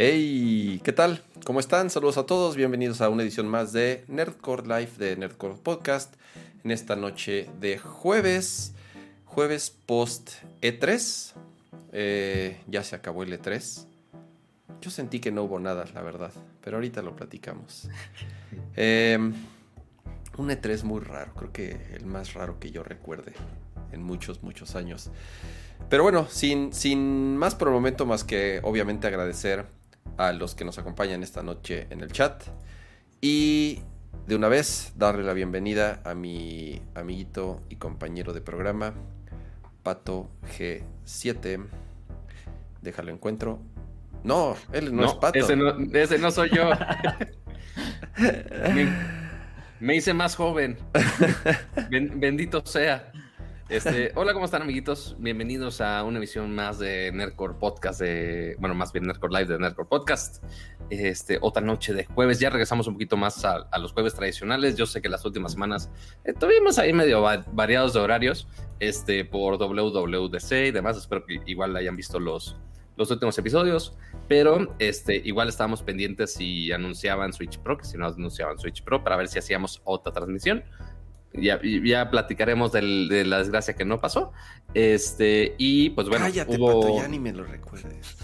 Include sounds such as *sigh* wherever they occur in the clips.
Hey, ¿qué tal? ¿Cómo están? Saludos a todos, bienvenidos a una edición más de Nerdcore Live de Nerdcore Podcast en esta noche de jueves, jueves post E3. Eh, ya se acabó el E3. Yo sentí que no hubo nada, la verdad, pero ahorita lo platicamos. *laughs* Em, un E3 muy raro, creo que el más raro que yo recuerde en muchos, muchos años. Pero bueno, sin, sin más por el momento, más que obviamente agradecer a los que nos acompañan esta noche en el chat. Y de una vez darle la bienvenida a mi amiguito y compañero de programa, Pato G7. Déjalo encuentro. No, él no, es Pato. Ese no, soy yo. *laughs* me, hice más joven. bendito sea. Este, hola, ¿cómo están, amiguitos? Bienvenidos a una emisión más de Nerdcore Podcast, bueno, más bien Nerdcore Live de Nerdcore Podcast. Este, otra noche de jueves. Ya regresamos un poquito más a, los jueves tradicionales. Yo sé que las últimas semanas eh, tuvimos ahí medio variados de horarios este, por WWDC y demás. Espero que igual hayan visto los, los últimos episodios, pero este, igual estábamos pendientes si anunciaban Switch Pro, que si no anunciaban Switch Pro, para ver si hacíamos otra transmisión ya, ya platicaremos de la desgracia que no pasó. Este, y pues bueno, Cállate, hubo... ya ni me lo recuerdes.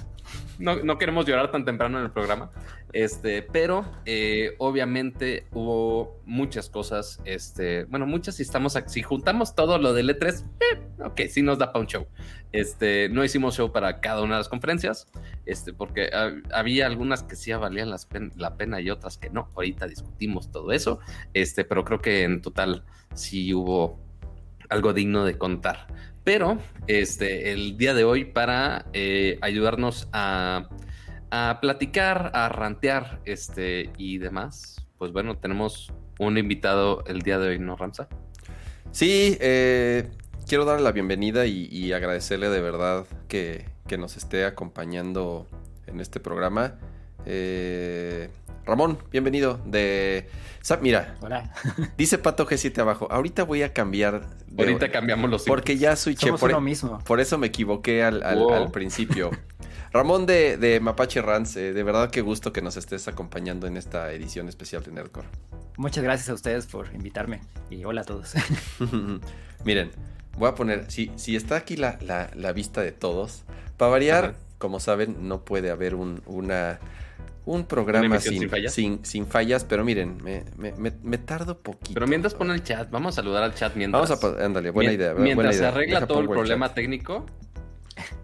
No, no, queremos llorar tan temprano en el programa. Este, pero eh, obviamente hubo muchas cosas. Este, bueno, muchas si estamos si juntamos todo lo del E3, eh, ok, sí nos da para un show. Este, no hicimos show para cada una de las conferencias, este, porque había algunas que sí valían la pena y otras que no. Ahorita discutimos todo eso. Este, pero creo que en total sí hubo algo digno de contar. Pero este, el día de hoy, para eh, ayudarnos a a platicar, a rantear este, y demás, pues bueno, tenemos un invitado el día de hoy, ¿no, Ramsa? Sí, eh, quiero darle la bienvenida y, agradecerle de verdad que, nos esté acompañando en este programa. Eh, Ramón, bienvenido. De. Mira, Hola. *laughs* dice Pato G7 abajo. Ahorita voy a cambiar. Ahorita cambiamos los. Porque ya switché. por, lo mismo. por eso me equivoqué al, al principio. *laughs* Ramón de, Mapache Rans, eh, de verdad qué gusto que nos estés acompañando en esta edición especial de Nerdcore. Muchas gracias a ustedes por invitarme y hola a todos. *laughs* *laughs* Miren, voy a poner, si, si está aquí la, vista de todos, para variar, como saben, no puede haber un, una, un programa sin, sin, fallas? pero miren, me, tardo poquito. Pero mientras pone el chat, vamos a saludar al chat mientras. Vamos a, ándale, buena idea. Mientras se arregla todo el problema técnico,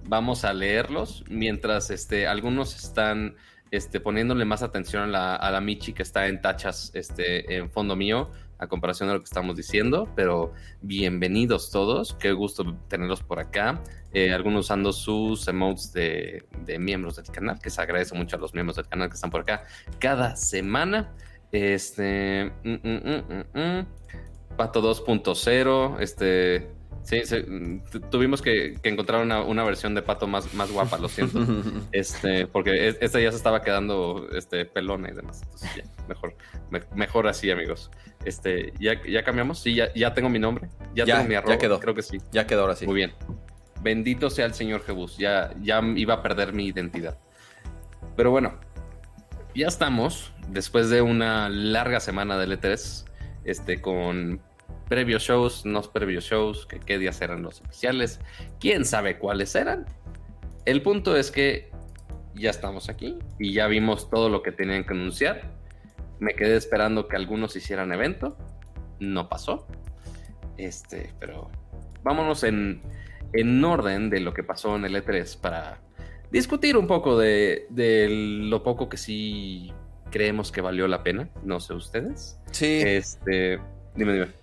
vamos a leerlos mientras este, algunos están este, poniéndole más atención a la, Michi que está en tachas este, en fondo mío a comparación de lo que estamos diciendo, pero bienvenidos todos, qué gusto tenerlos por acá, eh, algunos usando sus emotes de, miembros del canal, que se agradece mucho a los miembros del canal que están por acá cada semana. Este, mm, mm, mm, Pato 2.0, este, Sí, tuvimos que, encontrar una, versión de pato más, más guapa, lo siento. *laughs* este, porque esta ya se estaba quedando este, pelona y demás. Entonces, ya, mejor, mejor así, amigos. Este, ¿ya, ya cambiamos? Sí, ya, ya tengo mi nombre. Ya, tengo mi arroba. Ya quedó. Creo que sí. Ya quedó ahora sí. Muy bien. Bendito sea el Señor Jebus. Ya, ya iba a perder mi identidad. Pero bueno, ya estamos. Después de una larga semana de E3, este, con previos shows, no previos shows, que qué días eran los oficiales, quién sabe cuáles eran. El punto es que ya estamos aquí y ya vimos todo lo que tenían que anunciar. Me quedé esperando que algunos hicieran evento, no pasó. Este, pero vámonos en, en orden de lo que pasó en el E3 para discutir un poco de, de lo poco que sí creemos que valió la pena. No sé ustedes. Sí. Este, dime, dime.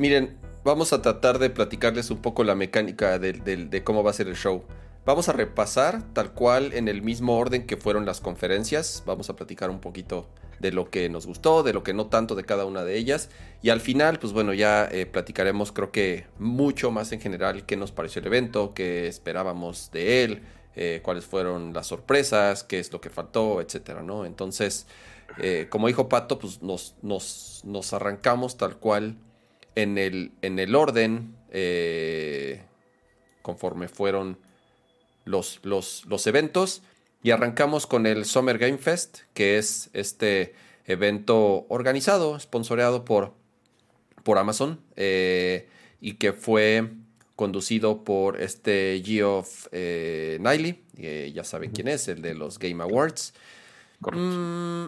Miren, vamos a tratar de platicarles un poco la mecánica de, cómo va a ser el show. Vamos a repasar tal cual en el mismo orden que fueron las conferencias. Vamos a platicar un poquito de lo que nos gustó, de lo que no tanto de cada una de ellas. Y al final, pues bueno, ya eh, platicaremos creo que mucho más en general qué nos pareció el evento, qué esperábamos de él, eh, cuáles fueron las sorpresas, qué es lo que faltó, etcétera, ¿no? Entonces, eh, como dijo Pato, pues nos, arrancamos tal cual en el, en el orden, eh, conforme fueron los, los, los, eventos. Y arrancamos con el Summer Game Fest, que es este evento organizado, sponsoreado por, por Amazon eh, y que fue conducido por este Geoff eh, Niley, ya saben quién es, el de los Game Awards. Mm,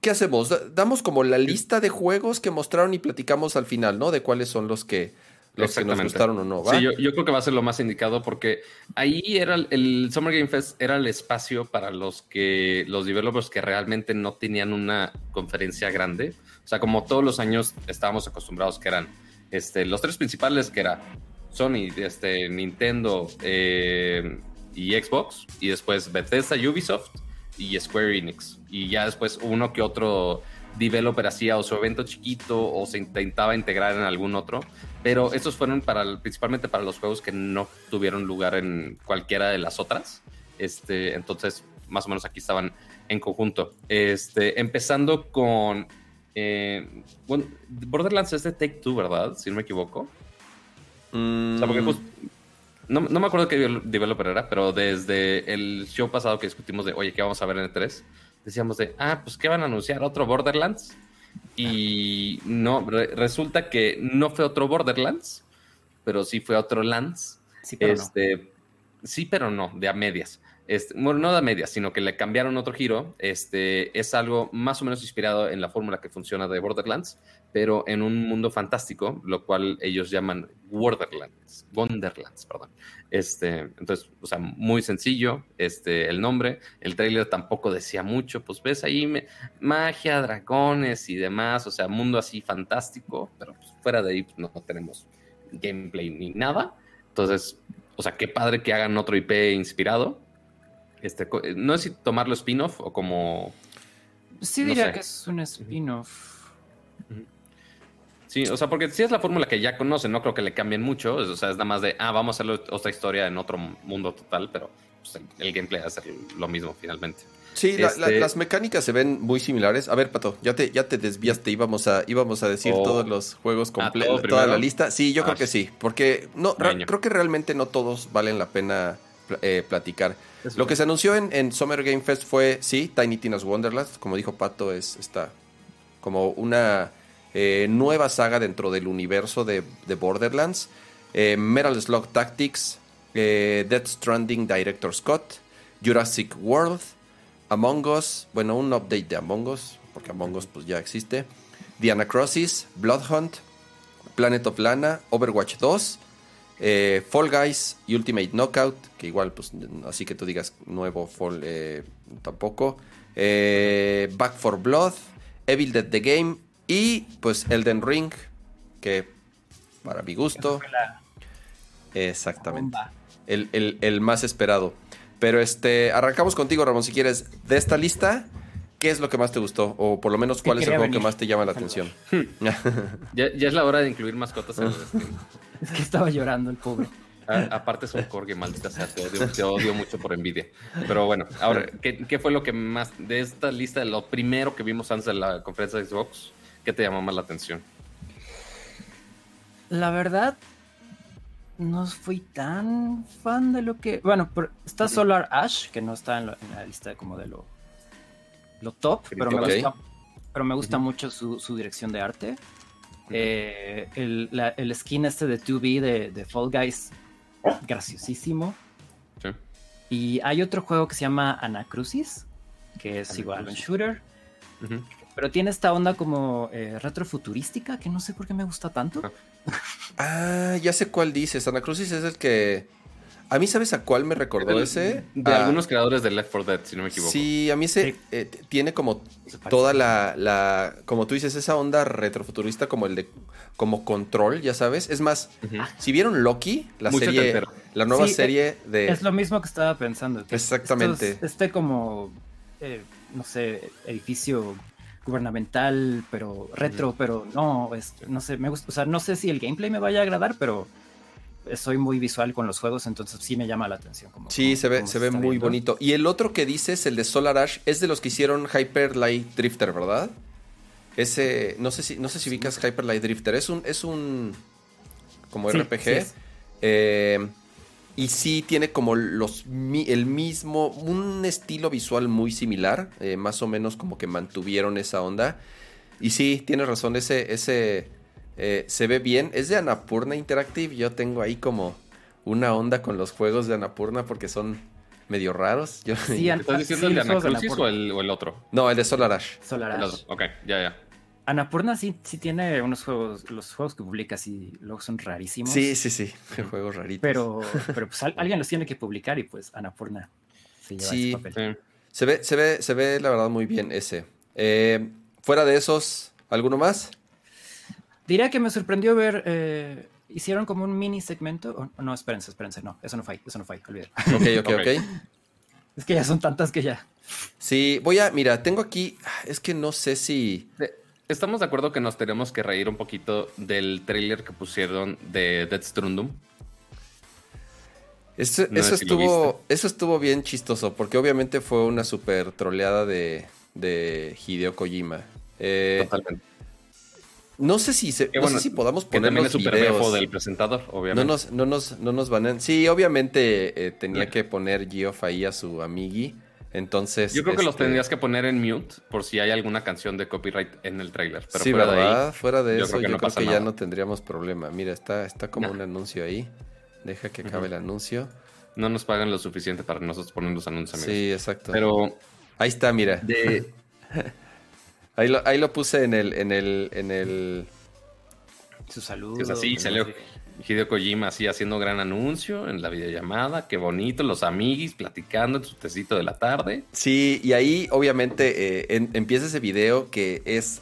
¿Qué hacemos? Damos como la lista de juegos que mostraron y platicamos al final, ¿no? De cuáles son los que, los que nos gustaron o no. Sí, yo, creo que va a ser lo más indicado porque ahí era el, Summer Game Fest era el espacio para los que los developers que realmente no tenían una conferencia grande. O sea, como todos los años estábamos acostumbrados que eran este, los tres principales que era Sony, este, Nintendo eh, y Xbox y después Bethesda, Ubisoft y Square Enix. Y ya después uno que otro developer hacía o su evento chiquito o se intentaba integrar en algún otro. Pero estos fueron para, principalmente para los juegos que no tuvieron lugar en cualquiera de las otras. Este, entonces, más o menos aquí estaban en conjunto. Este, empezando con. Eh, bueno, Borderlands es de Take Two, ¿verdad? Si no me equivoco. O sea, porque no, no, me acuerdo qué developer era, pero desde el show pasado que discutimos de, oye, ¿qué vamos a ver en el 3? Decíamos de, ah, pues ¿qué van a anunciar? ¿Otro Borderlands? Y no, resulta que no fue otro Borderlands, pero sí fue otro Lands. Sí, pero este, no. Sí, pero no, de a medias. Este, no de a medias, sino que le cambiaron otro giro. Este, es algo más o menos inspirado en la fórmula que funciona de Borderlands, pero en un mundo fantástico, lo cual ellos llaman Wonderlands, Wonderlands, perdón. Este, entonces, o sea, muy sencillo, este, el nombre, el trailer tampoco decía mucho, pues ves ahí magia, dragones y demás, o sea, mundo así fantástico, pero pues, fuera de ahí pues, no, tenemos gameplay ni nada. Entonces, o sea, qué padre que hagan otro IP inspirado. Este, no sé si tomarlo spin-off o como... Sí diría que es un spin-off. Sí, o sea, porque si es la fórmula que ya conocen, no creo que le cambien mucho. O sea, es nada más de, ah, vamos a hacer otra historia en otro mundo total, pero pues, el, gameplay va a ser lo mismo finalmente. Sí, este las mecánicas se ven muy similares. A ver, Pato, ya te, ya te desviaste. Íbamos a, íbamos a decir oh. todos los juegos completos, toda la lista. Sí, yo creo ah, que sí, porque no, creo que realmente no todos valen la pena eh, platicar. Lo que se anunció en, en, Summer Game Fest fue, sí, Tiny Tina's Wonderland. Como dijo Pato, es esta como una eh, nueva saga dentro del universo de, Borderlands, eh, Metal Slug Tactics, eh, Death Stranding Director Scott, Jurassic World, Among Us, bueno, un update de Among Us, porque Among Us pues ya existe, Diana Crosses, Blood Hunt, Planet of Lana, Overwatch 2, Fall Guys y Ultimate Knockout, que igual, pues así que tú digas nuevo Fall tampoco, Back for Blood, Evil Dead the Game y pues Elden Ring, que para mi gusto. Exactamente. El, más esperado. Pero este, arrancamos contigo, Ramón, si quieres, de esta lista, ¿qué es lo que más te gustó? O por lo menos, ¿cuál es el juego que más te llama la atención? *laughs* ya, es la hora de incluir mascotas en el *laughs* Es que estaba llorando el pobre. aparte es un corgi, maldita sea, te odio, te odio, mucho por envidia. Pero bueno, ahora, ¿qué, ¿qué, fue lo que más, de esta lista, lo primero que vimos antes de la conferencia de Xbox? ¿Qué te llamó más la atención? La verdad, no fui tan fan de lo que. Bueno, está Solar Ash, que no está en, la lista como de lo, lo top, pero me gusta, pero me gusta mucho su, dirección de arte. Eh, el, skin este de 2B de, Fall Guys, graciosísimo. Y hay otro juego que se llama Anacrucis, que es igual un shooter. Pero tiene esta onda como eh, retrofuturística que no sé por qué me gusta tanto. Ah, ya sé cuál dices. Anacrucis es el que. A mí, ¿sabes a cuál me recordó ese? De algunos creadores de Left 4 Dead, si no me equivoco. Sí, a mí se eh, tiene como toda la, la, Como tú dices, esa onda retrofuturista como el de. Como control, ya sabes. Es más, si vieron Loki, la serie. La nueva serie de. Es lo mismo que estaba pensando. Exactamente. este como. Eh, no sé, edificio gubernamental, pero retro, pero no, es, no sé, me gusta, o sea, no sé si el gameplay me vaya a agradar, pero soy muy visual con los juegos, entonces sí me llama la atención. Como, sí, se ve, se ve muy bonito. Y el otro que dices, el de Solar Ash, es de los que hicieron Hyper Light Drifter, ¿verdad? Ese, no sé si, no sé si ubicas Hyper Light Drifter, es un, es un como RPG. Eh, y sí tiene como los, el mismo, un estilo visual muy similar, eh, más o menos como que mantuvieron esa onda. Y sí, tiene razón, ese, ese eh, se ve bien. Es de Anapurna Interactive, yo tengo ahí como una onda con los juegos de Anapurna porque son medio raros. Yo, sí, *laughs* ¿Estás diciendo el de Anacrucis o el, o el, otro? No, el de Solar Ash. Solar Ash. Ok, ya, ya. Anapurna sí, sí tiene unos juegos, los juegos que publica sí, luego son rarísimos. Sí, sí, sí, *laughs* juegos raritos. Pero, pero pues alguien los tiene que publicar y pues Anapurna se lleva sí, ese papel. Se ve, se ve, se ve la verdad muy bien ese. Eh, fuera de esos, ¿alguno más? Diría que me sorprendió ver, eh, hicieron como un mini segmento. no, espérense, espérense, no, eso no fue, eso no fue, olviden. *laughs* Ok, ok, ok. *laughs* Es que ya son tantas que ya. Sí, voy a, mira, tengo aquí, es que no sé si... Estamos de acuerdo que nos tenemos que reír un poquito del trailer que pusieron de Death Stranding. Eso, estuvo, eso estuvo bien chistoso, porque obviamente fue una super troleada de, de Hideo Kojima. Eh, Totalmente. No sé si se, no sé si podamos poner los videos. del presentador, obviamente. No nos, no nos, no nos van a... Sí, obviamente eh, tenía que poner Geoff ahí a su amigui. Entonces. Yo creo que los este tendrías que poner en mute por si hay alguna canción de copyright en el trailer. Pero sí, fuera ¿verdad? De ahí, fuera de eso, yo creo que, ya no tendríamos problema. Mira, está, está como un anuncio ahí. Deja que acabe el anuncio. No nos pagan lo suficiente para nosotros poner los anuncios. Sí, exacto. Pero. Ahí está, mira. De. *laughs* Ahí lo, puse en el, en el, en el. Su saludo. Es así, salió Hideo Kojima así haciendo gran anuncio en la videollamada. Qué bonito, los amiguis platicando en su tecito de la tarde. Sí, y ahí obviamente eh, empieza ese video que es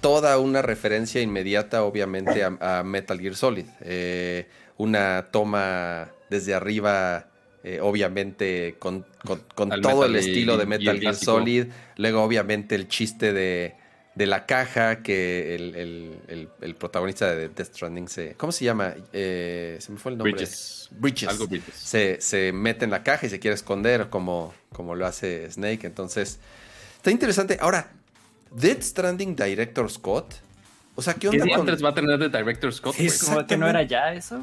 toda una referencia inmediata, obviamente, a, Metal Gear Solid. Eh, una toma desde arriba eh, obviamente con, todo el estilo de Metal Gear Solid. Luego, obviamente, el chiste de, la caja que el, protagonista de Death Stranding se. ¿Cómo se llama? Eh, se me fue el nombre. Bridges. Bridges. Se, mete en la caja y se quiere esconder, como, como lo hace Snake. Entonces, está interesante. Ahora, Death Stranding Director Scott. O sea, ¿qué onda? ¿Qué va a tener de Director Scott? Como que no era ya eso.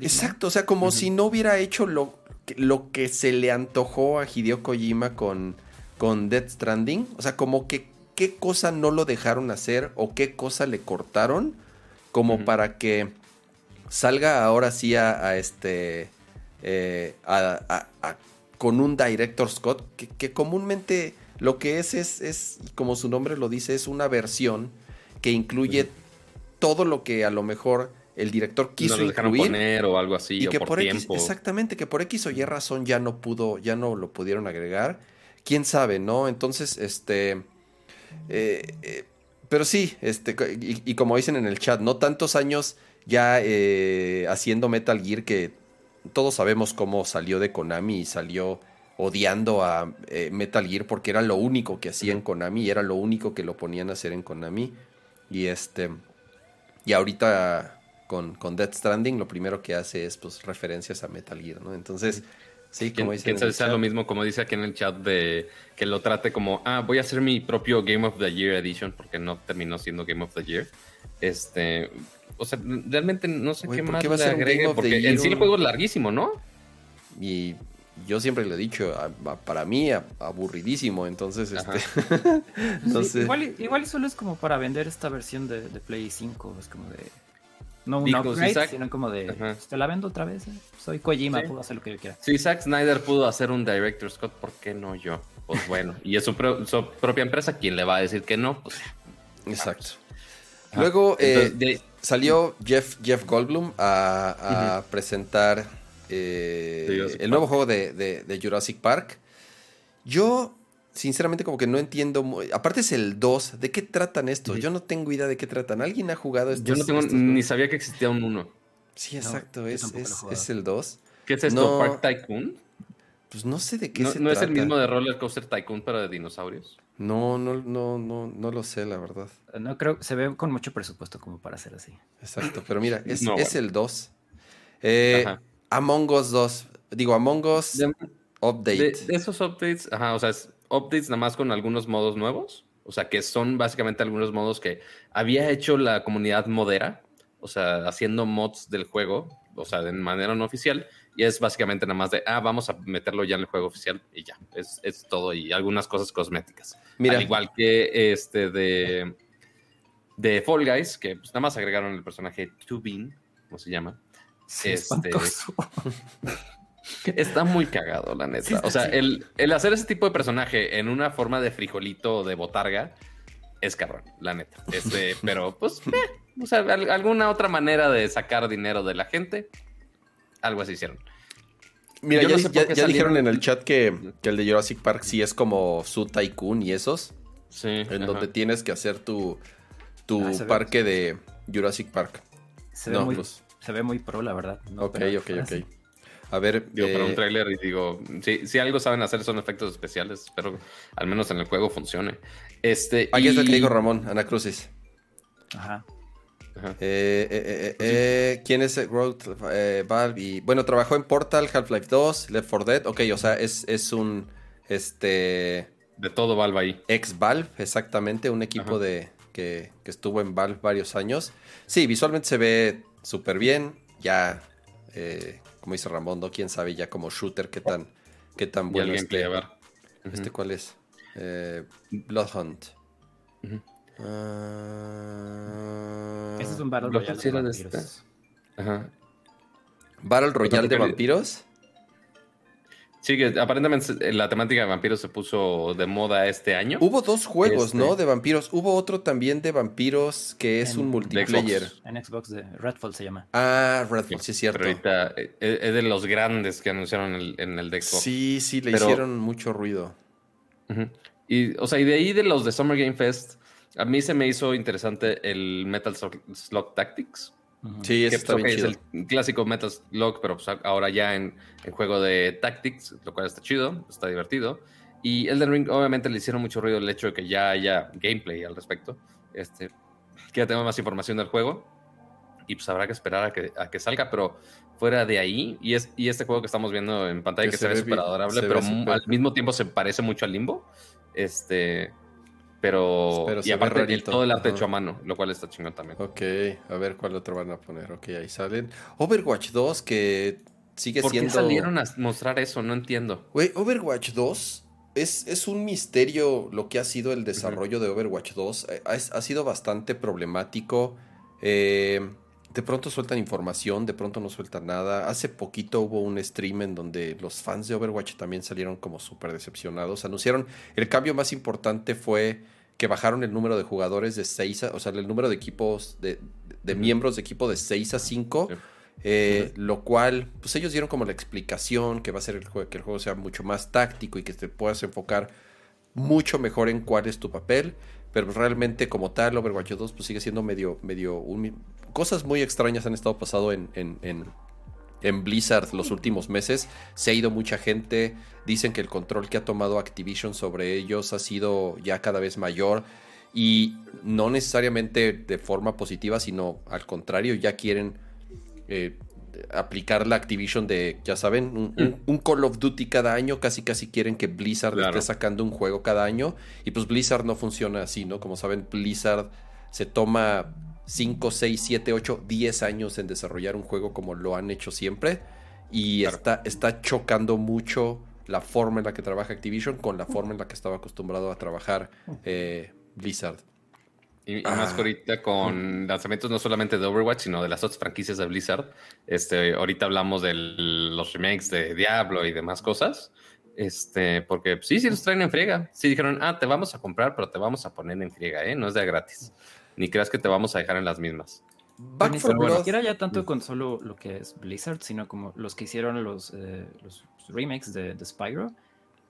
Exacto, o sea, como si no hubiera hecho lo, lo que se le antojó a Hideo Kojima con, con Death Stranding. O sea, como que qué cosa no lo dejaron hacer o qué cosa le cortaron como para que salga ahora sí a, este... Eh, con un director Scott que, comúnmente lo que es, es, es, como su nombre lo dice, es una versión que incluye todo lo que a lo mejor el director quiso no incluir poner o algo así y o que por, tiempo. exactamente que por X o Y razón ya no pudo ya no lo pudieron agregar. Quién sabe no entonces este eh, eh, pero sí este y, como dicen en el chat no tantos años ya eh, haciendo Metal Gear que todos sabemos cómo salió de Konami y salió odiando a Metal Gear porque era lo único que hacía en Konami y era lo único que lo ponían a hacer en Konami. Y este y ahorita con, con Death Stranding, lo primero que hace es pues referencias a Metal Gear, ¿no? Entonces, sí, como dice. Que sea lo mismo, como dice aquí en el chat, de que lo trate como, ah, voy a hacer mi propio Game of the Year Edition, porque no terminó siendo Game of the Year. Este, o sea, realmente no sé qué más le agregue, porque en sí el juego es larguísimo, ¿no? Y yo siempre le he dicho, para mí aburridísimo, entonces este, *laughs* no sé. Igual, igual solo es como para vender esta versión de, de Play 5, es como de no un upgrade, sino como de, pues, te la vendo otra vez. Eh. Soy Kojima, puedo hacer lo que yo quiera. Si Zack Snyder pudo hacer un Director Scott, ¿por qué no yo? Pues bueno, y es su, propia empresa, ¿quién le va a decir que no? Pues, Exacto. Luego eh, salió Jeff, Jeff Goldblum a, presentar eh, el nuevo juego de, de Jurassic Park. Yo sinceramente como que no entiendo. Aparte es el 2. ¿De qué tratan estos? Yo no tengo idea de qué tratan. ¿Alguien ha jugado estos? Yo no tengo ni sabía que existía un 1. Sí, exacto. es, es, el 2. ¿Qué es esto? ¿Park Tycoon? Pues no sé de qué no, se ¿No es el mismo de Roller Coaster Tycoon pero de dinosaurios? No, no, no, no, no lo sé, la verdad. No creo, se ve con mucho presupuesto como para ser así. Exacto, pero mira, es, es el 2. Eh, Among Us 2. Digo, Among Us Update. De, esos updates, ajá, o sea, es updates nada más con algunos modos nuevos. O sea, que son básicamente algunos modos que había hecho la comunidad modera, o sea, haciendo mods del juego, o sea, de manera no oficial, y es básicamente nada más de, ah, vamos a meterlo ya en el juego oficial y ya, es, es todo y algunas cosas cosméticas. Mira. Al igual que este de, de Fall Guys, que pues nada más agregaron el personaje Tubin, ¿cómo se llama? este, *laughs* Está muy cagado, la neta. o sea, el, el, hacer ese tipo de personaje en una forma de frijolito o de botarga es cabrón, la neta. Este, *laughs* pero pues, eh, o sea, alguna otra manera de sacar dinero de la gente, algo así hicieron. Mira, ya, dijeron en el chat que, el de Jurassic Park sí es como su Tycoon y esos. Sí. En donde tienes que hacer tu, tu ah, parque de Jurassic Park. Se ve, muy, pues. se ve muy pro, la verdad. ok, ok, ok. A ver. Digo, para un eh, tráiler y digo, si, si, algo saben hacer son efectos especiales, espero al menos en el juego funcione. Este, Aquí es lo que dijo Ramón, Ana Crucis. Ajá. Eh, eh, eh, ¿Quién es Growth Valve? Y, bueno, trabajó en Portal, Half-Life 2, Left 4 Dead. Ok, o sea, es, es un. Este. De todo Valve ahí. Ex Valve, exactamente. Un equipo de que, que, estuvo en Valve varios años. Sí, visualmente se ve súper bien. Ya como dice Ramón, quién sabe ya como shooter qué tan, qué tan bueno es. Este, ¿Este cuál es? Eh, Bloodhunt. Uh... Ese es un Battle Royale de vampiros. Ajá. ¿Battle Royale de vampiros? Sí, que aparentemente la temática de vampiros se puso de moda este año. Hubo dos juegos, ¿no? Este. De vampiros. Hubo otro también de vampiros que es un multiplayer. En Xbox de Redfall se llama. Ah, Redfall, sí, es cierto. Pero ahorita eh, eh, es de los grandes que anunciaron en el, de Xbox. Sí, sí, le hicieron mucho ruido. Y, o sea, y de ahí de los de Summer Game Fest, a mí se me hizo interesante el Metal Slug Tactics. Sí, está bien es el clásico Metal Slug, pero pues ahora ya en, juego de Tactics, lo cual está chido, está divertido. Y Elden Ring, obviamente, le hicieron mucho ruido el hecho de que ya haya gameplay al respecto. Este, que ya tengo más información del juego. Y pues habrá que esperar a que, a que salga, pero fuera de ahí, y, es, y este juego que estamos viendo en pantalla que, se, ve súper adorable, pero al mismo tiempo se parece mucho al Limbo. Este, pero, y aparte todo el arte hecho a mano, lo cual está chingón también. Ok, a ver cuál otro van a poner. Ok, ahí salen. Overwatch 2, que sigue siendo. ¿Por qué salieron a mostrar eso? No entiendo. Güey, Overwatch 2 es, es, un misterio lo que ha sido el desarrollo de Overwatch 2. Eh, ha, ha, sido bastante problemático. Eh, de pronto sueltan información, de pronto no sueltan nada. Hace poquito hubo un stream en donde los fans de Overwatch también salieron como súper decepcionados. Anunciaron, el cambio más importante fue que bajaron el número de jugadores de 6 a, o sea, el número de equipos, de, miembros de equipo de 6 a 5. Eh, lo cual, pues ellos dieron como la explicación que va a ser el juego, que el juego sea mucho más táctico y que te puedas enfocar mucho mejor en cuál es tu papel. Pero pues, realmente como tal, Overwatch 2 pues sigue siendo medio, medio un, cosas muy extrañas han estado pasando en, en, Blizzard los últimos meses. Se ha ido mucha gente. Dicen que el control que ha tomado Activision sobre ellos ha sido ya cada vez mayor. Y no necesariamente de forma positiva, sino al contrario, ya quieren eh, aplicar la Activision de, ya saben, un, Call of Duty cada año. Casi casi quieren que Blizzard esté sacando un juego cada año. Y pues Blizzard no funciona así, ¿no? Como saben, Blizzard se toma 5, 6, 7, 8, 10 años en desarrollar un juego como lo han hecho siempre. Y está, está chocando mucho la forma en la que trabaja Activision con la forma en la que estaba acostumbrado a trabajar eh, Blizzard. Y, más que ahorita con lanzamientos no solamente de Overwatch, sino de las otras franquicias de Blizzard. Este, ahorita hablamos de los remakes de Diablo y demás cosas. Este, porque sí, sí los traen en friega. Sí dijeron, ah, te vamos a comprar, pero te vamos a poner en friega, ¿eh? No es de gratis ni creas que te vamos a dejar en las mismas. Back Ni siquiera ya tanto con solo lo que es Blizzard, sino como los que hicieron los, eh, los remakes de, de, Spyro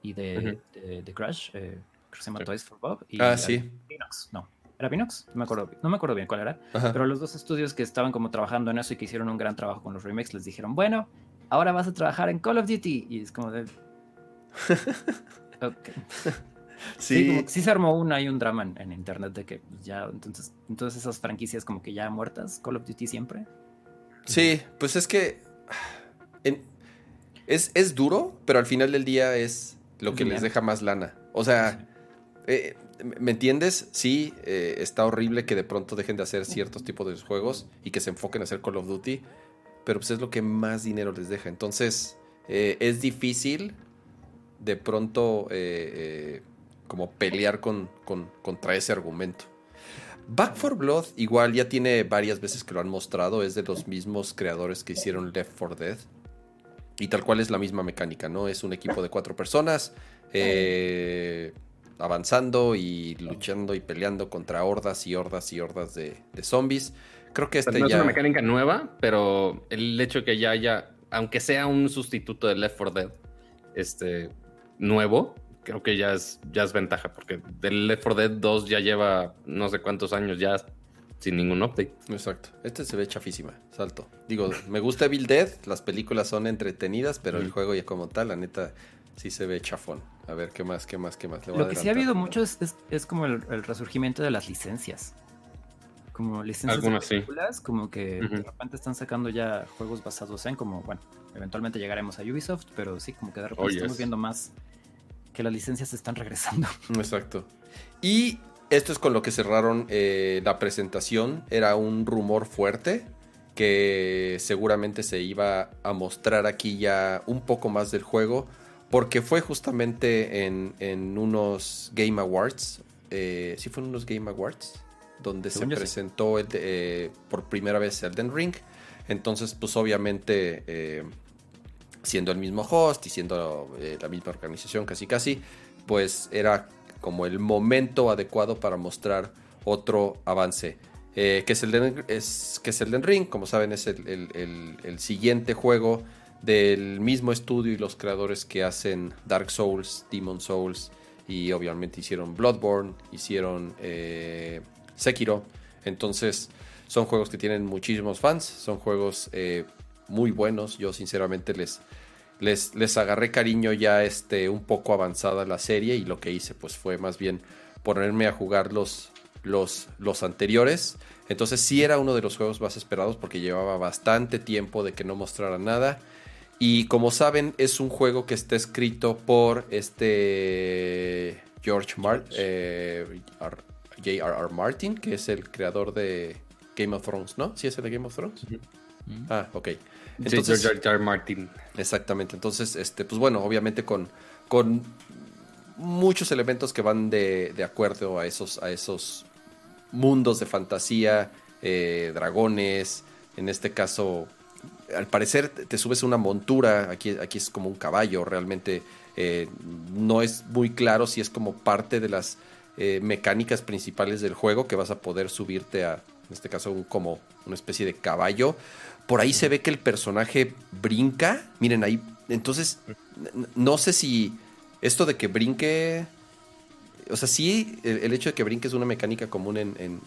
y de, de, Crash, eh, creo que se llama Toys for Bob. Y ah, sí. Pinox, no. ¿Era Pinox? No me acuerdo, no me acuerdo bien cuál era. Pero los dos estudios que estaban como trabajando en eso y que hicieron un gran trabajo con los remakes les dijeron, bueno, ahora vas a trabajar en Call of Duty. Y es como de... *laughs* okay. Sí, sí, se armó una y un drama en, internet de que ya, entonces, entonces esas franquicias como que ya muertas, Call of Duty siempre. Sí, pues es que es, es, duro, pero al final del día es lo que les deja más lana. O sea, eh, ¿me entiendes? Sí, eh, está horrible que de pronto dejen de hacer ciertos tipos de juegos y que se enfoquen a hacer Call of Duty. pero pues es lo que más dinero les deja. Entonces, eh, es difícil de pronto eh, como pelear con, contra ese argumento. Back for Blood igual ya tiene varias veces que lo han mostrado, es de los mismos creadores que hicieron Left 4 Dead. Y tal cual es la misma mecánica, ¿no? Es un equipo de cuatro personas eh, avanzando y luchando y peleando contra hordas y hordas y hordas de, zombies. Creo que este no ya... es una mecánica nueva, pero el hecho de que ya haya, aunque sea un sustituto de Left 4 Dead, este, nuevo, creo que ya es, ya es ventaja, porque del Left 4 Dead 2 ya lleva no sé cuántos años ya sin ningún update. Exacto. Este se ve chafísima, salto. Digo, me gusta Evil Dead, las películas son entretenidas, pero el juego ya como tal, la neta, sí se ve chafón. A ver, ¿qué más, qué más, qué más? Lo que sí ha habido mucho es, es, como el, resurgimiento de las licencias. Como licencias de películas, como que de repente están sacando ya juegos basados en como, bueno, eventualmente llegaremos a Ubisoft, pero sí, como que de repente oh, estamos viendo más que las licencias están regresando. *laughs* Exacto. Y esto es con lo que cerraron eh, la presentación. Era un rumor fuerte que seguramente se iba a mostrar aquí ya un poco más del juego. Porque fue justamente en, unos Game Awards. Eh, sí, fue en unos Game Awards. Donde se presentó eh, por primera vez Elden Ring. Entonces, pues obviamente, siendo el mismo host y siendo la misma organización casi casi, pues era como el momento adecuado para mostrar otro avance. Eh, que, es el es, que es el Ring, como saben, es el, siguiente juego del mismo estudio y los creadores que hacen Dark Souls, Demon Souls y obviamente hicieron Bloodborne, hicieron eh, Sekiro. Entonces son juegos que tienen muchísimos fans, son juegos eh, muy buenos. Yo sinceramente les, les, agarré cariño ya este, un poco avanzada la serie y lo que hice pues fue más bien ponerme a jugar los, los, los anteriores. Entonces sí era uno de los juegos más esperados porque llevaba bastante tiempo de que no mostrara nada. Y como saben, es un juego que está escrito por este George Martin, eh, J.R.R. Martin, que es el creador de Game of Thrones, ¿no? ¿Sí es el de Game of Thrones? Ah, ok. Entonces, George Martin. Exactamente. Entonces, este, pues bueno, obviamente con, con muchos elementos que van de, acuerdo a esos, a esos mundos de fantasía, eh, dragones, en este caso, al parecer te subes a una montura, aquí, aquí es como un caballo, realmente eh, no es muy claro si es como parte de las eh, mecánicas principales del juego que vas a poder subirte a, en este caso, un, como una especie de caballo. Por ahí se ve que el personaje brinca. Miren ahí. Entonces, no sé si esto de que brinque. O sea, sí, el, hecho de que brinque es una mecánica común en,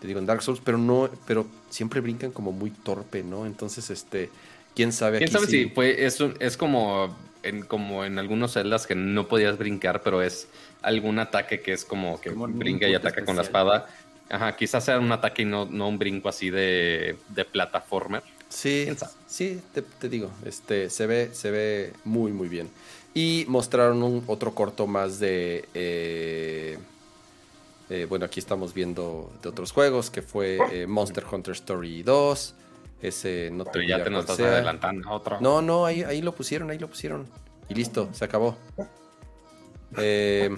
te digo, en Dark Souls, pero no, pero siempre brincan como muy torpe, ¿no? Entonces, este, quién sabe. ¿Quién sabe si fue, es, es como en, como en algunos celdas que no podías brincar, pero es algún ataque que es como que brinca y ataca con la espada. Ajá, quizás sea un ataque y no, no un brinco así de, de plataformer. Sí, sí, te, digo, este, se ve, se ve muy, muy bien. Y mostraron un otro corto más de... Eh, eh, bueno, aquí estamos viendo de otros juegos, que fue eh, Monster Hunter Story 2. Ese no Pero ya te nos estás adelantando otro. No, no, ahí, ahí lo pusieron, ahí lo pusieron. Y listo, se acabó. Eh,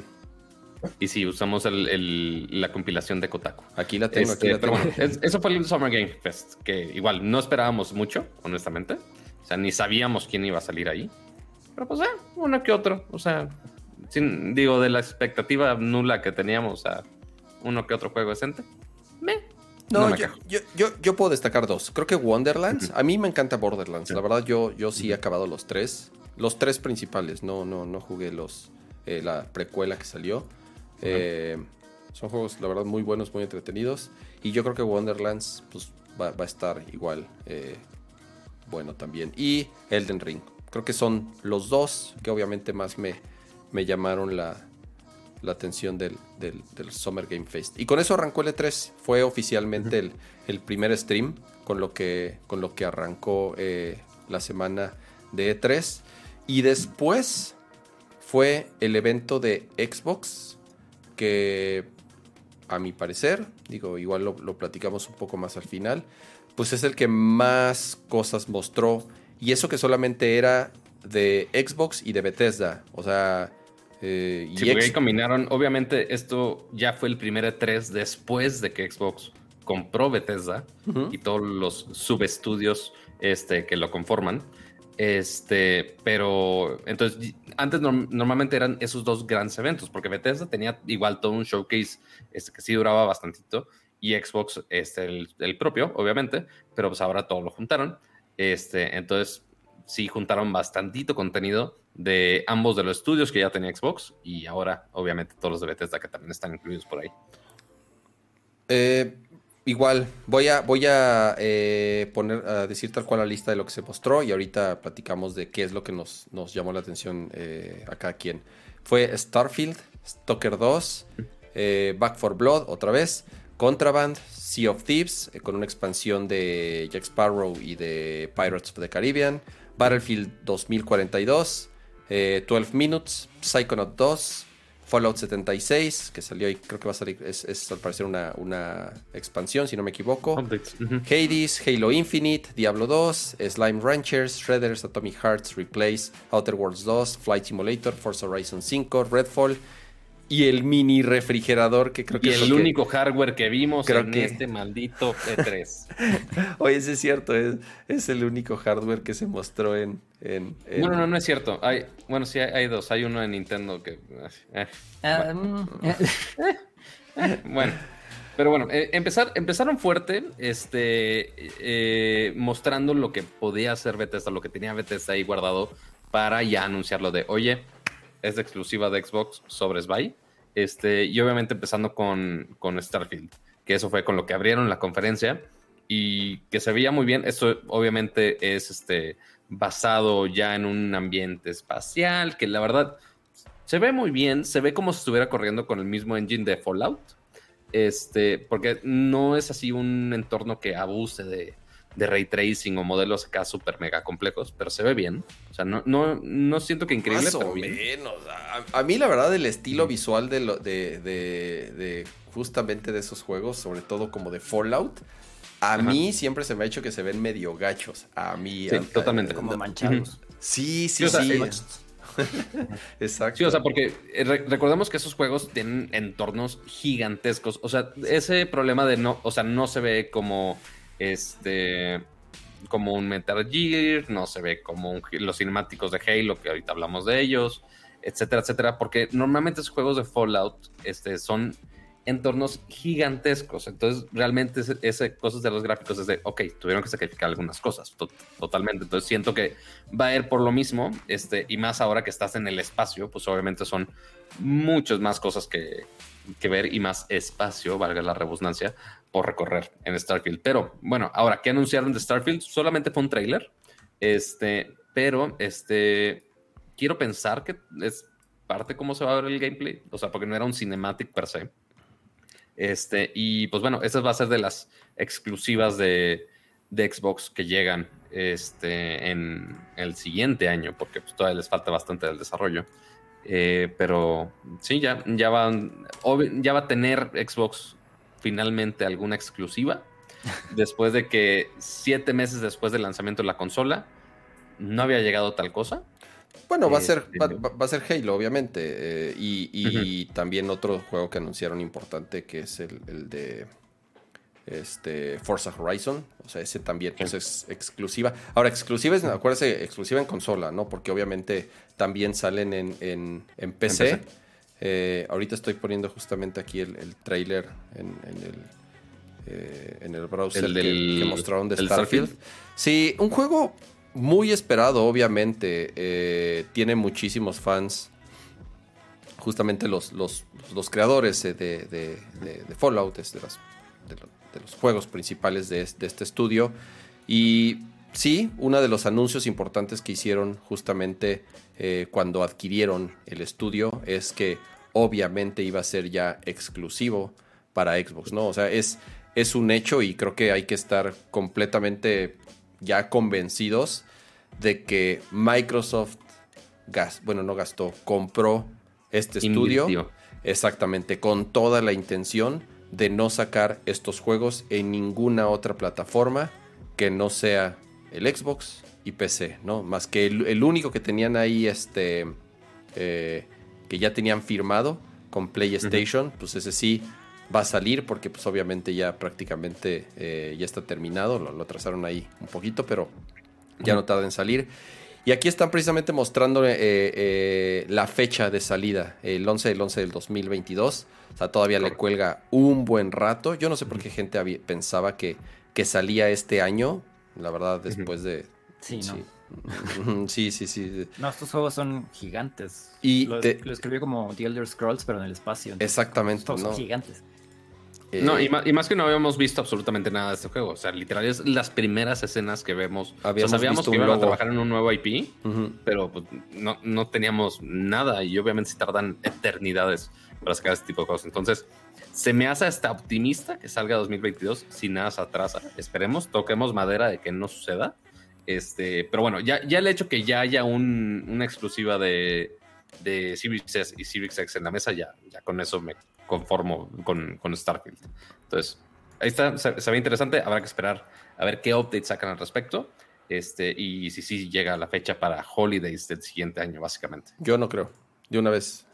y sí, usamos la compilación de Kotaku. Aquí la tengo, aquí este, la eso fue el Summer Game Fest, que igual no esperábamos mucho, honestamente. O sea, ni sabíamos quién iba a salir ahí. Pero pues, eh, uno que otro. O sea, sin, digo, de la expectativa nula que teníamos a uno que otro juego decente. Me, no, yo, yo, yo, puedo destacar dos. Creo que Wonderlands. A mí me encanta Borderlands. La verdad, yo, yo sí he acabado los tres. Los tres principales. No, no, no jugué los eh, la precuela que salió. Eh, son juegos, la verdad, muy buenos, muy entretenidos. Y yo creo que Wonderlands pues, va, a estar igual eh, bueno también. Y Elden Ring. Creo que son los dos que obviamente más me, me llamaron la, la atención del, del, Summer Game Fest. Y con eso arrancó el E3. Fue oficialmente el, el, primer stream con lo que, con lo que arrancó eh, la semana de E3. Y después fue el evento de Xbox que a mi parecer, digo, igual lo, platicamos un poco más al final, pues es el que más cosas mostró. Y eso que solamente era de Xbox y de Bethesda. O sea. Eh, sí, ahí combinaron. Obviamente, esto ya fue el primer E3 después de que Xbox compró Bethesda y todos los subestudios este, que lo conforman. Este, pero entonces antes normalmente eran esos dos grandes eventos, porque Bethesda tenía igual todo un showcase este, que sí duraba bastantito y Xbox este, el, propio, obviamente, pero pues ahora todo lo juntaron. Este, entonces sí juntaron bastantito contenido de ambos de los estudios que ya tenía Xbox y ahora obviamente todos los de Bethesda que también están incluidos por ahí. Eh, igual, voy a, voy a eh, poner a decir tal cual la lista de lo que se mostró y ahorita platicamos de qué es lo que nos, nos llamó la atención eh, a cada quien. Fue Starfield, Stalker 2, eh, Back for Blood otra vez, Contraband, Sea of Thieves, con una expansión de Jack Sparrow y de Pirates of the Caribbean, Battlefield 2042, 12 Minutes, Psychonaut 2, Fallout 76, que salió y creo que va a salir, es, al parecer una, una, expansión, si no me equivoco. Hades, Halo Infinite, Diablo 2, Slime Ranchers, Shredders, Atomic Hearts, Replace, Outer Worlds 2, Flight Simulator, Forza Horizon 5, Redfall y el mini refrigerador que creo que es el único hardware que vimos en este maldito E3. *laughs* Oye, ese es cierto, es, el único hardware que se mostró en, en, No, no, no es cierto. Hay, bueno, sí, hay, dos. Hay uno en Nintendo que... Eh, ah, mm, *laughs* eh. bueno. Pero bueno, eh, empezar, empezaron fuerte, este, mostrando lo que podía hacer Bethesda, lo que tenía Bethesda ahí guardado para ya anunciarlo de, oye, es exclusiva de Xbox sobre Spy. Este, y obviamente empezando con, con Starfield, que eso fue con lo que abrieron la conferencia y que se veía muy bien. Esto obviamente es este, basado ya en un ambiente espacial, que la verdad se ve muy bien, se ve como si estuviera corriendo con el mismo engine de Fallout. Este, porque no es así un entorno que abuse de, de ray tracing o modelos acá súper mega complejos, pero se ve bien. O sea, no, no, no siento que increíble. Más o menos. A, mí, la verdad, el estilo visual de, lo, de, de, justamente de esos juegos, sobre todo como de Fallout, a mí siempre se me ha hecho que se ven medio gachos. A mí. totalmente. Como manchados. Sí, sí, sí. *laughs* Exacto. Sí, o sea, porque eh, recordemos que esos juegos tienen entornos gigantescos. O sea, ese problema de no, o sea, no se ve como este como un Metal Gear, no se ve como los cinemáticos de Halo, que ahorita hablamos de ellos, etcétera, etcétera, porque normalmente esos juegos de Fallout este, son entornos gigantescos, entonces realmente ese, cosas de los gráficos es de, ok, tuvieron que sacrificar algunas cosas, totalmente, entonces siento que va a ir por lo mismo, este, y más ahora que estás en el espacio, pues obviamente son muchas más cosas que, que ver y más espacio, valga la redundancia, por recorrer en Starfield. Pero bueno, ahora, ¿qué anunciaron de Starfield? Solamente fue un trailer. Este, pero este, quiero pensar que es parte cómo se va a ver el gameplay. O sea, porque no era un cinematic per se. Este, y pues bueno, esta va a ser de las exclusivas de, Xbox que llegan este, en el siguiente año, porque pues, todavía les falta bastante del desarrollo. Eh, pero sí, ya, ya, van, ya va a tener Xbox finalmente alguna exclusiva. *laughs* después de que siete meses después del lanzamiento de la consola no había llegado tal cosa. Bueno, va a ser, este, va, a ser Halo, obviamente. Eh, y, también otro juego que anunciaron importante que es el, de este Forza Horizon. O sea, ese también pues, es exclusiva. Ahora, exclusiva es, acuérdense, exclusiva en consola, ¿no? Porque obviamente también salen en, en, PC. Eh, ahorita estoy poniendo justamente aquí el, el trailer en, el, eh, en el browser que, mostraron de Starfield. Sí, un juego muy esperado, obviamente. Eh, tiene muchísimos fans. Justamente los, los, creadores de, de, Fallout, de, de, los juegos principales de, este estudio. Y sí, uno de los anuncios importantes que hicieron justamente eh, cuando adquirieron el estudio es que obviamente iba a ser ya exclusivo para Xbox, ¿no? O sea, es, es un hecho y creo que hay que estar completamente ya convencidos de que Microsoft, bueno, no gastó, compró este estudio. Exactamente, con toda la intención de no sacar estos juegos en ninguna otra plataforma que no sea el Xbox y PC, ¿no? Más que el, único que tenían ahí, este, eh, que ya tenían firmado con PlayStation, pues ese sí va a salir porque pues obviamente ya prácticamente eh, ya está terminado, lo, lo, trazaron ahí un poquito, pero ya no tarda en salir. Y aquí están precisamente mostrando eh, eh, la fecha de salida, el 11 del 11 del 2022. O sea, todavía le cuelga un buen rato. Yo no sé por qué gente pensaba que, que salía este año. La verdad, después de... Sí, sí. ¿no? *laughs* sí, sí, sí. No, estos juegos son gigantes. Y lo, escribió como The Elder Scrolls, pero en el espacio. Exactamente. Son gigantes. No, eh, y más, que no habíamos visto absolutamente nada de este juego. O sea, literal es las primeras escenas que vemos. Habíamos sabíamos que iban a trabajar en un nuevo IP, pero pues, no, no, teníamos nada. Y obviamente se tardan eternidades para sacar este tipo de cosas. Entonces, se me hace hasta optimista que salga 2022 si nada se atrasa. Esperemos, toquemos madera de que no suceda. Este, pero bueno, ya, ya el hecho que ya haya un, una exclusiva de, de Series S y Series X en la mesa, ya, ya con eso me conformo con, con Starfield. Entonces, ahí está, se, ve interesante, habrá que esperar a ver qué updates sacan al respecto. Este, y si sí llega la fecha para Holidays del siguiente año, básicamente. Yo no creo. De una vez.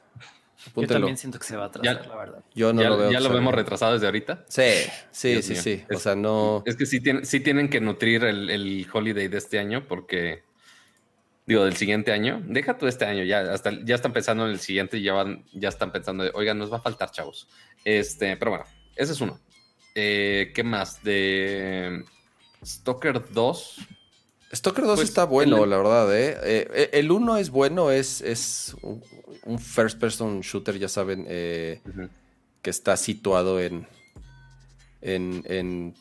Yo también siento que se va a atrasar, la verdad. Yo no lo veo. ¿Ya lo vemos retrasado desde ahorita? Sí, sí, sí, sí. o sea, no. Es que sí, sí tienen que nutrir el, el, holiday de este año porque digo, del siguiente año, deja tú este año, ya, hasta, ya están pensando en el siguiente y ya, van, ya están pensando, de, oigan, nos va a faltar, chavos. Este, pero bueno, ese es uno. Eh, ¿Qué más? De Stalker 2. Stalker 2 pues, está bueno, la verdad. ¿eh? eh, eh el 1 es bueno, es, es un first person shooter, ya saben, que está situado en, en, en,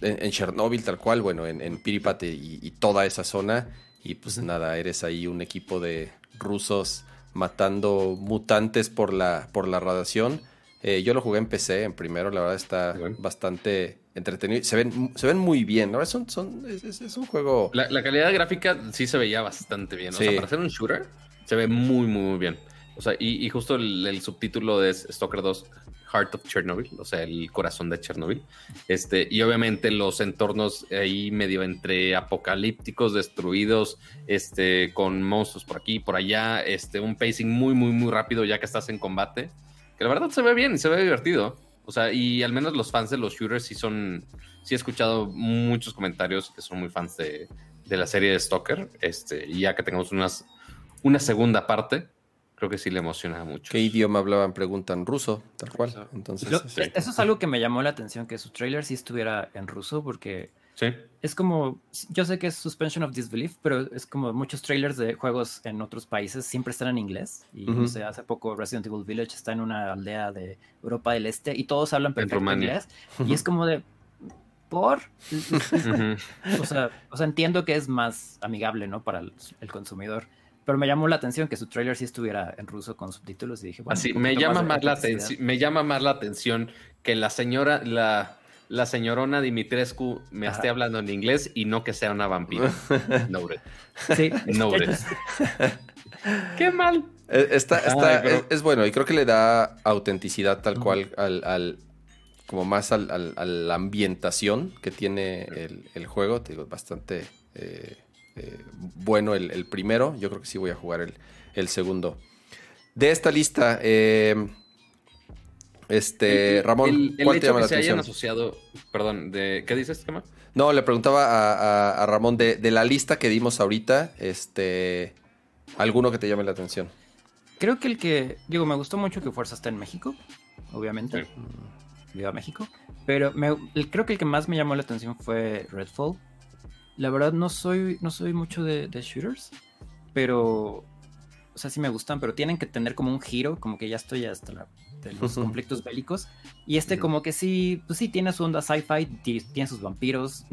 en, Chernobyl, tal cual, bueno, en, en Piripate y toda esa zona. Y pues nada, eres ahí un equipo de rusos matando mutantes por la, por la radiación. Eh, yo lo jugué en PC en primero, la verdad está bastante entretenido. Se ven, se ven muy bien, ¿no? Son, son, es, un juego... La, calidad gráfica sí se veía bastante bien. O sea, para hacer un shooter se ve muy, muy, muy bien. O sea, y, justo el, subtítulo de Stalker 2 Heart of Chernobyl, o sea, el corazón de Chernobyl. Este, y obviamente los entornos ahí medio entre apocalípticos, destruidos, este, con monstruos por aquí, por allá, este, un pacing muy, muy, muy rápido ya que estás en combate. Que la verdad se ve bien y se ve divertido. O sea, y al menos los fans de los shooters sí son. Sí he escuchado muchos comentarios que son muy fans de, de la serie de Stalker. Este, y ya que tengamos unas, una segunda parte, creo que sí le emociona mucho. ¿Qué idioma hablaban? Preguntan ruso, tal cual. Entonces, Eso es algo que me llamó la atención, que su trailer sí estuviera en ruso, porque es como, yo sé que es Suspension of Disbelief, pero es como muchos trailers de juegos en otros países siempre están en inglés. Y no sé, hace poco Resident Evil Village está en una aldea de Europa del Este y todos hablan perfecto inglés. Y es como de, ¿por? *laughs* o, sea, o sea, entiendo que es más amigable, ¿no? Para el consumidor pero me llamó la atención que su trailer sí estuviera en ruso con subtítulos y dije, bueno, así me llama más, la atención, me llama más la atención que la señora, la, la señorona Dimitrescu me esté hablando en inglés y no que sea una vampira. *laughs* no, Sí. No, *laughs* Qué mal. Eh, está, está, es, bueno y creo que le da autenticidad tal cual al, como más al, a la ambientación que tiene el, el juego. Te digo, bastante eh, eh, bueno el, primero. Yo creo que sí voy a jugar el, segundo. De esta lista, eh, este, Ramón, el, ¿cuál te llama la atención? asociado, perdón, de, ¿qué dices, No, le preguntaba a, Ramón de, la lista que dimos ahorita, este, alguno que te llame la atención. Creo que el que, digo, me gustó mucho que Fuerza está en México, obviamente. Viva México. Pero creo que el que más me llamó la atención fue Redfall. La verdad no soy, no soy mucho de, shooters, pero... O sea, sí me gustan, pero tienen que tener como un giro, como que ya estoy hasta de los conflictos bélicos. Y este como que sí, pues sí tiene su onda sci-fi, tiene sus vampiros.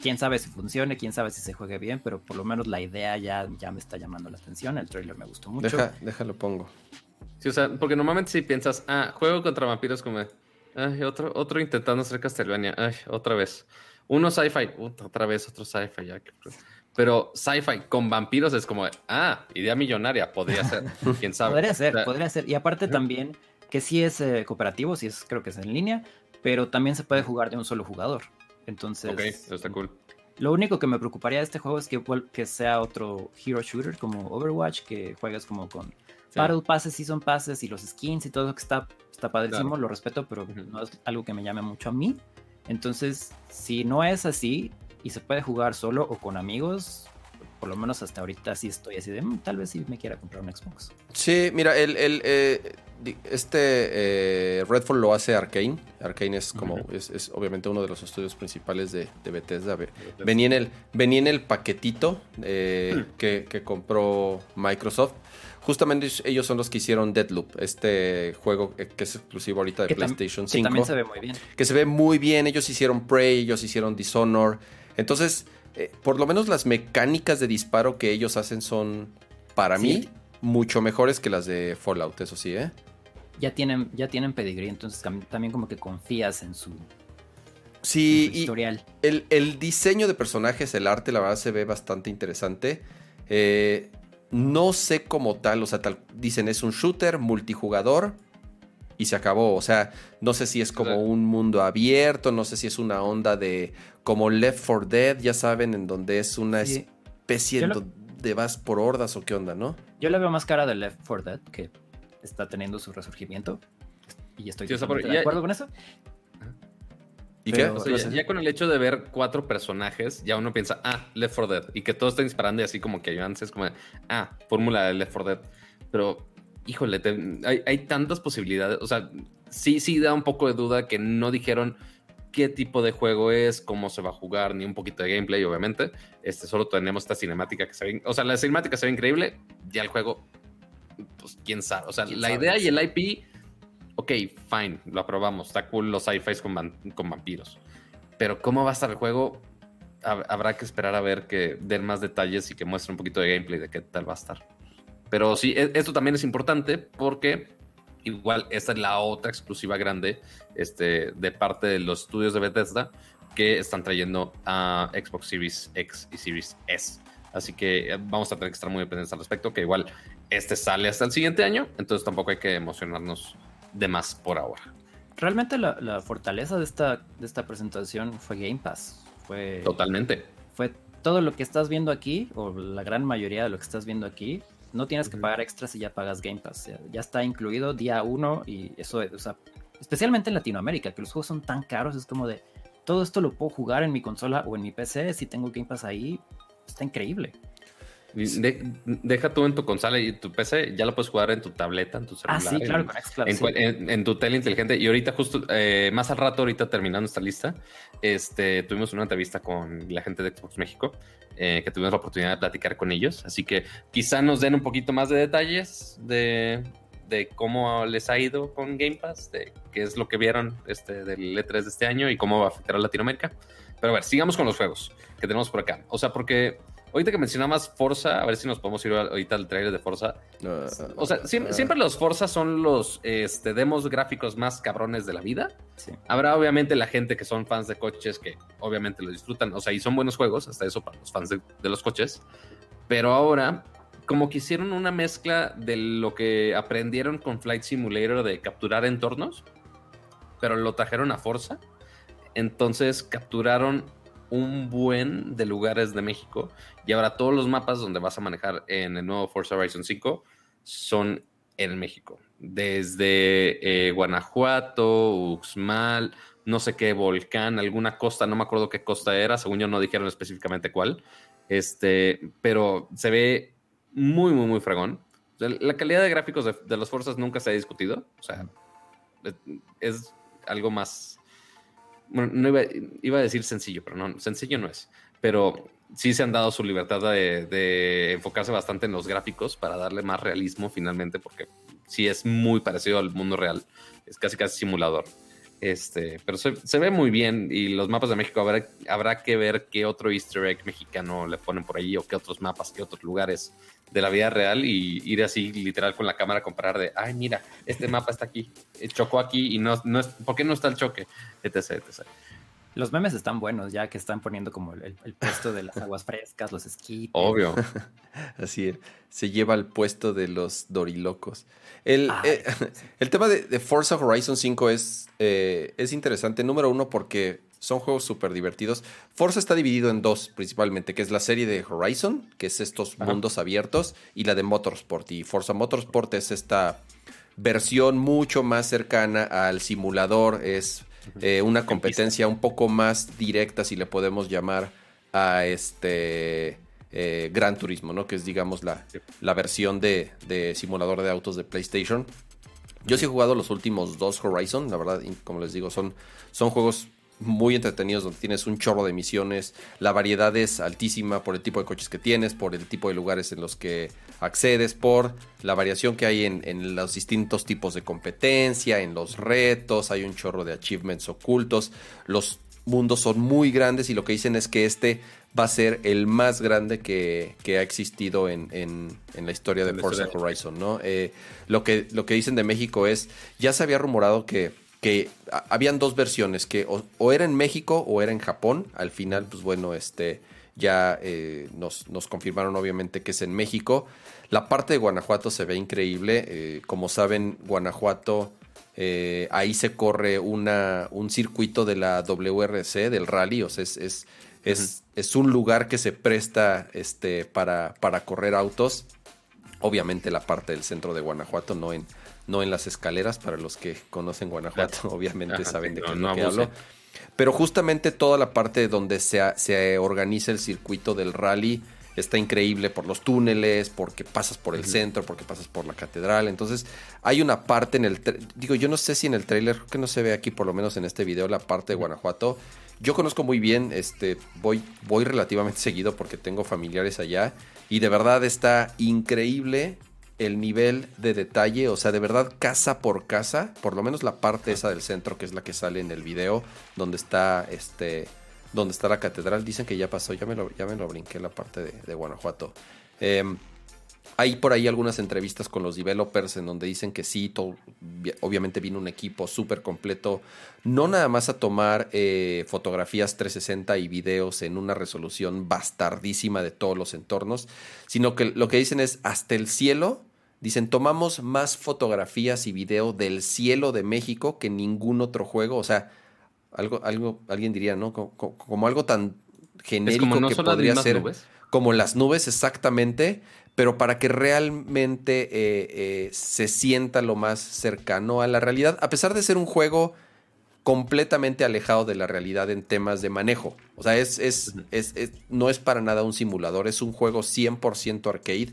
Quién sabe si funcione, quién sabe si se juegue bien, pero por lo menos la idea ya, ya me está llamando la atención. El trailer me gustó mucho. Deja, déjalo pongo. Sí, o sea, porque normalmente si piensas, ah, juego contra vampiros como, ay, otro, otro intentando hacer Castlevania, ay, otra vez. Uno sci-fi, otra vez otro sci-fi ya. Pero sci-fi con vampiros es como, ah, idea millonaria, podría ser, *laughs* quién sabe. podría ser, podría ser. Y aparte también que sí es eh, cooperativo, sí es, creo que es en línea, pero también se puede jugar de un solo jugador. Entonces. Ok, está cool. Lo único que me preocuparía de este juego es que, que sea otro hero shooter como Overwatch, que juegas como con Battle Passes, Season Passes y los skins y todo lo que está, está padrísimo, lo respeto, pero no es algo que me llame mucho a mí. Entonces, si no es así y se puede jugar solo o con amigos, por lo menos hasta ahorita sí estoy así de, mm, tal vez sí me quiera comprar un Xbox. Sí, mira, el, el eh, este eh, Redfall lo hace Arkane. Arkane es como, es, obviamente uno de los estudios principales de, Bethesda. Venía en el, venía en el paquetito eh, hmm. que, que compró Microsoft justamente ellos son los que hicieron Deadloop, este juego que es exclusivo ahorita de PlayStation 5. Que también se ve muy bien. Que se ve muy bien. Ellos hicieron Prey, ellos hicieron Dishonor. Entonces, eh, por lo menos las mecánicas de disparo que ellos hacen son, para mí, mucho mejores que las de Fallout, eso sí, ¿eh? Ya tienen, ya tienen pedigrí, entonces también como que confías en su, sí, historial. el, el, diseño de personajes, el arte, la verdad se ve bastante interesante. Eh, no sé cómo tal, o sea, tal, dicen es un shooter multijugador y se acabó. O sea, no sé si es como un mundo abierto, no sé si es una onda de como Left 4 Dead, ya saben, en donde es una especie de vas por hordas o qué onda, ¿no? Yo le veo más cara de Left 4 Dead que está teniendo su resurgimiento y estoy de acuerdo con eso. ¿Y qué? ya con el hecho de ver cuatro personajes, ya uno piensa, ah, Left 4 Dead. Y que todo está disparando y así como que antes es como, ah, fórmula de Left 4 Dead. Pero, híjole, hay, tantas posibilidades. O sea, sí, sí da un poco de duda que no dijeron qué tipo de juego es, cómo se va a jugar, ni un poquito de gameplay, obviamente. Este, solo tenemos esta cinemática que se ve, o sea, la cinemática se ve increíble, ya el juego, pues quién sabe. O sea, la idea y el IP ok, fine, lo aprobamos, está cool los sci-fi con, con, vampiros. Pero cómo va a estar el juego, habrá que esperar a ver que den más detalles y que muestren un poquito de gameplay de qué tal va a estar. Pero sí, e, esto también es importante porque igual esta es la otra exclusiva grande este, de parte de los estudios de Bethesda que están trayendo a Xbox Series X y Series S. Así que eh, vamos a tener que estar muy pendientes al respecto, que igual este sale hasta el siguiente año, entonces tampoco hay que emocionarnos de más por ahora. Realmente la, fortaleza de esta, de esta presentación fue Game Pass. Fue, Totalmente. Fue todo lo que estás viendo aquí, o la gran mayoría de lo que estás viendo aquí, no tienes que pagar extras si ya pagas Game Pass. Ya, está incluido día uno y eso, o sea, especialmente en Latinoamérica, que los juegos son tan caros, es como de, todo esto lo puedo jugar en mi consola o en mi PC, si tengo Game Pass ahí, está increíble deja tú en tu consola y tu PC, ya lo puedes jugar en tu tableta, en tu celular. Ah, sí, claro, en, tu tele inteligente. Y ahorita, justo eh, más al rato, ahorita terminando esta lista, este, tuvimos una entrevista con la gente de Xbox México, eh, que tuvimos la oportunidad de platicar con ellos. Así que quizá nos den un poquito más de detalles de, de cómo les ha ido con Game Pass, de qué es lo que vieron este, del E3 de este año y cómo va a afectar a Latinoamérica. Pero a ver, sigamos con los juegos que tenemos por acá. O sea, porque Ahorita que mencionabas Forza, a ver si nos podemos ir ahorita al trailer de Forza. o sea, siempre, los Forza son los este, demos gráficos más cabrones de la vida. Habrá obviamente la gente que son fans de coches que obviamente lo disfrutan. O sea, y son buenos juegos, hasta eso para los fans de, los coches. Pero ahora, como que hicieron una mezcla de lo que aprendieron con Flight Simulator de capturar entornos, pero lo trajeron a Forza. Entonces capturaron un buen de lugares de México y ahora todos los mapas donde vas a manejar en el nuevo Forza Horizon 5 son en México. Desde eh, Guanajuato, Uxmal, no sé qué volcán, alguna costa, no me acuerdo qué costa era, según yo no dijeron específicamente cuál. Este, pero se ve muy, muy, muy fragón. la calidad de gráficos de, los Forzas nunca se ha discutido. O sea, es algo más bueno, no iba, a decir sencillo, pero no, sencillo no es. Pero sí se han dado su libertad de, enfocarse bastante en los gráficos para darle más realismo finalmente, porque sí es muy parecido al mundo real. Es casi casi simulador. Este, pero se, ve muy bien y los mapas de México habrá, habrá que ver qué otro easter egg mexicano le ponen por ahí o qué otros mapas, qué otros lugares de la vida real y ir así literal con la cámara a comparar de, ay, mira, este mapa está aquí, eh, chocó aquí y no, no es, ¿por qué no está el choque? Etc, etc. Los memes están buenos, ya que están poniendo como el, puesto de las aguas frescas, los esquí. Obvio. *laughs* Así es. Se lleva al puesto de los dorilocos. El, eh, *laughs* el tema de, Forza Horizon 5 es, eh, es interesante, número uno, porque son juegos súper divertidos. Forza está dividido en dos principalmente, que es la serie de Horizon, que es estos mundos abiertos, y la de Motorsport. Y Forza Motorsport es esta versión mucho más cercana al simulador, es eh, una competencia un poco más directa, si le podemos llamar, a este eh, Gran Turismo, ¿no? Que es, digamos, la, la versión de, de, simulador de autos de PlayStation. Yo sí he jugado los últimos dos Horizon, la verdad, como les digo, son, son juegos muy entretenidos donde tienes un chorro de misiones, la variedad es altísima por el tipo de coches que tienes, por el tipo de lugares en los que accedes, por la variación que hay en, en los distintos tipos de competencia, en los retos, hay un chorro de achievements ocultos, los mundos son muy grandes y lo que dicen es que este va a ser el más grande que, ha existido en, la historia de Forza Horizon, ¿no? Eh, lo, que, lo que dicen de México es, ya se había rumorado que, que habían dos versiones, que o, era en México o era en Japón. Al final, pues bueno, este, ya eh, nos, nos, confirmaron obviamente que es en México. La parte de Guanajuato se ve increíble. Eh, como saben, Guanajuato... ahí se corre una, un circuito de la WRC, del rally, o sea, es, es es, un lugar que se presta este, para, para correr autos. Obviamente la parte del centro de Guanajuato, no en, no en las escaleras, para los que conocen Guanajuato, *laughs* obviamente saben de qué no, hablo. Pero justamente toda la parte donde se, se organiza el circuito del rally está increíble por los túneles, porque pasas por el centro, porque pasas por la catedral. Entonces, hay una parte en el. Digo, yo no sé si en el trailer, creo que no se ve aquí, por lo menos en este video, la parte de Guanajuato. Yo conozco muy bien, este, voy, voy relativamente *laughs* seguido porque tengo familiares allá. Y de verdad está increíble el nivel de detalle. O sea, de verdad, casa por casa, por lo menos la parte esa del centro, que es la que sale en el video, donde está este donde está la catedral. Dicen que ya pasó, ya me lo, ya me lo brinqué la parte de, Guanajuato. Em, hay por ahí algunas entrevistas con los developers en donde dicen que sí, obviamente vino un equipo súper completo, no nada más a tomar eh, fotografías 360 y videos en una resolución bastardísima de todos los entornos, sino que lo que dicen es hasta el cielo, dicen tomamos más fotografías y video del cielo de México que ningún otro juego, o sea, algo, algo, alguien diría, ¿no? Como, algo tan genérico que podría ser. Como las nubes, exactamente. Pero para que realmente eh, eh, se sienta lo más cercano a la realidad, a pesar de ser un juego completamente alejado de la realidad en temas de manejo. O sea, es, es, es, no es para nada un simulador, es un juego 100% arcade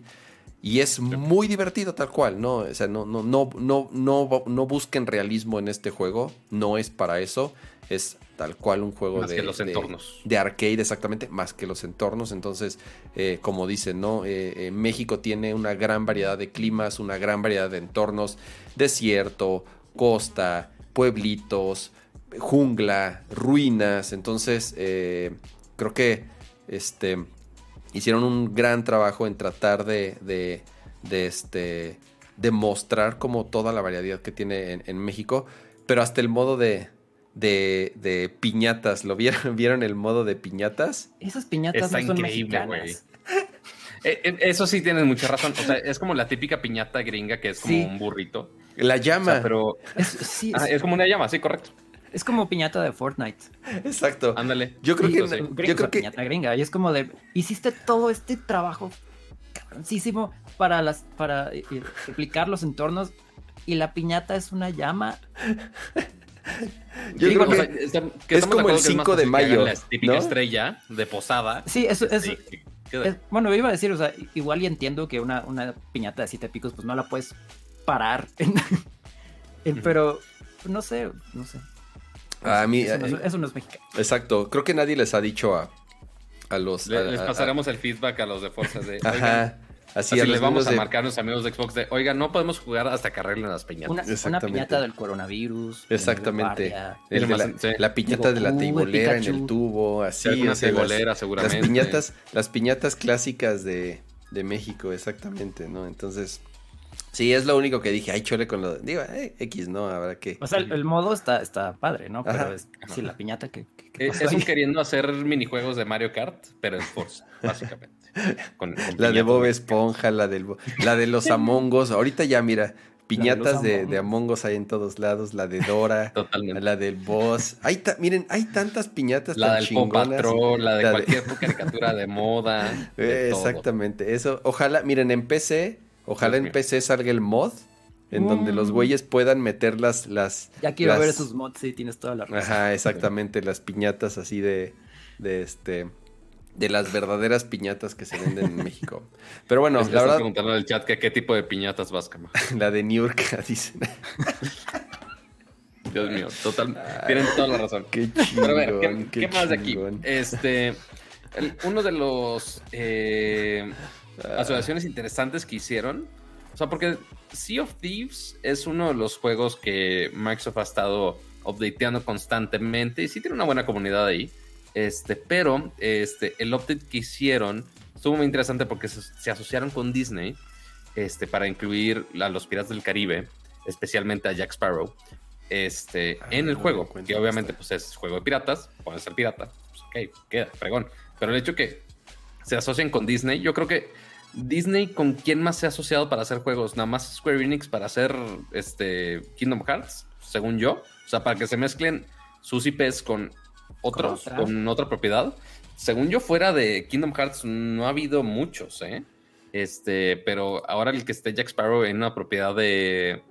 y es muy divertido tal cual, ¿no? O sea, no, no, no, no, no, no busquen realismo en este juego, no es para eso es tal cual un juego de, los entornos. De, arcade, exactamente, más que los entornos. Entonces, eh, como dicen, ¿no? Eh, eh, México tiene una gran variedad de climas, una gran variedad de entornos, desierto, costa, pueblitos, jungla, ruinas. Entonces, creo que este, hicieron un gran trabajo en tratar de, de, de este, demostrar como toda la variedad que tiene en México, pero hasta el modo de, de, de piñatas. ¿Lo vieron? *laughs* ¿Vieron el modo de piñatas? Esas piñatas no son increíble, güey. *laughs* Eh, eh, eso sí tienes mucha razón. O sea, es como la típica piñata gringa que es como un burrito. La llama. pero es, es, como una llama, sí, correcto. Es como piñata de Fortnite. Exacto. Ándale. Yo creo que. yo creo que... piñata gringa. Y es como de. Hiciste todo este trabajo cabroncísimo para las. para explicar los entornos. Y la piñata es una llama. Yo creo que, es como el 5 de mayo. La típica estrella de posada. Sí, eso es, Bueno, iba a decir, o sea, igual y entiendo que una, una piñata de siete picos, pues no la puedes parar. *laughs* pero no sé, no sé. A mí, eso, no, es mexicano. Exacto. Creo que nadie les ha dicho a, a los. les pasaremos el feedback a los de fuerzas de. Ajá. Así, les vamos a marcar a los amigos de Xbox de, oiga, no podemos jugar hasta que arreglen las piñatas. Una, piñata del coronavirus. Exactamente. la, piñata de la teibolera en el tubo, así. Una teibolera, seguramente. Las piñatas, las piñatas clásicas de, de México, exactamente, ¿no? Entonces, Sí, es lo único que dije. Ay, chole con lo. Digo, eh, X, ¿no? Habrá que. O sea, el, modo está, está padre, ¿no? Pero es sí, la piñata que. es un queriendo hacer minijuegos de Mario Kart, pero en Forza, *laughs* básicamente. la de Bob Esponja, la, del, la de los Among Us. Ahorita ya, mira, piñatas de, de, Among Us hay en todos lados, la de Dora, *laughs* la del boss. Hay miren, hay tantas piñatas la del chingonas. la de cualquier caricatura de moda. *laughs* exactamente, eso. Ojalá, miren, en PC, ojalá en PC salga el mod en donde los mm. güeyes puedan meter las... las ya quiero ver esos mods, sí, tienes toda la razón. Ajá, exactamente, las piñatas así de, de este de las verdaderas piñatas que se venden en México. Pero bueno, la verdad. preguntando en el chat que qué tipo de piñatas vas, Cama. *laughs* La de New York, *laughs* dicen. Dios mío, total. tienen toda la razón. Qué chingón, Pero a ver, ¿qué, más de aquí? Este. uno de los eh. Asociaciones interesantes que hicieron. O sea, porque Sea of Thieves es uno de los juegos que Microsoft ha estado updateando constantemente y sí tiene una buena comunidad ahí. Este, pero este, el update que hicieron estuvo muy interesante porque se, asociaron con Disney este, para incluir a los Piratas del Caribe, especialmente a Jack Sparrow, este, ah, en el juego, que obviamente pues, es juego de piratas, puede ser pirata, pues, ok, queda, pregón. Pero el hecho que se asocien con Disney, yo creo que Disney con quién más se ha asociado para hacer juegos, nada más Square Enix para hacer este Kingdom Hearts, según yo, o sea, para que se mezclen sus IPs con otros ¿Con, otra propiedad. Según yo, fuera de Kingdom Hearts no ha habido muchos, ¿eh? Este, pero ahora el que esté Jack Sparrow en una propiedad de,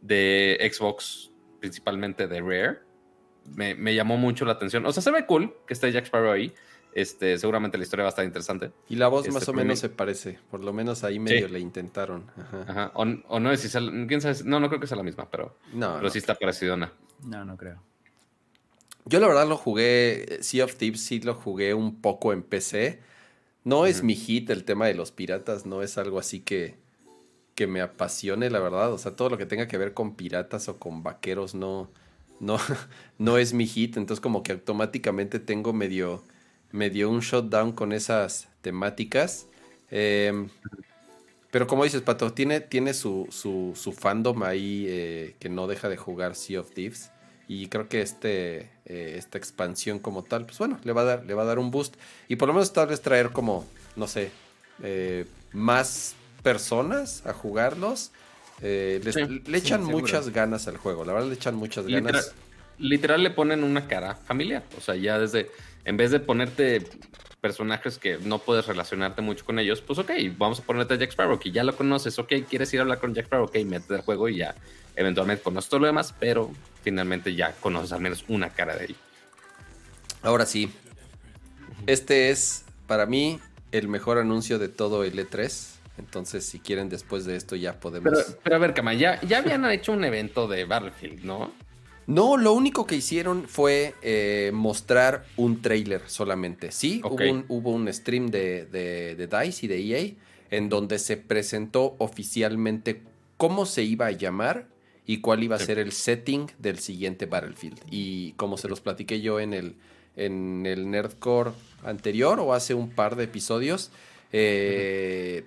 de Xbox, principalmente de Rare, me, llamó mucho la atención. O sea, se ve cool que esté Jack Sparrow ahí. Este, seguramente la historia va a estar interesante. Y la voz más este, o menos se parece. Por lo menos ahí medio le intentaron. Ajá. O, no es si quién sabe, no, no creo que sea la misma, pero, no, pero sí está parecido No, no creo. Yo la verdad lo jugué, Sea of Thieves sí lo jugué un poco en PC. No es mi hit el tema de los piratas, no es algo así que, que me apasione, la verdad. O sea, todo lo que tenga que ver con piratas o con vaqueros no, no, *laughs* no es mi hit. Entonces como que automáticamente tengo medio, medio un shutdown con esas temáticas. Em, pero como dices, Pato, tiene, tiene su, su, su fandom ahí eh, que no deja de jugar Sea of Thieves. Y creo que este, eh, esta expansión como tal, pues bueno, le va, a dar, le va a dar un boost. Y por lo menos tal vez traer como, no sé, eh, más personas a jugarlos. Eh, le echan muchas ganas al juego, la verdad le echan muchas ganas. Literal le ponen una cara familiar, o sea, ya desde, en vez de ponerte personajes que no puedes relacionarte mucho con ellos, pues ok, vamos a ponerte a Jack Sparrow, que ya lo conoces, ok, quieres ir a hablar con Jack Sparrow, ok, mete el juego y ya eventualmente conoces todo lo demás, pero finalmente ya conoces al menos una cara de él. Ahora sí, este es para mí el mejor anuncio de todo el E3. Entonces, si quieren, después de esto ya podemos. Pero, a ver, Kama, ya, ya habían *laughs* hecho un evento de Battlefield, ¿no? No, lo único que hicieron fue eh, mostrar un trailer solamente. Sí, hubo, un, hubo, un, stream de, de, de, DICE y de EA en donde se presentó oficialmente cómo se iba a llamar y cuál iba a ser el setting del siguiente Battlefield. Y como se los platiqué yo en el, en el Nerdcore anterior o hace un par de episodios, eh,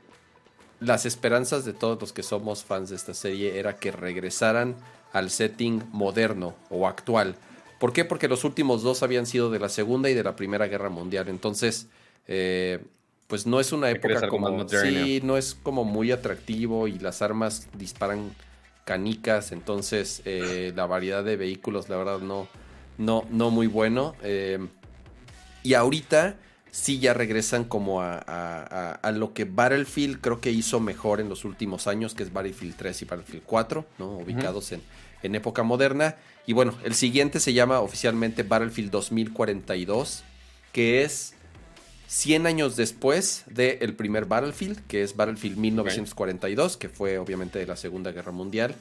las esperanzas de todos los que somos fans de esta serie era que regresaran al setting moderno o actual. ¿Por qué? Porque los últimos dos habían sido de la Segunda y de la Primera Guerra Mundial. Entonces, eh, pues no es una época como... Sí, no es como muy atractivo y las armas disparan canicas, entonces eh, la variedad de vehículos, la verdad, no, no, no muy bueno. Eh, y ahorita sí ya regresan como a, a, lo que Battlefield creo que hizo mejor en los últimos años, que es Battlefield 3 y Battlefield 4, ¿no? ubicados en, en época moderna. Y bueno, el siguiente se llama oficialmente Battlefield 2042, que es 100 años después del primer Battlefield, que es Battlefield 1942, que fue obviamente de la Segunda Guerra Mundial,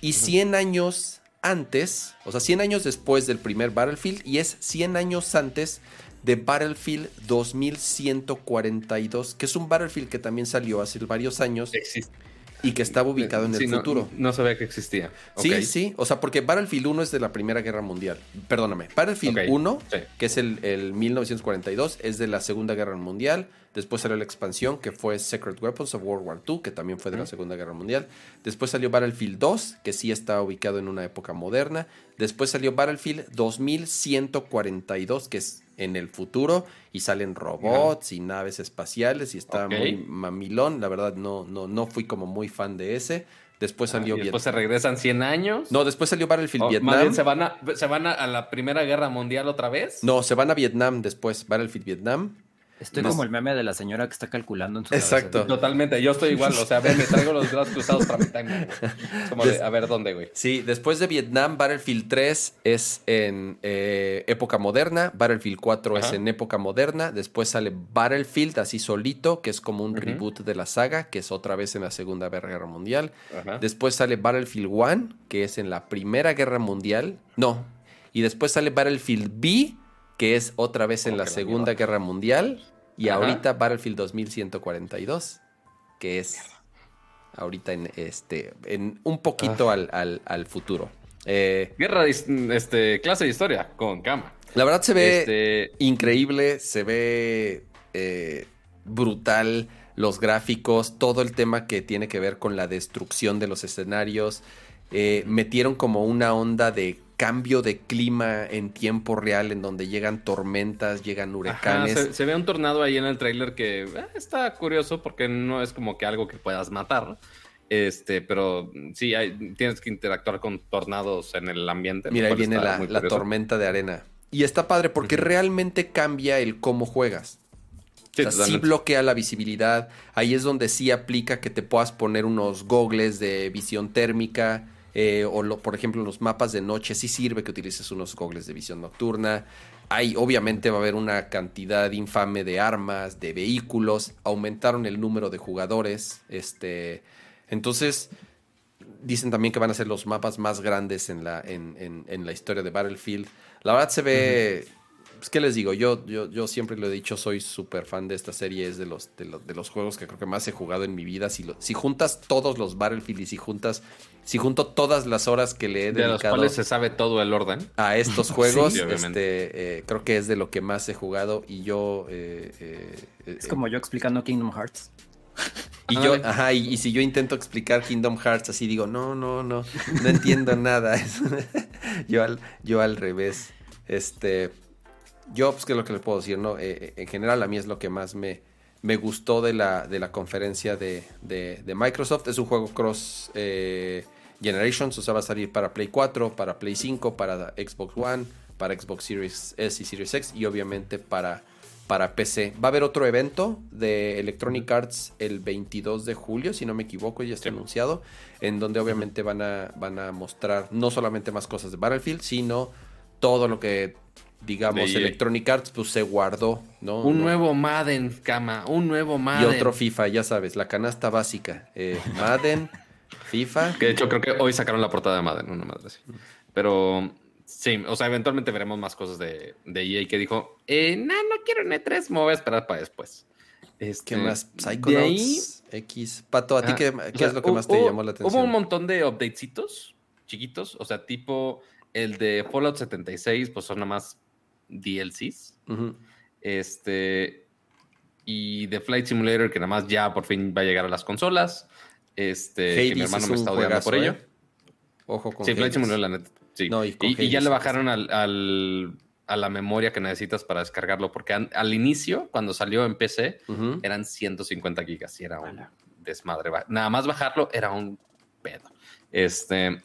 y 100 años antes, o sea, 100 años después del primer Battlefield, y es 100 años antes de Battlefield 2142, que es un Battlefield que también salió hace varios años. Existe y que estaba ubicado en el futuro. No, sabía que existía. Sí, sí. O sea, porque Battlefield 1 es de la Primera Guerra Mundial. Perdóname. Battlefield 1, que es el, el, 1942, es de la Segunda Guerra Mundial. Después salió la expansión, que fue Secret Weapons of World War II, que también fue de la Segunda Guerra Mundial. Después salió Battlefield 2, que sí está ubicado en una época moderna. Después salió Battlefield 2142, que es en el futuro y salen robots y naves espaciales y está muy mamilón. La verdad, no, no, no fui como muy fan de ese. Después ah, salió ¿y Después se regresan 100 años. No, después salió Battlefield oh, Vietnam. ¿se van, a, ¿Se van a, la Primera Guerra Mundial otra vez? No, se van a Vietnam después, Battlefield Vietnam. Estoy como el meme de la señora que está calculando en su Exacto. Totalmente, yo estoy igual. O sea, me traigo los brazos cruzados para mi time. Como de, a ver, ¿dónde, güey? Sí, después de Vietnam, Battlefield 3 es en eh, época moderna, Battlefield 4 es en época moderna, después sale Battlefield así solito, que es como un reboot de la saga, que es otra vez en la Segunda Guerra Mundial. Después sale Battlefield 1, que es en la Primera Guerra Mundial. No. Y después sale Battlefield B, que es otra vez en la Segunda Guerra Mundial. Y ahorita Battlefield 2142, que es ahorita en este en un poquito ah. al, futuro. Eh, Guerra este, clase de historia con cama. La verdad se ve este, increíble, se ve eh, brutal los gráficos, todo el tema que tiene que ver con la destrucción de los escenarios. Eh, metieron como una onda de cambio de clima en tiempo real en donde llegan tormentas, llegan huracanes. se, ve un tornado ahí en el trailer que eh, está curioso porque no es como que algo que puedas matar. Este, pero sí, hay, tienes que interactuar con tornados en el ambiente. Mira, ahí viene la, tormenta de arena. Y está padre porque realmente cambia el cómo juegas. Sí, sí bloquea la visibilidad. Ahí es donde sí aplica que te puedas poner unos gogles de visión térmica eh, o por ejemplo los mapas de noche sí sirve que utilices unos gogles de visión nocturna. Hay, obviamente va a haber una cantidad infame de armas, de vehículos, aumentaron el número de jugadores, este, entonces dicen también que van a ser los mapas más grandes en la, en, la historia de Battlefield. La verdad se ve, pues, ¿qué les digo? Yo, yo, yo siempre lo he dicho, soy súper fan de esta serie, es de los, de, los juegos que creo que más he jugado en mi vida. Si, si juntas todos los Battlefield y si juntas si junto todas las horas que le he dedicado. De los cuales se sabe todo el orden. A estos *laughs* juegos, este, eh, creo que es de lo que más he jugado y yo. Eh, eh, es como yo explicando Kingdom Hearts. Y yo, ajá, y, si yo intento explicar Kingdom Hearts así, digo, no, no, no, no entiendo nada. *laughs* yo, al, yo al revés. Este, yo, pues, ¿qué es lo que le puedo decir? no En general, a mí es lo que más me, me gustó de la, de la conferencia de, de, Microsoft. Es un juego cross Generations, o sea, va a salir para Play 4, para Play 5, para Xbox One, para Xbox Series S y Series X y obviamente para, para PC. Va a haber otro evento de Electronic Arts el 22 de julio, si no me equivoco, ya está anunciado, en donde obviamente van a, van a mostrar no solamente más cosas de Battlefield, sino todo lo que digamos, Electronic Arts, pues se guardó, ¿no? Un nuevo Madden, cama, un nuevo Madden. Y otro FIFA, ya sabes, la canasta básica. Eh, *laughs* Madden, FIFA. Que de hecho creo que hoy sacaron la portada de Madden, una madre así. Pero sí, o sea, eventualmente veremos más cosas de, de EA que dijo, eh, no, no quiero en E3, me voy a esperar para después. Este, ¿Qué más? Psychonauts X. Pato, ¿a ti qué, es lo que más te llamó la atención? Hubo un montón de updatecitos chiquitos, o sea, tipo el de Fallout 76, pues son nada más DLCs. Este. Y The Flight Simulator, que nada más ya por fin va a llegar a las consolas. Este, que mi hermano me está odiando por ello. ¿eh? Ojo con Sí, Flight Simulator, la neta. Sí. y, ya le bajaron al, a la memoria que necesitas para descargarlo, porque al inicio, cuando salió en PC, eran 150 gigas y era un desmadre. Nada más bajarlo era un pedo. Este.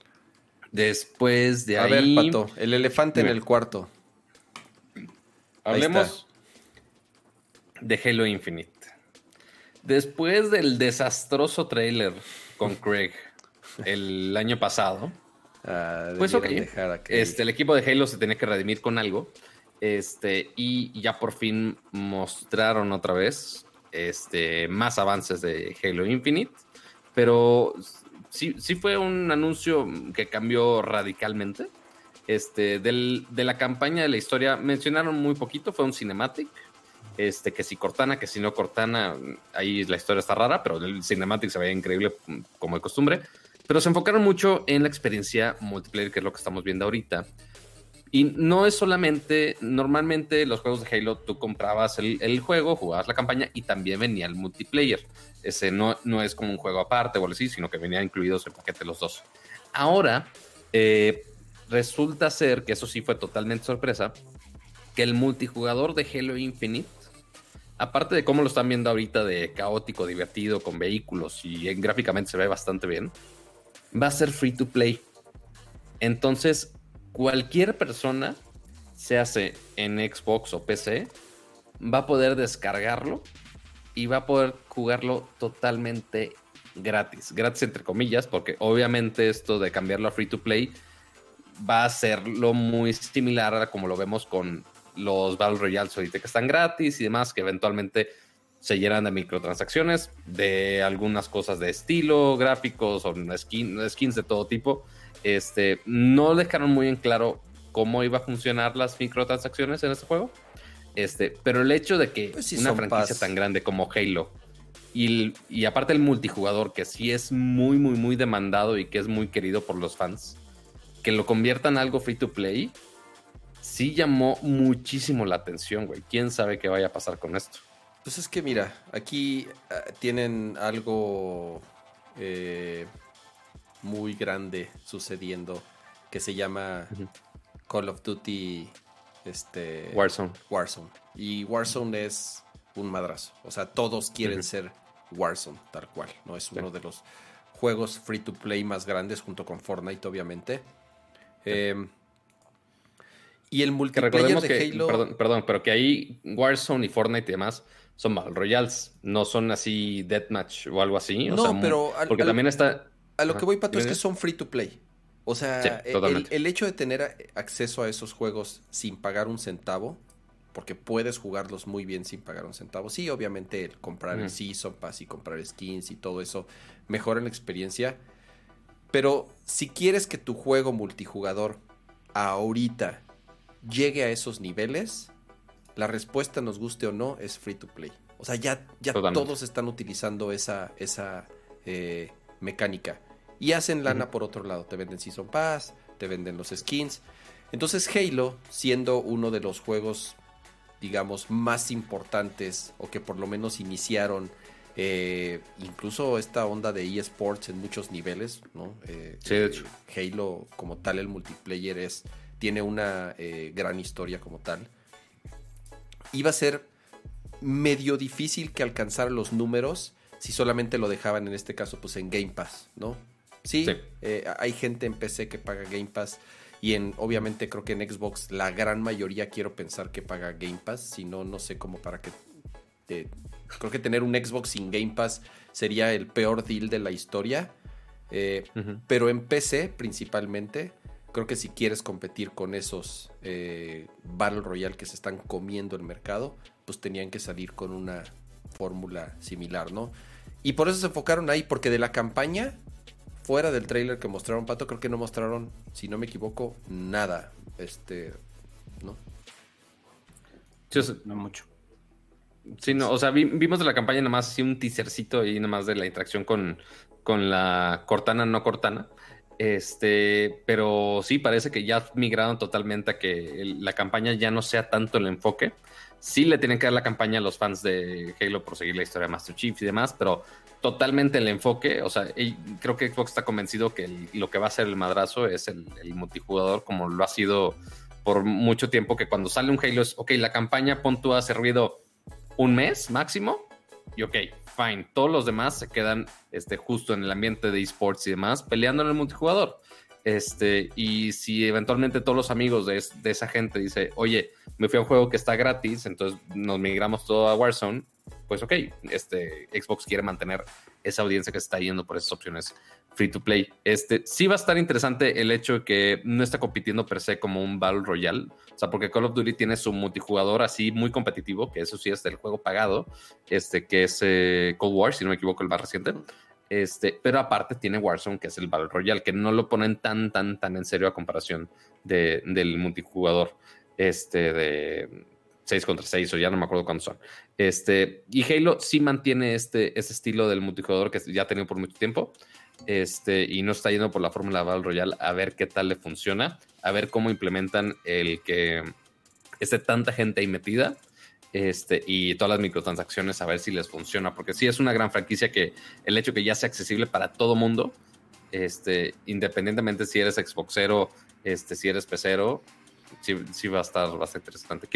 Después de ahí. A ver, Pato, el elefante en el cuarto. Hablemos de Halo Infinite. Después del desastroso trailer con Craig el año pasado, ah, pues ok, este, el equipo de Halo se tenía que redimir con algo. Este, y ya por fin mostraron otra vez este, más avances de Halo Infinite. Pero sí, sí fue un anuncio que cambió radicalmente. Este, de la campaña de la historia mencionaron muy poquito, fue un cinematic. Este, que si Cortana, que si no Cortana, ahí la historia está rara, pero el cinematic se veía increíble como de costumbre. Pero se enfocaron mucho en la experiencia multiplayer, que es lo que estamos viendo ahorita. Y no es solamente, normalmente los juegos de Halo, tú comprabas el, juego, jugabas la campaña y también venía el multiplayer. Ese no, no es como un juego aparte o algo así, sino que venía incluidos en paquete los dos. Ahora, eh, resulta ser que eso sí fue totalmente sorpresa, que el multijugador de Halo Infinite, aparte de cómo lo están viendo ahorita de caótico, divertido, con vehículos y gráficamente se ve bastante bien, va a ser free to play. Entonces, cualquier persona, se hace en Xbox o PC, va a poder descargarlo y va a poder jugarlo totalmente gratis. Gratis entre comillas, porque obviamente esto de cambiarlo a free to play va a serlo muy similar a como lo vemos con los Battle Royale ahorita que están gratis y demás, que eventualmente se llenan de microtransacciones, de algunas cosas de estilo, gráficos o skins de todo tipo. Este, no dejaron muy en claro cómo iba a funcionar las microtransacciones en este juego. Este, pero el hecho de que pues una franquicia tan grande como Halo y, y, aparte el multijugador, que sí es muy, muy, muy demandado y que es muy querido por los fans, que lo conviertan en algo free to play, sí llamó muchísimo la atención, güey. ¿Quién sabe qué vaya a pasar con esto? Pues es que mira, aquí ah, tienen algo eh, muy grande sucediendo que se llama Call of Duty este, Warzone. Warzone. Y Warzone es un madrazo. O sea, todos quieren ser Warzone, tal cual. ¿no? Es uno de los juegos free to play más grandes junto con Fortnite, obviamente. Em, y el multiplayer de Halo. Perdón, perdón, pero que ahí Warzone y Fortnite y demás son Battle Royals, no son así Deathmatch o algo así. no, pero. porque también está. A lo que voy, Pato, es que son free to play. O sea, el, hecho de tener acceso a esos juegos sin pagar un centavo, porque puedes jugarlos muy bien sin pagar un centavo. Sí, obviamente el comprar el Season Pass y comprar skins y todo eso mejora la experiencia. Pero si quieres que tu juego multijugador ahorita llegue a esos niveles, la respuesta, nos guste o no, es free to play. O sea, ya, ya todos están utilizando esa, esa eh, mecánica. Y hacen lana por otro lado. Te venden Season Pass, te venden los skins. Entonces Halo, siendo uno de los juegos, digamos, más importantes o que por lo menos iniciaron eh, incluso esta onda de eSports en muchos niveles, ¿no? Eh, sí, de hecho. Halo como tal, el multiplayer es, tiene una eh, gran historia como tal. Iba a ser medio difícil que alcanzara los números si solamente lo dejaban en este caso pues en Game Pass, ¿no? Sí, eh, hay gente en PC que paga Game Pass y en obviamente creo que en Xbox la gran mayoría quiero pensar que paga Game Pass, si no, no sé cómo para que... creo que tener un Xbox sin Game Pass sería el peor deal de la historia, eh, pero en PC principalmente, creo que si quieres competir con esos eh, Battle Royale que se están comiendo el mercado, pues tenían que salir con una fórmula similar, ¿no? Y por eso se enfocaron ahí, porque de la campaña fuera del trailer que mostraron, Pato, creo que no mostraron, si no me equivoco, nada. Este, ¿no? no mucho. Sí, no, o sea, vimos de la campaña nada más así un teasercito y nada más de la interacción con, con la Cortana, no Cortana. Este, pero sí, parece que ya migraron totalmente a que la campaña ya no sea tanto el enfoque. Sí le tienen que dar la campaña a los fans de Halo por seguir la historia de Master Chief y demás, pero totalmente el enfoque. O sea, creo que Xbox está convencido que lo que va a ser el madrazo es el, multijugador, como lo ha sido por mucho tiempo, que cuando sale un Halo es, ok, la campaña pon tú ha servido un mes máximo, y ok, fine. Todos los demás se quedan este, justo en el ambiente de esports y demás, peleando en el multijugador. Este, y si eventualmente todos los amigos de, esa gente dice, oye, me fui a un juego que está gratis, entonces nos migramos todo a Warzone, pues ok, este, Xbox quiere mantener esa audiencia que está yendo por esas opciones free to play. Este, sí va a estar interesante el hecho de que no está compitiendo per se como un Battle Royale, o sea, porque Call of Duty tiene su multijugador así muy competitivo, que eso sí es del juego pagado, este, que es eh, Cold War, si no me equivoco, el más reciente. Este, pero aparte tiene Warzone, que es el Battle Royale, que no lo ponen tan, tan, tan en serio a comparación de, del multijugador este, de 6 contra 6 o ya no me acuerdo cuántos son. Este, y Halo sí mantiene este, este estilo del multijugador que ya ha tenido por mucho tiempo. Este, y no está yendo por la fórmula Battle Royale a ver qué tal le funciona, a ver cómo implementan el que esté tanta gente ahí metida este, y todas las microtransacciones, a ver si les funciona, porque sí es una gran franquicia que el hecho que ya sea accesible para todo mundo, este, independientemente si eres Xboxero, este, si eres pecero, sí, va a estar bastante interesante.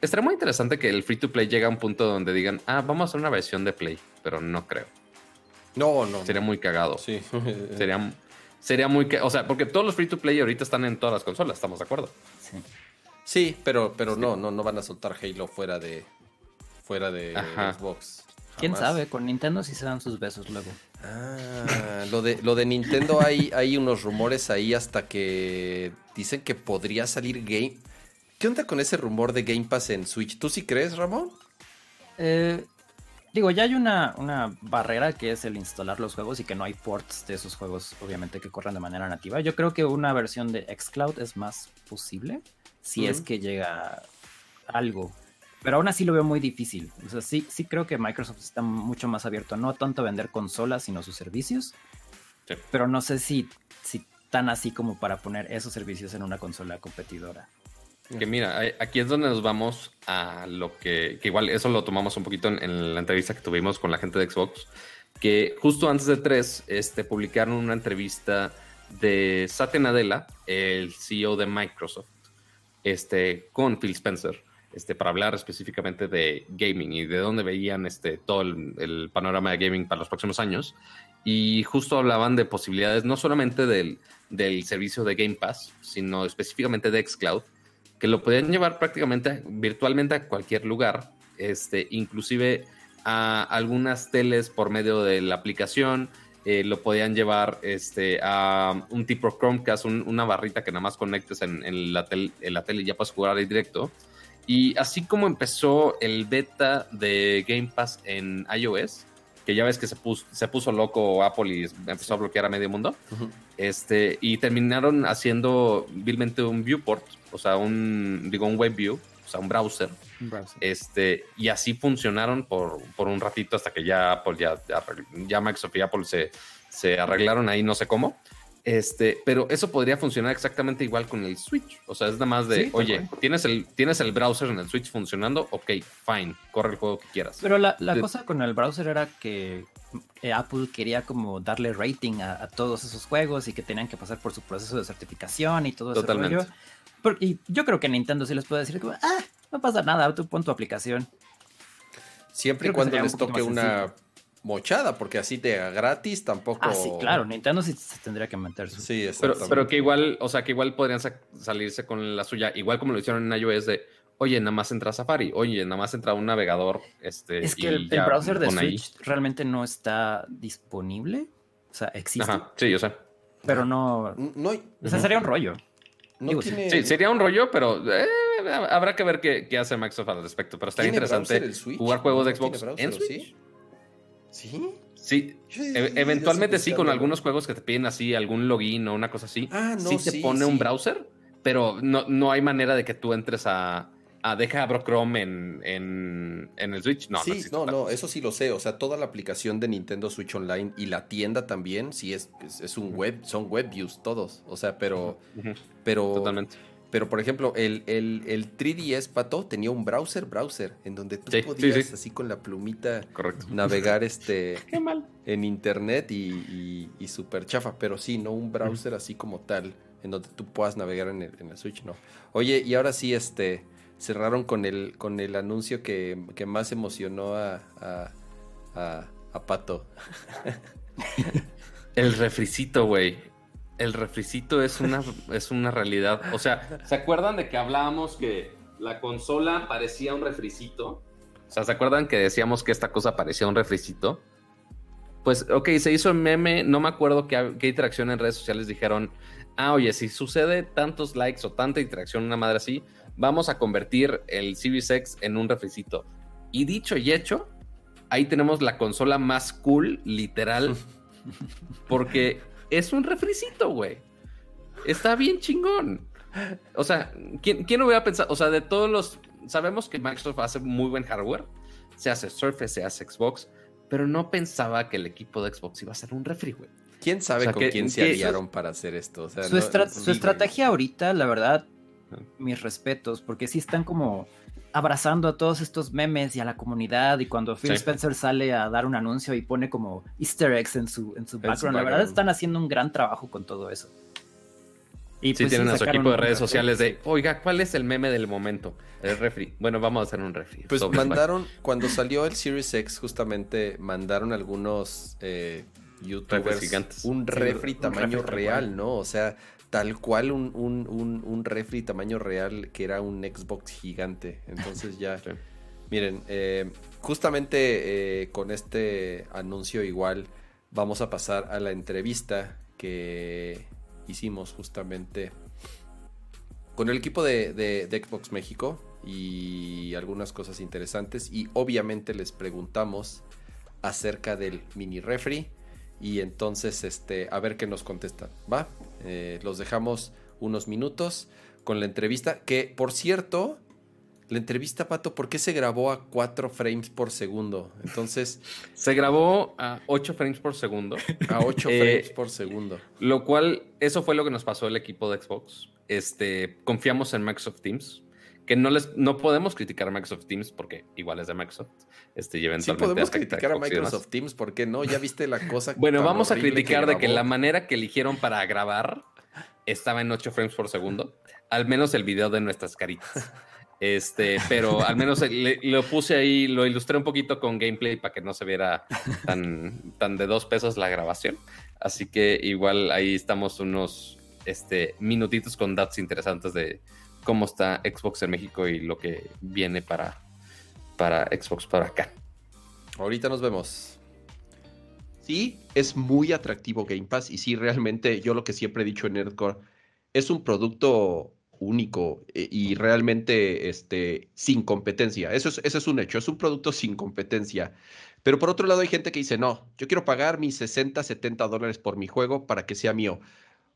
Estaría muy interesante que el free to play llegue a un punto donde digan, ah, vamos a hacer una versión de play, pero no creo. No, no. Sería muy cagado. Sí. *laughs* sería, sería muy. O sea, porque todos los free to play ahorita están en todas las consolas, ¿estamos de acuerdo? Sí. Sí, pero, pero no, no, no van a soltar Halo fuera de, fuera de Xbox. ¿Quién sabe? Con Nintendo sí se dan sus besos luego. Ah, lo de, lo de Nintendo hay, hay unos rumores ahí hasta que dicen que podría salir Game. ¿Qué onda con ese rumor de Game Pass en Switch? ¿Tú sí crees, Ramón? Eh, digo, ya hay una, una, barrera que es el instalar los juegos y que no hay ports de esos juegos, obviamente, que corran de manera nativa. Yo creo que una versión de Xcloud es más posible si es que llega algo. Pero aún así lo veo muy difícil. O sea, sí, sí creo que Microsoft está mucho más abierto, no tanto a vender consolas, sino sus servicios. Pero no sé si, si tan así como para poner esos servicios en una consola competidora. Que mira, aquí es donde nos vamos a lo que, que igual eso lo tomamos un poquito en, la entrevista que tuvimos con la gente de Xbox, que justo antes de 3 este, publicaron una entrevista de Satya Nadella, el CEO de Microsoft, este, con Phil Spencer, este, para hablar específicamente de gaming y de dónde veían este, todo el, panorama de gaming para los próximos años. Y justo hablaban de posibilidades no solamente del, del servicio de Game Pass, sino específicamente de Xcloud, que lo podían llevar prácticamente virtualmente a cualquier lugar, este, inclusive a algunas teles por medio de la aplicación, eh, lo podían llevar este, a un tipo Chromecast, una barrita que nada más conectes en, la, en la tele y ya puedes jugar ahí directo. Y así como empezó el beta de Game Pass en iOS, que ya ves que se puso, se puso loco Apple y empezó a bloquear a medio mundo, este, y terminaron haciendo vilmente un viewport, o sea, un, digo, un web view, o sea, un browser. Este, y así funcionaron por, por, un ratito hasta que ya Apple, ya, ya Microsoft y Apple se, se arreglaron ahí, no sé cómo. Este, pero eso podría funcionar exactamente igual con el Switch. O sea, es nada más de, oye, ¿tienes el, ¿tienes el browser en el Switch funcionando? Ok, fine, corre el juego que quieras. Pero la, cosa con el browser era que eh, Apple quería como darle rating a, todos esos juegos y que tenían que pasar por su proceso de certificación y todo eso. Totalmente. y yo creo que Nintendo sí les puede decir, ah, no pasa nada, tú pon tu aplicación. Siempre y cuando les toque una mochada, porque así de gratis tampoco. Ah, sí, claro, Nintendo sí se tendría que meter. Sí, pero, pero que igual, o sea, que igual podrían salirse con la suya, igual como lo hicieron en iOS de, oye, nada más entra Safari, oye, nada más entra un navegador. Este, es que el, browser de Switch realmente no está disponible. O sea, existe. sí, yo sé. Pero no. no o sea, sería un rollo. Sí, sería un rollo, pero eh, habrá que ver qué, hace Microsoft al respecto. Pero estaría interesante jugar juegos de Xbox en Switch. ¿Sí? Sí, e-, eventualmente sí, con algunos juegos que te piden así algún login o una cosa así. Ah, no, sí te pone un browser, pero no, no hay manera de que tú entres a, a deja abro Chrome en, en, el Switch. No, sí, no, no, eso sí lo sé. O sea, toda la aplicación de Nintendo Switch Online y la tienda también, sí es, es, un web, son web views todos. O sea, pero, pero Totalmente. Pero, por ejemplo, el, el, 3DS Pato tenía un browser, browser, en donde tú podías así con la plumita navegar este en internet y, y, super chafa. Pero sí, no un browser así como tal, en donde tú puedas navegar en el, en el Switch, no. Oye, y ahora sí, este cerraron con el, con el anuncio que, más emocionó a, a, a Pato. el refricito, güey el refricito es una, *laughs* es una realidad. O sea, ¿se acuerdan de que hablábamos que la consola parecía un refricito? O sea, ¿se acuerdan que decíamos que esta cosa parecía un refricito? Pues, ok, se hizo el meme, no me acuerdo qué, qué interacción en redes sociales dijeron, ah, oye, si sucede tantos likes o tanta interacción una madre así, vamos a convertir el Series X en un refricito. Y dicho y hecho, ahí tenemos la consola más cool, literal, *laughs* porque es un refricito, güey. Está bien chingón. O sea, ¿quién, ¿quién hubiera pensado? O sea, de todos los. Sabemos que Microsoft hace muy buen hardware. Se hace Surface, se hace Xbox. Pero no pensaba que el equipo de Xbox iba a ser un refri, güey. ¿Quién sabe con quién se aliaron para hacer esto? su, estrategia ahorita, la verdad, mis respetos, porque sí están como abrazando a todos estos memes y a la comunidad y cuando Phil Spencer sale a dar un anuncio y pone como easter eggs en su, en su, background, la verdad están haciendo un gran trabajo con todo eso. Y sí, pues tienen a su equipo de redes sociales de, oiga, ¿cuál es el meme del momento? El refri. Bueno, vamos a hacer un refri. Pues mandaron, cuando salió el Series X, justamente mandaron algunos eh, youtubers gigantes. un refri tamaño real, ¿no? O sea, tal cual un, un, un, refri tamaño real que era un Xbox gigante. Entonces ya, miren, eh, justamente eh, con este anuncio igual vamos a pasar a la entrevista que hicimos justamente con el equipo de, Xbox México y algunas cosas interesantes. Y obviamente les preguntamos acerca del mini refri. Y entonces este a ver qué nos contestan va eh, los dejamos unos minutos con la entrevista que por cierto la entrevista, Pato, ¿por qué se grabó a 4 frames por segundo? Entonces. *laughs* Se grabó a 8 frames por segundo. A 8 eh, frames por segundo. Lo cual, eso fue lo que nos pasó el equipo de Xbox. Este, confiamos en Microsoft Teams. Que no les no podemos criticar a Microsoft Teams porque igual es de Microsoft. Este, y eventualmente sí, podemos criticar a Microsoft Teams, ¿por qué no? Ya viste la cosa. *laughs* bueno, vamos a criticar de que la manera que eligieron para grabar estaba en 8 frames por segundo. Al menos el video de nuestras caritas. Este, pero al menos lo puse ahí, lo ilustré un poquito con gameplay para que no se viera tan, tan de dos pesos la grabación. Así que igual ahí estamos unos este, minutitos con datos interesantes de cómo está Xbox en México y lo que viene para, para Xbox para acá. Ahorita nos vemos. Sí, es muy atractivo Game Pass y sí, realmente yo lo que siempre he dicho en Nerdcore, es un producto único eh, y realmente este, sin competencia. Eso es, eso es un hecho, es un producto sin competencia. Pero por otro lado hay gente que dice, no, yo quiero pagar mis 60, 70 dólares por mi juego para que sea mío.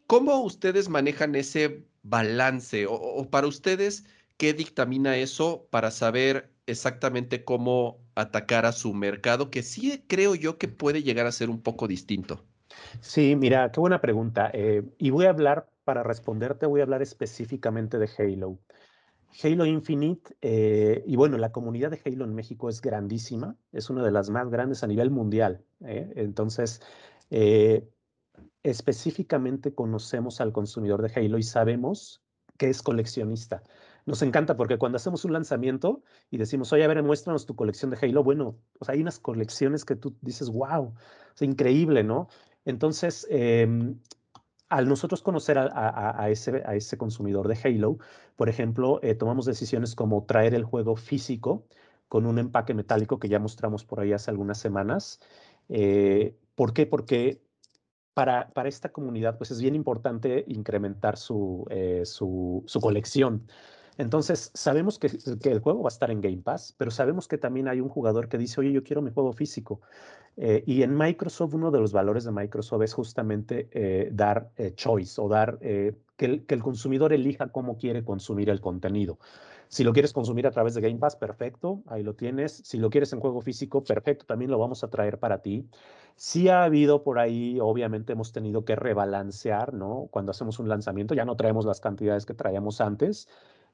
¿Cómo ustedes manejan ese balance? O, para ustedes, ¿qué dictamina eso para saber exactamente cómo atacar a su mercado? Que sí creo yo que puede llegar a ser un poco distinto. Sí, mira, qué buena pregunta. Eh, y voy a hablar para responderte voy a hablar específicamente de Halo. Halo Infinite, eh, y bueno, la comunidad de Halo en México es grandísima, es una de las más grandes a nivel mundial. ¿eh? Entonces, eh, específicamente conocemos al consumidor de Halo y sabemos que es coleccionista. Nos encanta porque cuando hacemos un lanzamiento y decimos, oye, a ver, muéstranos tu colección de Halo, bueno, pues hay unas colecciones que tú dices, wow, es increíble, ¿no? Entonces, em, al nosotros conocer a, ese, consumidor de Halo, por ejemplo, eh, tomamos decisiones como traer el juego físico con un empaque metálico que ya mostramos por ahí hace algunas semanas. Eh, ¿Por qué? Porque para, esta comunidad pues es bien importante incrementar su, eh, su colección. Entonces, sabemos que, el juego va a estar en Game Pass, pero sabemos que también hay un jugador que dice, oye, yo quiero mi juego físico. Eh, y en Microsoft, uno de los valores de Microsoft es justamente eh, dar eh, choice o dar que el, que el consumidor elija cómo quiere consumir el contenido. Si lo quieres consumir a través de Game Pass, perfecto, ahí lo tienes. Si lo quieres en juego físico, perfecto, también lo vamos a traer para ti. Sí ha habido por ahí, obviamente hemos tenido que rebalancear, ¿no? Cuando hacemos un lanzamiento, ya no traemos las cantidades que traíamos antes,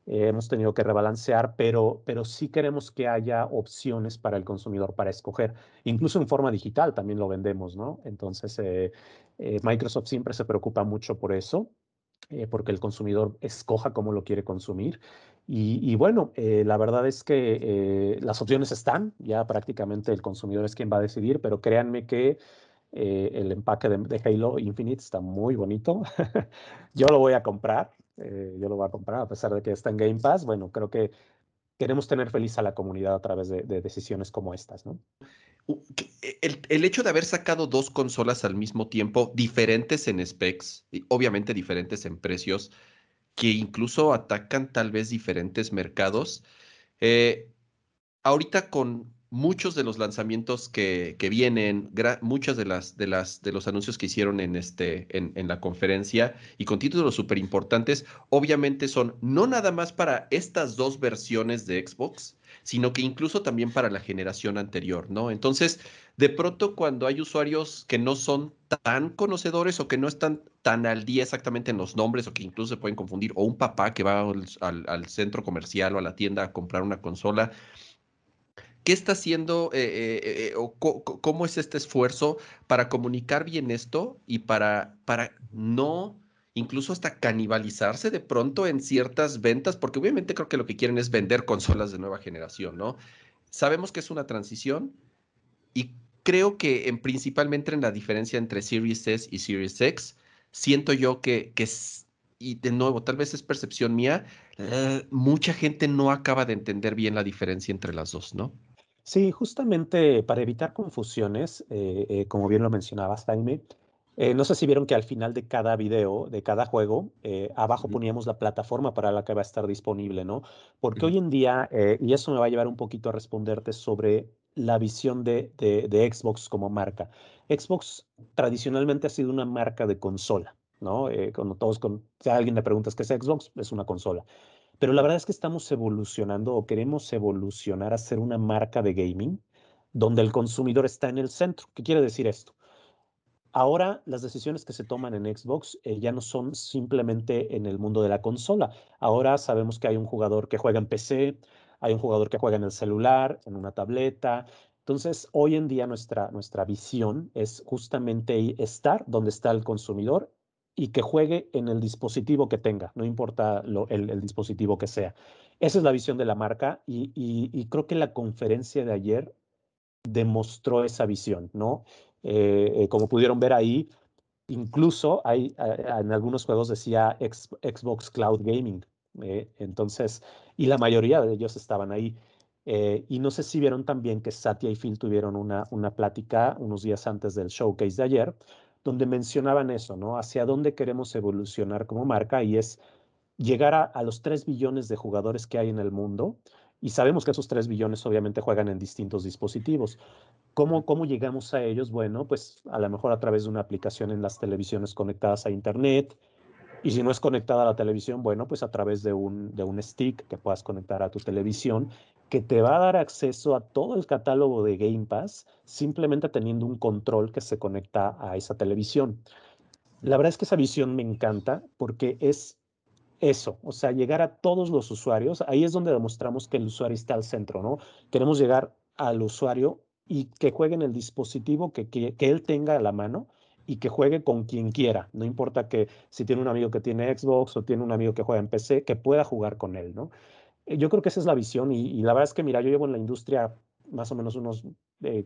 eh, hemos tenido que rebalancear, pero, pero sí queremos que haya opciones para el consumidor para escoger. Incluso en forma digital también lo vendemos, ¿no? Entonces, eh, eh, Microsoft siempre se preocupa mucho por eso, porque el consumidor escoja cómo lo quiere consumir. Y, bueno, la verdad es que las opciones están, ya prácticamente el consumidor es quien va a decidir, pero créanme que el empaque de, de, Halo Infinite está muy bonito. *laughs* Yo lo voy a comprar. Eh, yo lo voy a comprar a pesar de que está en Game Pass. Bueno, creo que queremos tener feliz a la comunidad a través de, decisiones como estas, ¿no? El, el, hecho de haber sacado dos consolas al mismo tiempo, diferentes en specs, y obviamente diferentes en precios, que incluso atacan tal vez diferentes mercados. Eh, ahorita con, muchos de los lanzamientos que, que vienen, muchas de las, de las de los anuncios que hicieron en este en, en la conferencia y con títulos súper importantes, obviamente son no nada más para estas dos versiones de Xbox, sino que incluso también para la generación anterior, ¿no? Entonces, de pronto cuando hay usuarios que no son tan conocedores o que no están tan al día exactamente en los nombres o que incluso se pueden confundir, o un papá que va al, al centro comercial o a la tienda a comprar una consola, ¿Qué está haciendo eh, eh, eh, o cómo es este esfuerzo para comunicar bien esto y para, para no incluso hasta canibalizarse de pronto en ciertas ventas, porque obviamente creo que lo que quieren es vender consolas de nueva generación, ¿no? Sabemos que es una transición y creo que en, principalmente en la diferencia entre Series S y Series X, siento yo que, que y de nuevo, tal vez es percepción mía, mucha gente no acaba de entender bien la diferencia entre las dos, ¿no? Sí, justamente para evitar confusiones, eh, eh, como bien lo mencionabas, Jaime, no sé si vieron que al final de cada video, de cada juego, abajo poníamos la plataforma para la que va a estar disponible, ¿no? Porque hoy en día, y eso me va a llevar un poquito a responderte sobre la visión de, de, Xbox como marca. Xbox tradicionalmente ha sido una marca de consola, ¿no? cuando todos, con, si alguien me pregunta qué es Xbox, es una consola. Pero la verdad es que estamos evolucionando o queremos evolucionar a ser una marca de gaming donde el consumidor está en el centro. ¿Qué quiere decir esto? Ahora las decisiones que se toman en Xbox eh, ya no son simplemente en el mundo de la consola. Ahora sabemos que hay un jugador que juega en PC, hay un jugador que juega en el celular, en una tableta. Entonces, hoy en día nuestra, nuestra visión es justamente estar donde está el consumidor y que juegue en el dispositivo que tenga, no importa el, dispositivo que sea. Esa es la visión de la marca y, creo que la conferencia de ayer demostró esa visión, ¿no? Eh, eh, como pudieron ver ahí, incluso hay, en algunos juegos decía Xbox Cloud Gaming, eh, entonces, y la mayoría de ellos estaban ahí. y no sé si vieron también que Satya y Phil tuvieron una, una plática unos días antes del showcase de ayer, donde mencionaban eso, ¿no? Hacia dónde queremos evolucionar como marca y es llegar a, los 3 billones de jugadores que hay en el mundo. Y sabemos que esos 3 billones obviamente juegan en distintos dispositivos. ¿Cómo, ¿Cómo llegamos a ellos? Bueno, pues a lo mejor a través de una aplicación en las televisiones conectadas a Internet. Y si no es conectada a la televisión, bueno, pues a través de un, de un stick que puedas conectar a tu televisión que te va a dar acceso a todo el catálogo de Game Pass simplemente teniendo un control que se conecta a esa televisión. La verdad es que esa visión me encanta porque es eso, o sea, llegar a todos los usuarios, ahí es donde demostramos que el usuario está al centro, ¿no? Queremos llegar al usuario y que juegue en el dispositivo que, que, que él tenga a la mano y que juegue con quien quiera, no importa que si tiene un amigo que tiene Xbox o tiene un amigo que juega en PC, que pueda jugar con él, ¿no? Eh, yo creo que esa es la visión y, la verdad es que, mira, yo llevo en la industria más o menos unos de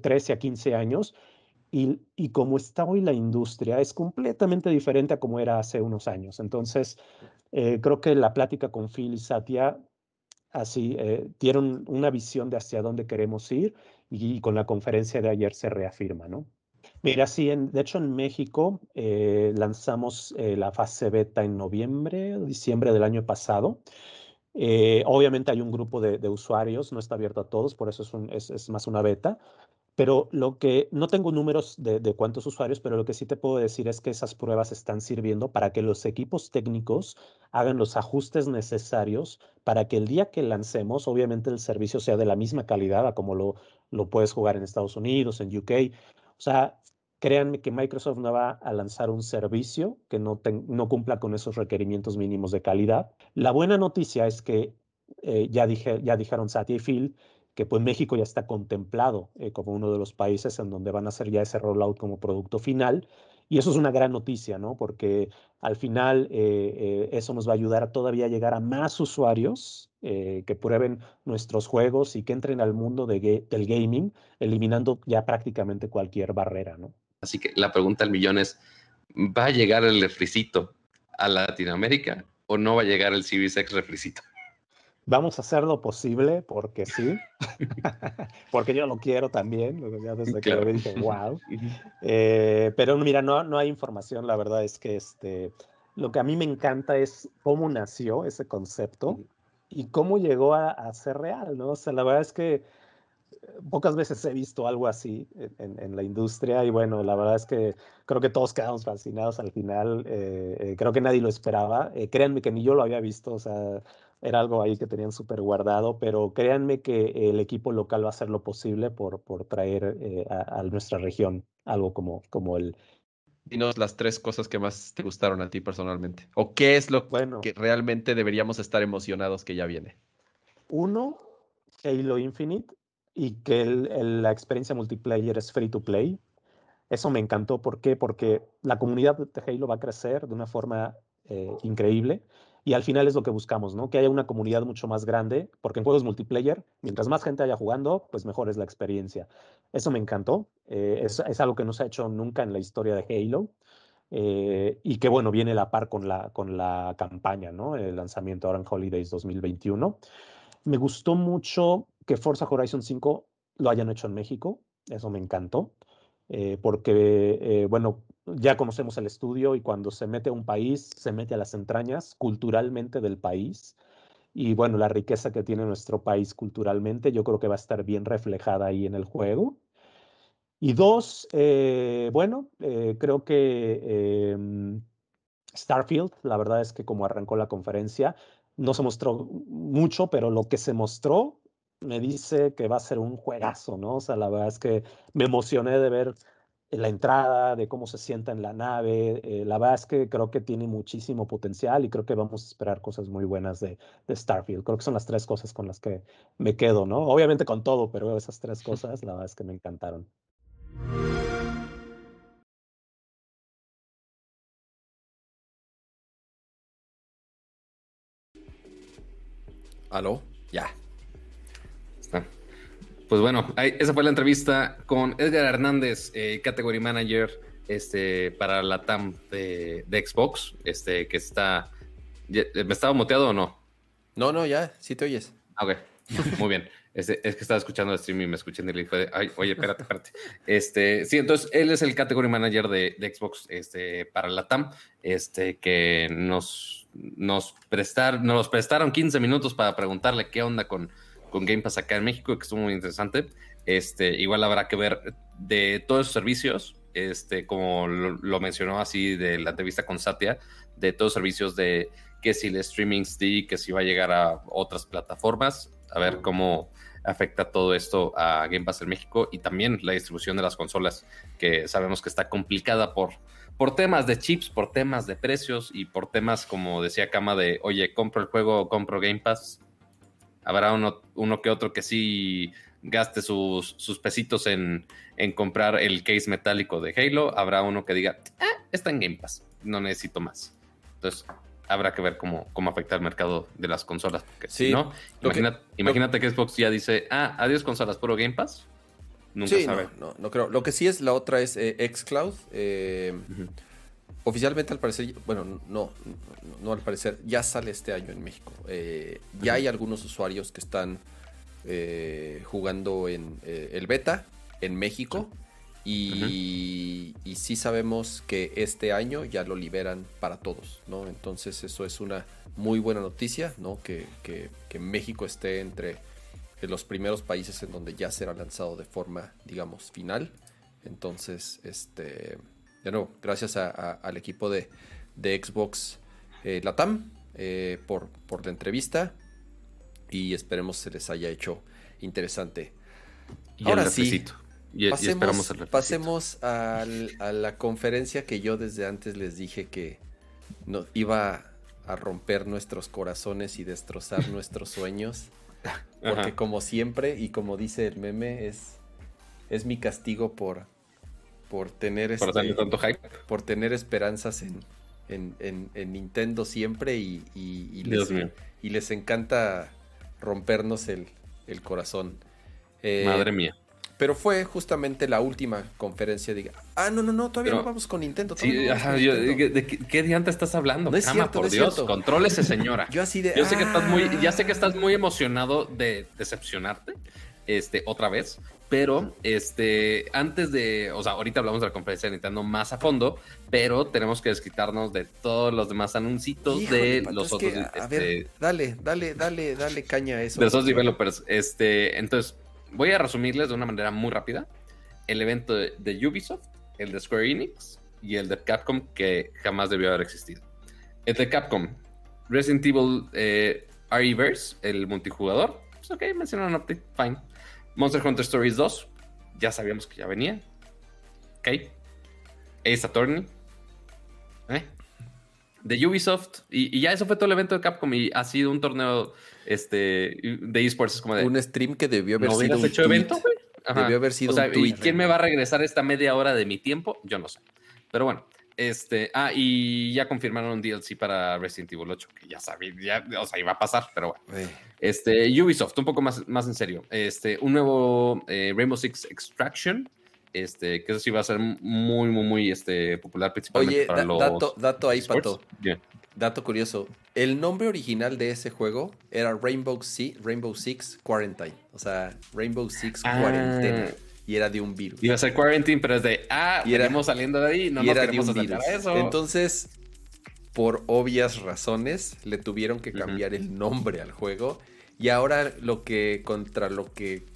13 a 15 años y, y, como está hoy la industria es completamente diferente a como era hace unos años. Entonces, eh, creo que la plática con Phil y Satya así eh, dieron una visión de hacia dónde queremos ir y, con la conferencia de ayer se reafirma, ¿no? Mira, sí, en, de hecho en México lanzamos la fase beta en noviembre, diciembre del año pasado. Eh, obviamente hay un grupo de, usuarios, no está abierto a todos, por eso es, es, más una beta. Pero lo que, no tengo números de, cuántos usuarios, pero lo que sí te puedo decir es que esas pruebas están sirviendo para que los equipos técnicos hagan los ajustes necesarios para que el día que lancemos, obviamente el servicio sea de la misma calidad a como lo, lo puedes jugar en Estados Unidos, en UK. O sea, créanme que Microsoft no va a lanzar un servicio que no, cumpla con esos requerimientos mínimos de calidad. La buena noticia es que eh, ya, dije, ya dijeron Satya y Phil que pues México ya está contemplado eh, como uno de los países en donde van a hacer ya ese rollout como producto final. Y eso es una gran noticia, ¿no? Porque al final eh, eso nos va a ayudar a llegar a más usuarios que prueben nuestros juegos y que entren al mundo de, del gaming, eliminando ya prácticamente cualquier barrera, ¿no? Así que la pregunta al millón es, ¿va a llegar el refricito a Latinoamérica o no va a llegar el Series X refricito? Vamos a hacer lo posible porque sí, *laughs* porque yo lo quiero también, ya desde que lo dije, wow. *laughs* Eh, pero mira, no, no hay información, la verdad es que este, lo que a mí me encanta es cómo nació ese concepto y cómo llegó a, a ser real, ¿no? O sea, la verdad es que pocas veces he visto algo así en, la industria y bueno, la verdad es que creo que todos quedamos fascinados al final, eh, eh, creo que nadie lo esperaba, eh, créanme que ni yo lo había visto, o sea, era algo ahí que tenían súper guardado, pero créanme que el equipo local va a hacer lo posible por, por traer a, nuestra región algo como, como el... Dinos las tres cosas que más te gustaron a ti personalmente, o qué es lo bueno, que realmente deberíamos estar emocionados que ya viene. Uno, Halo Infinite y que la experiencia multiplayer es free to play. Eso me encantó. ¿Por qué? Porque la comunidad de Halo va a crecer de una forma eh, increíble. Y al final es lo que buscamos, ¿no? Que haya una comunidad mucho más grande, porque en juegos multiplayer, mientras más gente haya jugando, pues mejor es la experiencia. Eso me encantó. Eh, es, es, algo que no se ha hecho nunca en la historia de Halo. Eh, y que bueno, viene a la par con la, con la campaña, ¿no? El lanzamiento ahora en Holidays 2021. Me gustó mucho que Forza Horizon 5 lo hayan hecho en México, eso me encantó, eh, porque, eh, bueno, ya conocemos el estudio y cuando se mete a un país, se mete a las entrañas culturalmente del país. Y bueno, la riqueza que tiene nuestro país culturalmente, yo creo que va a estar bien reflejada ahí en el juego. Y dos, eh, bueno, creo que em, Starfield, la verdad es que como arrancó la conferencia, no se mostró mucho, pero lo que se mostró me dice que va a ser un juegazo, ¿no? O sea, la verdad es que me emocioné de ver la entrada, de cómo se sienta en la nave. Eh, la verdad es que creo que tiene muchísimo potencial y creo que vamos a esperar cosas muy buenas de, de, Starfield. Creo que son las tres cosas con las que me quedo, ¿no? Obviamente con todo, pero esas tres *laughs* cosas, la verdad es que me encantaron. ¿Aló? Ya. Pues bueno, esa fue la entrevista con Edgar Hernández, eh, Category Manager este, para la TAM de, Xbox, este, que está... ¿Me estaba muteado o no? No, no, ya, sí te oyes. Ah, ok, *laughs* muy bien. es que estaba escuchando el stream y me escuché en el fue de, ay, oye, espérate, espérate. Este, sí, entonces él es el Category Manager de, Xbox este, para la TAM, este, que nos, nos, prestar, nos prestaron 15 minutos para preguntarle qué onda con con Game Pass acá en México, que estuvo muy interesante. Este, igual habrá que ver de todos esos servicios, este, como lo, mencionó así de la entrevista con Satya, de todos los servicios de que si el streaming stick, que si va a llegar a otras plataformas, a ver cómo afecta todo esto a Game Pass en México y también la distribución de las consolas, que sabemos que está complicada por, por temas de chips, por temas de precios y por temas, como decía Kama, de, oye, compro el juego, compro Game Pass, habrá uno, uno que otro que sí gaste sus, sus pesitos en, comprar el case metálico de Halo, habrá uno que diga, ah, está en Game Pass, no necesito más. Entonces, habrá que ver cómo, cómo afecta el mercado de las consolas. Porque sí, ¿no? Imagínate, que, Xbox ya dice, ah, adiós consolas, puro Game Pass. Nunca sabe. No, no, creo. Lo que sí es, la otra es eh, Xcloud. Eh, Oficialmente al parecer, bueno, no, no, al parecer, ya sale este año en México. Eh, ya hay algunos usuarios que están eh, jugando en eh, el beta en México y, sí sabemos que este año ya lo liberan para todos, ¿no? Entonces eso es una muy buena noticia, ¿no? Que, que México esté entre los primeros países en donde ya será lanzado de forma, digamos, final. Entonces, este de nuevo, gracias al equipo de, Xbox eh, Latam eh, por, por la entrevista y esperemos se les haya hecho interesante. Ahora sí, pasemos, pasemos a la conferencia que yo desde antes les dije que no, iba a romper nuestros corazones y destrozar *laughs* nuestros sueños. Porque como siempre, y como dice el meme, es, es mi castigo por, por tener por, este, tanto hype. por tener esperanzas en, en, Nintendo siempre y, y, les, y, les, encanta rompernos el, corazón. Eh, Madre mía. Pero fue justamente la última conferencia. Diga, ah, no, no, no, todavía no vamos con Nintendo. Sí, ajá, yo, ¿de, qué, día antes estás hablando? No es cierto, por Dios, contrólese, señora. *laughs* yo así de. Yo sé que estás muy, ya sé que estás muy emocionado de decepcionarte, este, otra vez. Pero este, antes de, o sea, ahorita hablamos de la conferencia de Nintendo más a fondo, pero tenemos que desquitarnos de todos los demás anuncios de los otros. a ver, este, dale, dale, dale, dale caña a eso. De esos developers. Este, entonces, voy a resumirles de una manera muy rápida el evento de, Ubisoft, el de Square Enix y el de Capcom que jamás debió haber existido. El de Capcom, Resident Evil eh, RE-Verse, el multijugador. Pues ok, mencionaron un update, fine. Monster Hunter Stories 2, ya sabíamos que ya venía. Ok. Ace Attorney. ¿Eh? De Ubisoft. Y, ya eso fue todo el evento de Capcom. Y ha sido un torneo este, de esports. como de. Un stream que debió haber ¿No sido. hecho evento, güey? Debió haber sido un tweet. ¿Quién me va a regresar esta media hora de mi tiempo? Yo no sé. Pero bueno, este, ah, y ya confirmaron un DLC para Resident Evil 8, que ya sabía, ya, o sea, iba a pasar, pero bueno. Este, Ubisoft, un poco más, más en serio. Este, un nuevo eh, Rainbow Six Extraction, este, que eso sí va a ser muy, muy, muy este, popular principalmente Oye, para los dato, dato ahí, Pato. Dato curioso. El nombre original de ese juego era Rainbow, Six, Rainbow Six Quarantine. O sea, Rainbow Six ah. Y era de un virus. Iba a ser quarantine, pero es de, ah, y éramos saliendo de ahí, no nos era de eso. Entonces, por obvias razones, le tuvieron que cambiar el nombre al juego. Y ahora lo que, contra lo que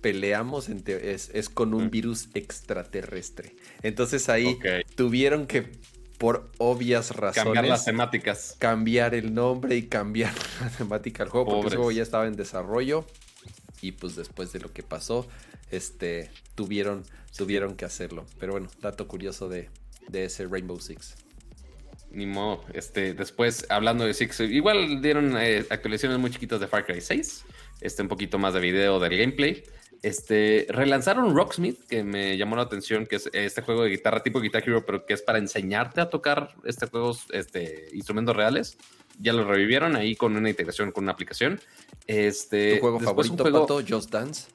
peleamos es, es con un virus extraterrestre. Entonces ahí tuvieron que, por obvias razones, cambiar las temáticas. Cambiar el nombre y cambiar *laughs* la temática del juego, porque el juego ya estaba en desarrollo. Y pues después de lo que pasó, este, tuvieron, tuvieron que hacerlo. Pero bueno, dato curioso de, ese Rainbow Six. Ni modo, este, después hablando de Six, igual dieron eh, actualizaciones muy chiquitas de Far Cry 6, este, un poquito más de video del gameplay. Este, relanzaron Rocksmith, que me llamó la atención, que es este juego de guitarra tipo Guitar Hero, pero que es para enseñarte a tocar este juegos, este, instrumentos reales. Ya lo revivieron ahí con una integración con una aplicación. Este, ¿Tu juego favorito, juego... Just Dance?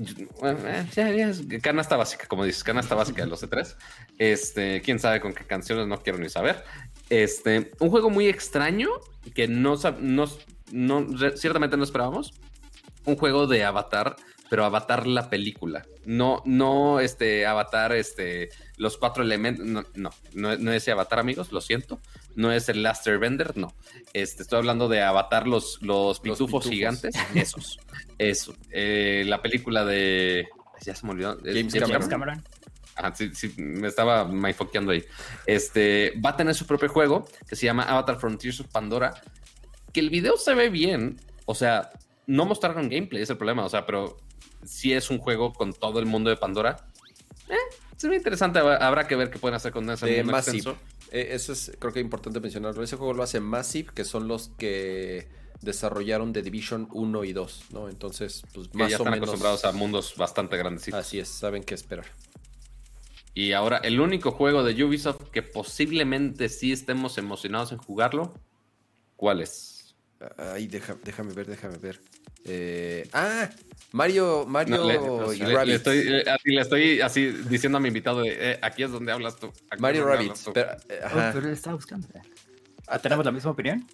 Eh, canasta básica, como dices, canasta básica de los E3. Este, quién sabe con qué canciones, no quiero ni saber. Este, un juego muy extraño que no, no, no ciertamente no esperábamos. Un juego de Avatar, pero Avatar la película. No, no este Avatar, este, los cuatro elementos. No, no, no, es Avatar, amigos, lo siento. No es el Last Airbender, no. Este, estoy hablando de Avatar, los, los pitufos, gigantes. *laughs* Esos. Eso. Eh, la película de. Ya se me olvidó. James, Cameron. sí, sí, me estaba myfoqueando ahí. Este va a tener su propio juego que se llama Avatar Frontiers of Pandora. Que el video se ve bien. O sea, no mostraron gameplay, es el problema. O sea, pero si es un juego con todo el mundo de Pandora. Eh, se ve interesante. Habrá que ver qué pueden hacer con ese de mundo eh, eso es, creo que es importante mencionarlo. Ese juego lo hace Massive, que son los que desarrollaron The Division 1 y 2, ¿no? Entonces, pues más ya están acostumbrados a mundos bastante grandes. Así es, saben qué esperar. Y ahora, el único juego de Ubisoft que posiblemente sí estemos emocionados en jugarlo, ¿cuál es? Ay, déjame ver, déjame ver. Eh, ah, Mario, Mario y le, estoy, eh, le, estoy así diciendo a mi invitado, eh, aquí es donde hablas tú. Mario Rabbits. Pero, oh, pero, le estaba buscando. Ah, ¿Tenemos la misma opinión?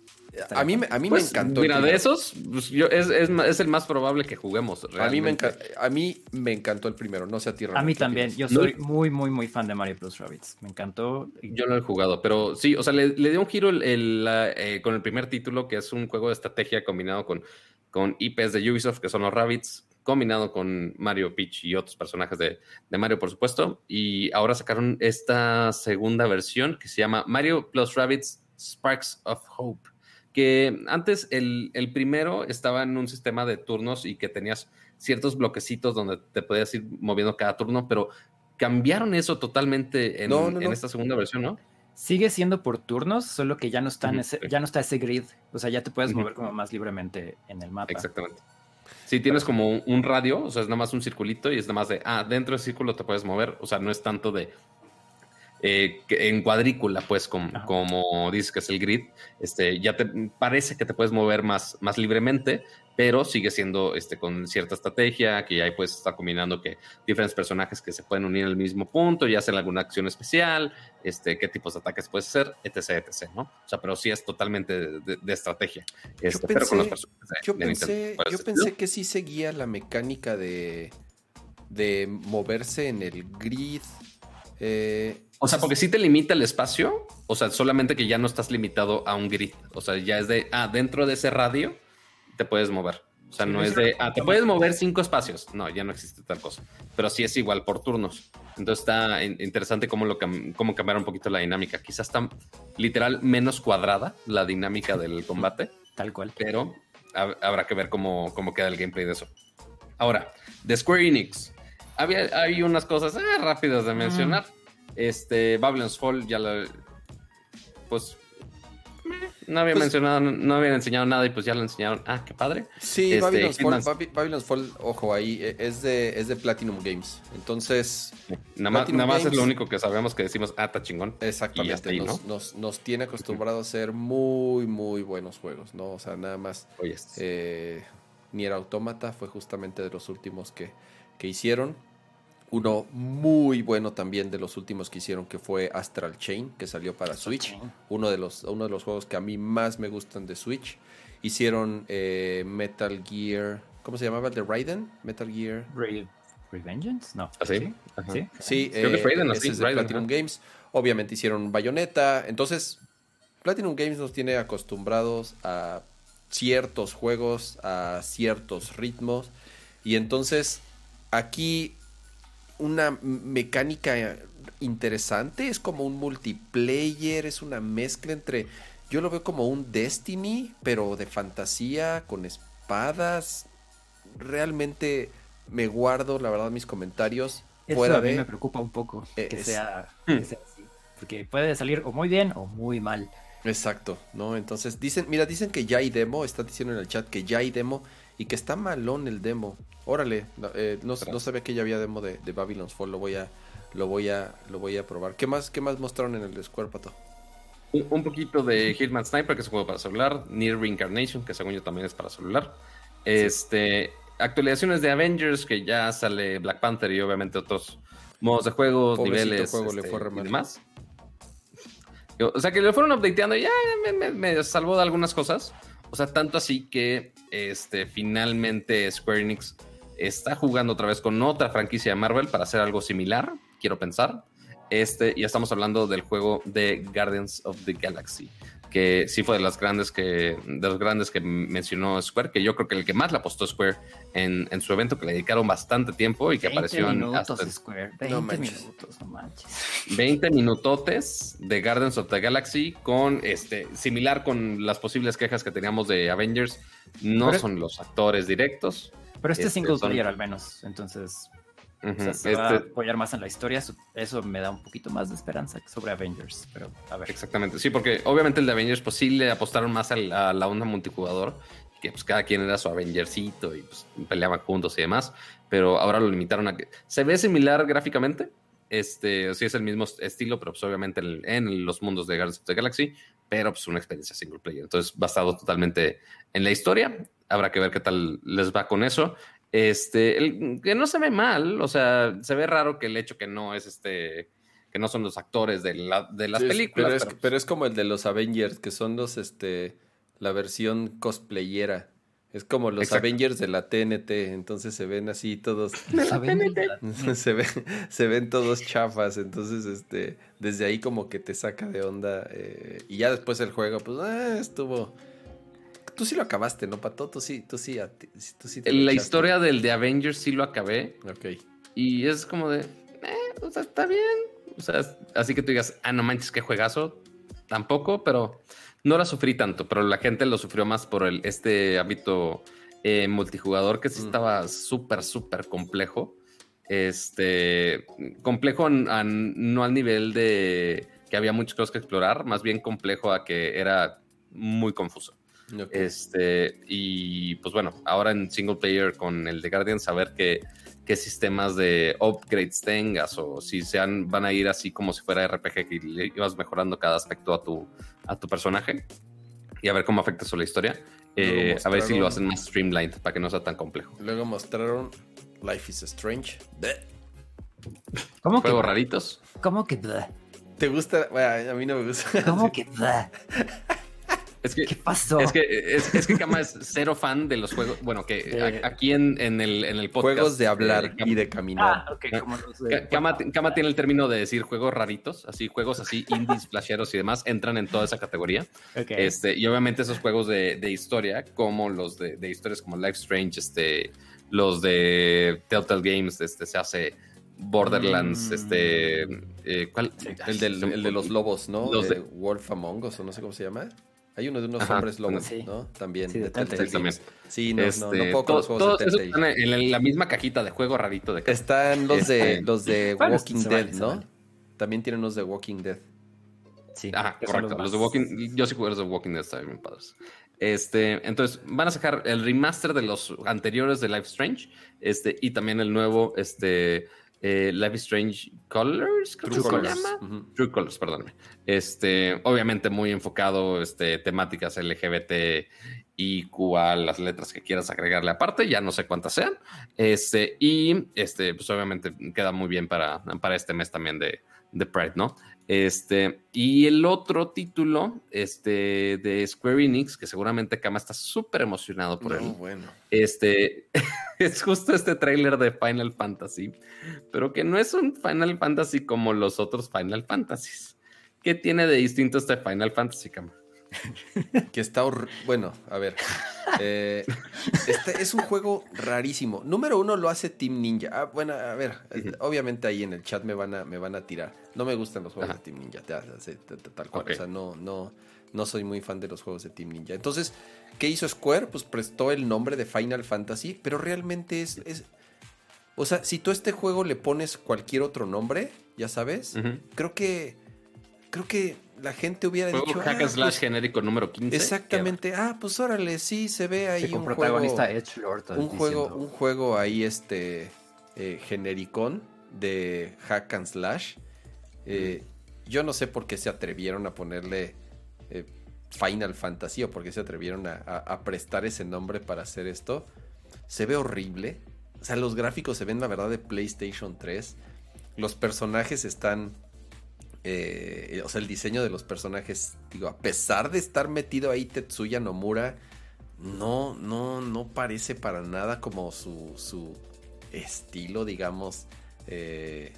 A mí, a mí me pues, encantó. Mira, de esos, pues, yo, es, es, es, el más probable que juguemos. A mí, me a mí me encantó el primero, no sé a ti. A mí también. Yo soy muy, muy, muy fan de Mario Plus Rabbits. Me encantó. Yo no he jugado, pero sí, o sea, le, le dio un giro el, eh, con el primer título, que es un juego de estrategia combinado con, con IPs de Ubisoft, que son los Rabbits, combinado con Mario Peach y otros personajes de, de, Mario, por supuesto. Y ahora sacaron esta segunda versión que se llama Mario Plus Rabbits Sparks of Hope que antes el, primero estaba en un sistema de turnos y que tenías ciertos bloquecitos donde te podías ir moviendo cada turno, pero cambiaron eso totalmente en, esta segunda versión, ¿no? Sigue siendo por turnos, solo que ya no está, ese, ya no está ese grid, o sea, ya te puedes mover como más libremente en el mapa. Exactamente. Si tienes como un, radio, o sea, es nada más un circulito y es nada más de, ah, dentro del círculo te puedes mover, o sea, no es tanto de, eh, en cuadrícula, pues, como, como, dices que es el grid, este, ya te parece que te puedes mover más, más libremente, pero sigue siendo este, con cierta estrategia, que ahí puedes estar combinando que diferentes personajes que se pueden unir en el mismo punto y hacen alguna acción especial, este, qué tipos de ataques puedes hacer, etc, etc, ¿no? O sea, pero sí es totalmente de, estrategia. Este, yo pensé, yo pensé, que sí seguía la mecánica de, de moverse en el grid. Eh, o sea, porque sí te limita el espacio, o sea, solamente que ya no estás limitado a un grid. O sea, ya es de, ah, dentro de ese radio te puedes mover. O sea, no es de, ah, te puedes mover cinco espacios. No, ya no existe tal cosa. Pero sí es igual por turnos. Entonces está interesante cómo, lo cómo cambiar un poquito la dinámica. Quizás está literal menos cuadrada la dinámica del *laughs* combate. Tal cual. Pero habrá que ver cómo, cómo queda el gameplay de eso. Ahora, de Square Enix. Había, hay unas cosas eh, rápidas de mencionar. Este, Babylon's Fall ya lo. Pues. No había pues mencionado, no habían enseñado nada y pues ya lo enseñaron. Ah, qué padre. Sí, este, Babylon's, Fall, ojo, ahí e, es de, es de Platinum Games. Entonces. Nada más, es lo único que sabemos que decimos, ah, está chingón. Exactamente. nos, tiene acostumbrado a ser muy, muy buenos juegos, ¿no? O sea, nada más. Oye, eh, Nier Automata fue justamente de los últimos que, que hicieron. Uno muy bueno también de los últimos que hicieron que fue Astral Chain, que salió para Switch. Uno de, los, uno de los juegos que a mí más me gustan de Switch. Hicieron eh, Metal Gear. ¿Cómo se llamaba el de Raiden? Metal Gear. Revengeance? No. ¿Ah, sí? Sí, sí Creo que Raiden, ese es de Platinum Games. Obviamente hicieron Bayonetta. Entonces, Platinum Games nos tiene acostumbrados a ciertos juegos, a ciertos ritmos. Y entonces, aquí una mecánica interesante, es como un multiplayer, es una mezcla entre, yo lo veo como un Destiny, pero de fantasía, con espadas. Realmente me guardo, la verdad, mis comentarios. Eso a mí me preocupa un poco que, sea, que sea así, porque puede salir o muy bien o muy mal. Exacto, ¿no? Entonces dicen, mira, dicen que ya hay demo, está diciendo en el chat que ya hay demo y que está malón el demo. Órale, eh, no, sabía que ya había demo de, Babylon's Fall, lo voy a, lo voy a, lo voy a probar. ¿Qué más, qué más mostraron en el Square Pato? Un, poquito de Hitman Sniper, que es un juego para celular, Near Reincarnation, que según yo también es para celular. Este, actualizaciones de Avengers, que ya sale Black Panther y obviamente otros modos de juegos, niveles juego le este, fue y demás. O sea que le fueron updateando y ya me, salvó de algunas cosas. O sea, tanto así que este, finalmente Square Enix está jugando otra vez con otra franquicia de Marvel para hacer algo similar, quiero pensar. Este, ya estamos hablando del juego de Guardians of the Galaxy que sí fue de las grandes que de los grandes que mencionó Square, que yo creo que el que más le apostó Square en, en su evento, que le dedicaron bastante tiempo y que apareció en hasta, Square. 20 minutos, no manches. 20 minutotes de Guardians of the Galaxy con este similar con las posibles quejas que teníamos de Avengers, no son los actores directos. Pero este, es single este, player al menos, entonces se va a este apoyar más en la historia. Eso me da un poquito más de esperanza sobre Avengers. Pero a ver. Exactamente. Sí, porque obviamente el de Avengers, pues sí le apostaron más a la, onda multijugador. Que pues cada quien era su Avengersito y pues peleaban juntos y demás. Pero ahora lo limitaron a que se ve similar gráficamente. Este, sí es el mismo estilo, pero pues obviamente en, los mundos de Guardians of the Galaxy, pero pues una experiencia single player. Entonces, basado totalmente en la historia. Habrá que ver qué tal les va con eso. Este, que no se ve mal, o sea, se ve raro que el hecho que no es este, que no son los actores de, la, de las películas. Pero, Es, pero, es, como el de los Avengers, que son los, este, la versión cosplayera. Es como los Avengers de la TNT, entonces se ven así todos. *laughs* *laughs* *laughs* se, ven, se ven todos chafas, entonces este, desde ahí como que te saca de onda. Eh, y ya después el juego, pues ah, estuvo tú sí lo acabaste, ¿no, Pato? Tú sí, tú sí, tú sí La historia del de Avengers sí lo acabé. Ok. Y es como de, eh, o sea, está bien. O sea, así que tú digas, ah, no manches, qué juegazo. Tampoco, pero no la sufrí tanto, pero la gente lo sufrió más por el, este hábito eh, multijugador que sí mm. estaba súper, súper complejo. Este, complejo no al nivel de que había muchas cosas que explorar, más bien complejo a que era muy confuso. Este, y pues bueno, ahora en single player con el de Guardian, saber qué, qué sistemas de upgrades tengas o si sean, van a ir así como si fuera RPG que le ibas mejorando cada aspecto a tu, a tu personaje y a ver cómo afecta eso la historia. Eh, a ver si lo hacen más streamlined para que no sea tan complejo. Luego mostraron Life is Strange. ¿Cómo Juegos raritos. ¿Cómo que? ¿Te gusta? a mí no me gusta. ¿Cómo *laughs* que? Es que, ¿Qué pasó? Es que, es, que Kama es cero fan de los juegos. Bueno, que aquí en, en, el, en el podcast. Juegos de hablar y de caminar. Ah, okay, como Kama, tiene el término de decir juegos raritos, así, juegos así, indies, flasheros y demás, entran en toda esa categoría. Este, y obviamente esos juegos de, de historia, como los de, de, historias como Life Strange, este, los de Telltale Games, este, se hace. Borderlands, mm. este, eh, ¿cuál? El, del, el, de los lobos, ¿no? Los de Wolf Among Us, o no sé cómo se llama. Hay uno de unos hombres lobos, ¿no? También. Sí, de también. Sí, no, no, no, puedo con los juegos de Están en la misma cajita de juego rarito de Están los de, este, los de Walking Dead, ¿no? También tienen los de Walking Dead. Sí, ah, correcto. Los, de Walking, yo sí jugué los de Walking Dead, están bien padres. Este, entonces, van a sacar el remaster de los anteriores de Life Strange este, y también el nuevo este, eh, Life Strange Colors, creo True que Colors. se llama. True Colors, perdóname. Este, obviamente muy enfocado, este, temáticas LGBT y QA, las letras que quieras agregarle aparte, ya no sé cuántas sean. Este, y este, pues obviamente queda muy bien para, para este mes también de, de Pride, ¿no? Este, y el otro título este, de Square Enix, que seguramente Kama está súper emocionado por él. Bueno. Este *laughs* es justo este tráiler de Final Fantasy, pero que no es un Final Fantasy como los otros Final Fantasies. ¿Qué tiene de distinto este Final Fantasy, Kama? *laughs* que está bueno, a ver. Eh, este es un juego rarísimo. Número uno lo hace Team Ninja. Ah, bueno, a ver, obviamente ahí en el chat me van a, me van a tirar. No me gustan los juegos de Team Ninja, tal cual. O sea, no, no, no soy muy fan de los juegos de Team Ninja. Entonces, ¿qué hizo Square? Pues prestó el nombre de Final Fantasy, pero realmente es, es o sea, si tú a este juego le pones cualquier otro nombre, ya sabes, creo que creo que la gente hubiera dicho. Hack ah, slash pues, genérico número 15. Exactamente. Ah, pues órale, sí, se ve ahí un protagonista juego. un juego, un juego ahí, este. Eh, genericón de Hack and Slash. Eh, yo no sé por qué se atrevieron a ponerle eh, Final Fantasy o por qué se atrevieron a, prestar ese nombre para hacer esto. Se ve horrible. O sea, los gráficos se ven, la verdad, de PlayStation 3. Los personajes están eh, o sea, el diseño de los personajes, digo, a pesar de estar metido ahí Tetsuya Nomura, no, no, no parece para nada como su, estilo, digamos, eh,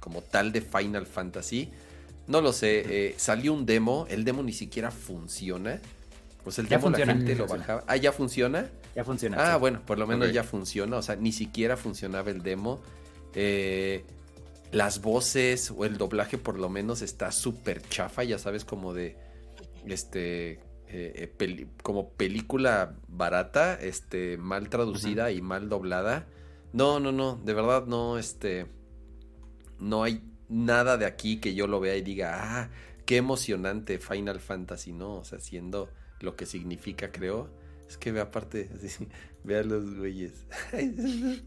como tal de Final Fantasy. No lo sé, eh, salió un demo, el demo ni siquiera funciona. Pues el demo la gente lo bajaba. Ah, ¿ya funciona? Ya funciona. Ah, bueno, por lo menos ya funciona. O sea, ni siquiera funcionaba el demo. Eh, las voces o el doblaje por lo menos está súper chafa, ya sabes, como de este eh, eh, como película barata, este mal traducida y mal doblada. No, no, no, de verdad no, este no hay nada de aquí que yo lo vea y diga, ah, qué emocionante Final Fantasy, no, o sea, siendo lo que significa, creo. Es que ve aparte, *laughs* vea los güeyes. *laughs*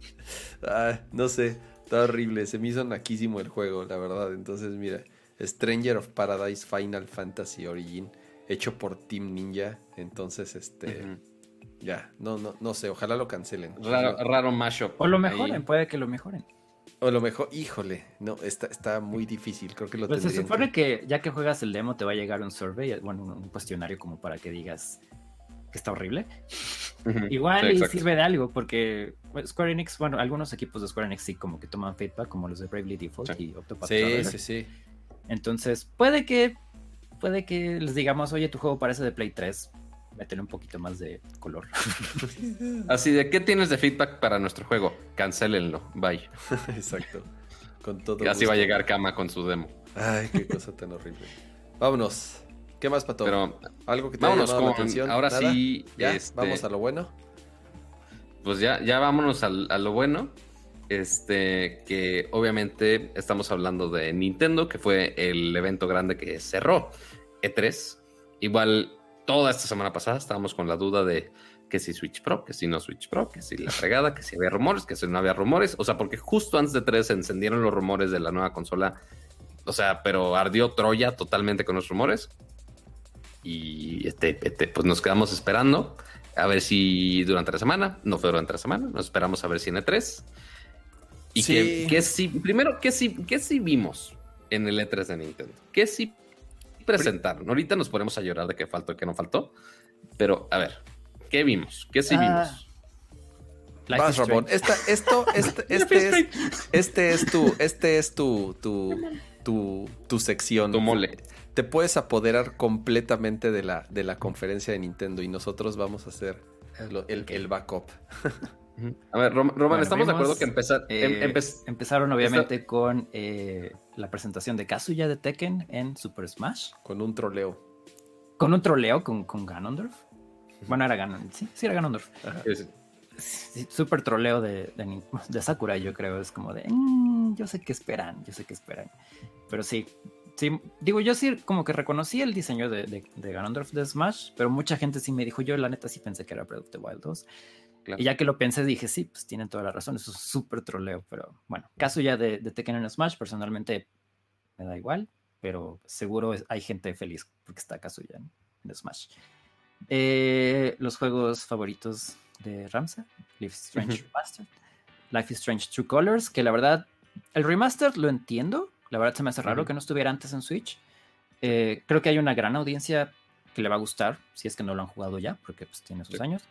ah, no sé. Está horrible, se me hizo naquísimo el juego, la verdad. Entonces, mira, Stranger of Paradise Final Fantasy Origin, hecho por Team Ninja. Entonces, este. Ya, no, no, no sé, ojalá lo cancelen. Raro, raro mashup. O lo mejoren, puede que lo mejoren. O lo mejor, híjole, no, está, está muy difícil, creo que lo pues Se supone que... ya que juegas el demo te va a llegar un survey, bueno, un cuestionario como para que digas que está horrible. Igual y sirve de algo, porque Square Enix, bueno, algunos equipos de Square Enix sí como que toman feedback, como los de Bravely Default y Octopath Sí, sí, sí. Entonces, puede que puede que les digamos, oye, tu juego parece de Play 3, métele un poquito más de color. *laughs* Así de, ¿qué tienes de feedback para nuestro juego? Cancélenlo, bye. *laughs* Exacto. Con todo y así va a llegar Kama con su demo. Ay, qué cosa tan horrible. Vámonos. ¿Qué más, Pato? Pero, ¿Algo que te haya llamado la atención? Ahora sí. ¿Ya? Este, ¿Vamos a lo bueno? Pues ya, ya vámonos a, lo bueno. Este, que obviamente estamos hablando de Nintendo, que fue el evento grande que cerró E3. Igual, toda esta semana pasada estábamos con la duda de que si Switch Pro, que si no Switch Pro, que si la fregada, que si había rumores, que si no había rumores. O sea, porque justo antes de 3 se encendieron los rumores de la nueva consola. O sea, pero ardió Troya totalmente con los rumores y este, este, pues nos quedamos esperando a ver si durante la semana, no fue durante la semana, nos esperamos a ver si en E3. Y que, si, primero, ¿qué si, qué si vimos en el E3 de Nintendo? ¿Qué si presentaron? Ahorita nos ponemos a llorar de qué faltó y qué no faltó, pero a ver, ¿qué vimos? ¿Qué si ah. vimos? Ramón. esto, *laughs* este, este, es, este es tu, este es tu, tu, tu, tu sección. Tu mole te puedes apoderar completamente de la, de la conferencia de Nintendo y nosotros vamos a hacer el, backup. A ver, Roman, ¿estamos de acuerdo que empezar, em, eh, empezaron obviamente con eh, la presentación de Kazuya de Tekken en Super Smash? Con un troleo. ¿Con un troleo con, con Ganondorf? Bueno, era Ganondorf. Sí, sí era Ganondorf. super troleo de, de, Sakura, yo creo. Es como de, mm, yo sé que esperan, yo sé que esperan. Pero sí, Sí, digo, yo sí como que reconocí el diseño de, de, de Ganondorf de Smash, pero mucha gente sí me dijo, yo la neta sí pensé que era Breath of the Wild 2. Y ya que lo pensé, dije, sí, pues tienen toda la razón, eso es súper troleo, pero bueno, caso ya de, de Tekken en Smash, personalmente me da igual, pero seguro hay gente feliz porque está caso ya en, Smash. Eh, los juegos favoritos de Ramsa, Life is Strange Remastered, Life is Strange True Colors, que la verdad, el remaster lo entiendo, la verdad se me hace raro que no estuviera antes en Switch. Eh, creo que hay una gran audiencia que le va a gustar, si es que no lo han jugado ya, porque pues tiene sus años.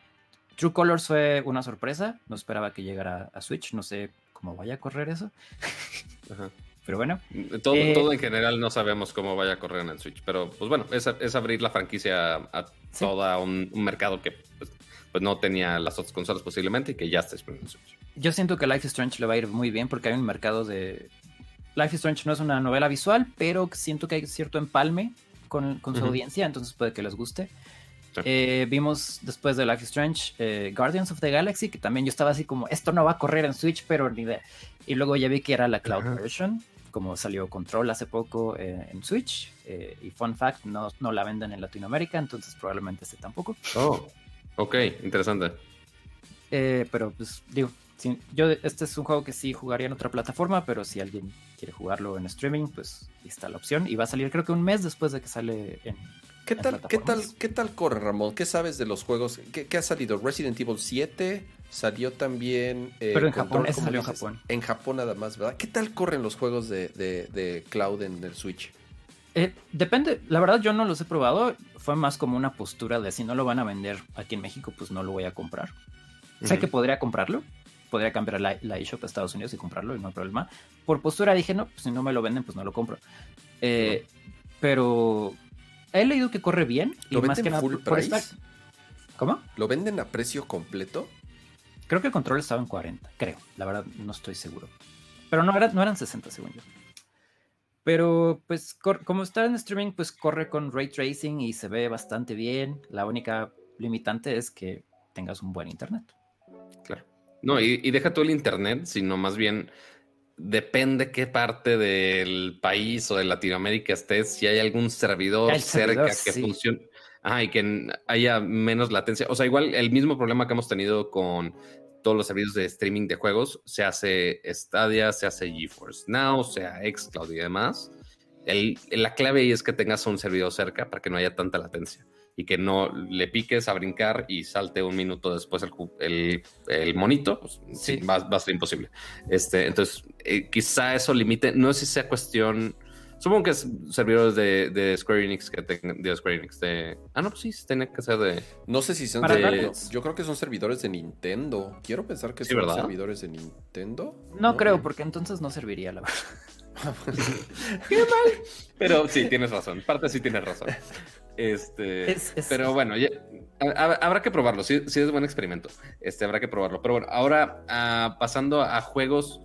True Colors fue una sorpresa, no esperaba que llegara a Switch, no sé cómo vaya a correr eso. *laughs* Pero bueno. Todo, eh, todo, en general no sabemos cómo vaya a correr en el Switch, pero pues bueno, es, es abrir la franquicia a, todo un, mercado que pues, pues, no tenía las otras consolas posiblemente y que ya está disponible en Switch. Yo siento que Life is Strange le va a ir muy bien porque hay un mercado de... Life is Strange no es una novela visual, pero siento que hay cierto empalme con, con su audiencia, entonces puede que les guste. Eh, vimos después de Life is Strange eh, Guardians of the Galaxy, que también yo estaba así como, esto no va a correr en Switch, pero ni idea. Y luego ya vi que era la cloud version, como salió Control hace poco eh, en Switch. y fun fact, no, no la venden en Latinoamérica, entonces probablemente este tampoco. Oh, ok, interesante. pero pues digo, yo este es un juego que sí jugaría en otra plataforma, pero si alguien quiere jugarlo en streaming, pues está la opción. Y va a salir creo que un mes después de que sale en ¿Qué tal, ¿qué, tal, ¿Qué tal corre, Ramón? ¿Qué sabes de los juegos? ¿Qué, ha salido? Resident Evil 7 salió también. Eh, Pero en Japón, ese salió en Japón. En Japón nada más, ¿verdad? ¿Qué tal corren los juegos de, cloud en el Switch? Eh, depende, la verdad yo no los he probado, fue más como una postura de si no lo van a vender aquí en México, pues no lo voy a comprar. Sé que podría comprarlo, podría cambiar la, la eShop a Estados Unidos y comprarlo y no hay problema. Por postura dije, no, pues si no me lo venden, pues no lo compro. Eh, pero he leído que corre bien. ¿Lo venden más que full price? ¿Cómo? ¿Lo venden a precio completo? Creo que el control estaba en 40, creo. La verdad, no estoy seguro. Pero no, no eran 60, según yo. Pero, pues, como está en streaming, pues corre con ray tracing y se ve bastante bien. La única limitante es que tengas un buen internet. Claro. No, y, y deja todo el internet, sino más bien depende qué parte del país o de Latinoamérica estés, si hay algún servidor, cerca que funcione. y que haya menos latencia. O sea, igual el mismo problema que hemos tenido con todos los servicios de streaming de juegos, se hace Stadia, se hace GeForce Now, sea Xcloud y demás. la clave ahí es que tengas un servidor cerca para que no haya tanta latencia y que no le piques a brincar y salte un minuto después el, el, monito, pues, sí, va, a ser imposible. Este, entonces, eh, quizá eso limite, no sé si sea cuestión, supongo que es servidores de, de Square Enix que tengan, de Square Enix, de... Ah, no, pues sí, tiene que ser de... No sé si son de... Yo creo que son servidores de Nintendo. Quiero pensar que son servidores de Nintendo. No, creo, porque entonces no serviría, la verdad. *laughs* Qué mal. Pero sí, tienes razón. Parte sí tienes razón. Este, pero bueno, habrá que probarlo. Sí, sí, es buen experimento. Este, habrá que probarlo. Pero bueno, ahora ah, pasando a juegos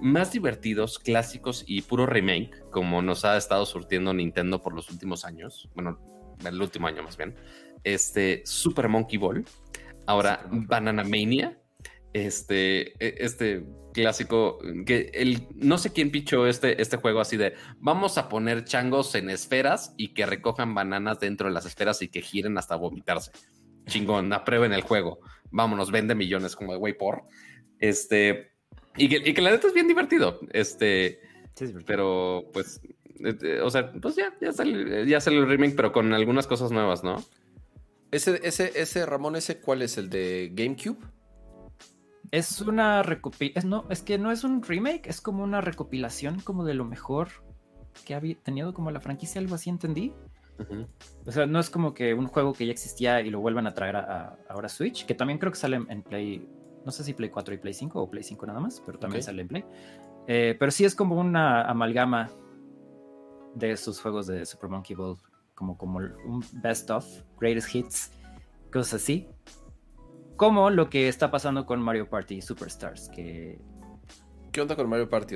más divertidos, clásicos y puro remake, como nos ha estado surtiendo Nintendo por los últimos años. Bueno, el último año más bien. Este, Super Monkey Ball. Ahora, Banana Mania. Este, e, este clásico que el no sé quién pichó este, este juego así de vamos a poner changos en esferas y que recojan bananas dentro de las esferas y que giren hasta vomitarse. Chingón, aprueben el juego. Vámonos, vende millones como de güey por. Este, y que, y que, la neta es bien divertido. Este, pero pues, este, o sea, pues ya, ya sale, ya sale el remake, pero con algunas cosas nuevas, ¿no? Ese, ese, ese Ramón, ese, ¿cuál es el de GameCube? Es una recopilación. No, es que no es un remake, es como una recopilación como de lo mejor que ha tenido como la franquicia, algo así entendí. O sea, no es como que un juego que ya existía y lo vuelvan a traer a, ahora Switch, que también creo que sale en Play, no sé si Play 4 y Play 5 o Play 5 nada más, pero también sale en Play. Eh, pero sí es como una amalgama de esos juegos de Super Monkey Ball, como, como un best of, greatest hits, cosas así como lo que está pasando con Mario Party Superstars, que... ¿Qué onda con Mario Party?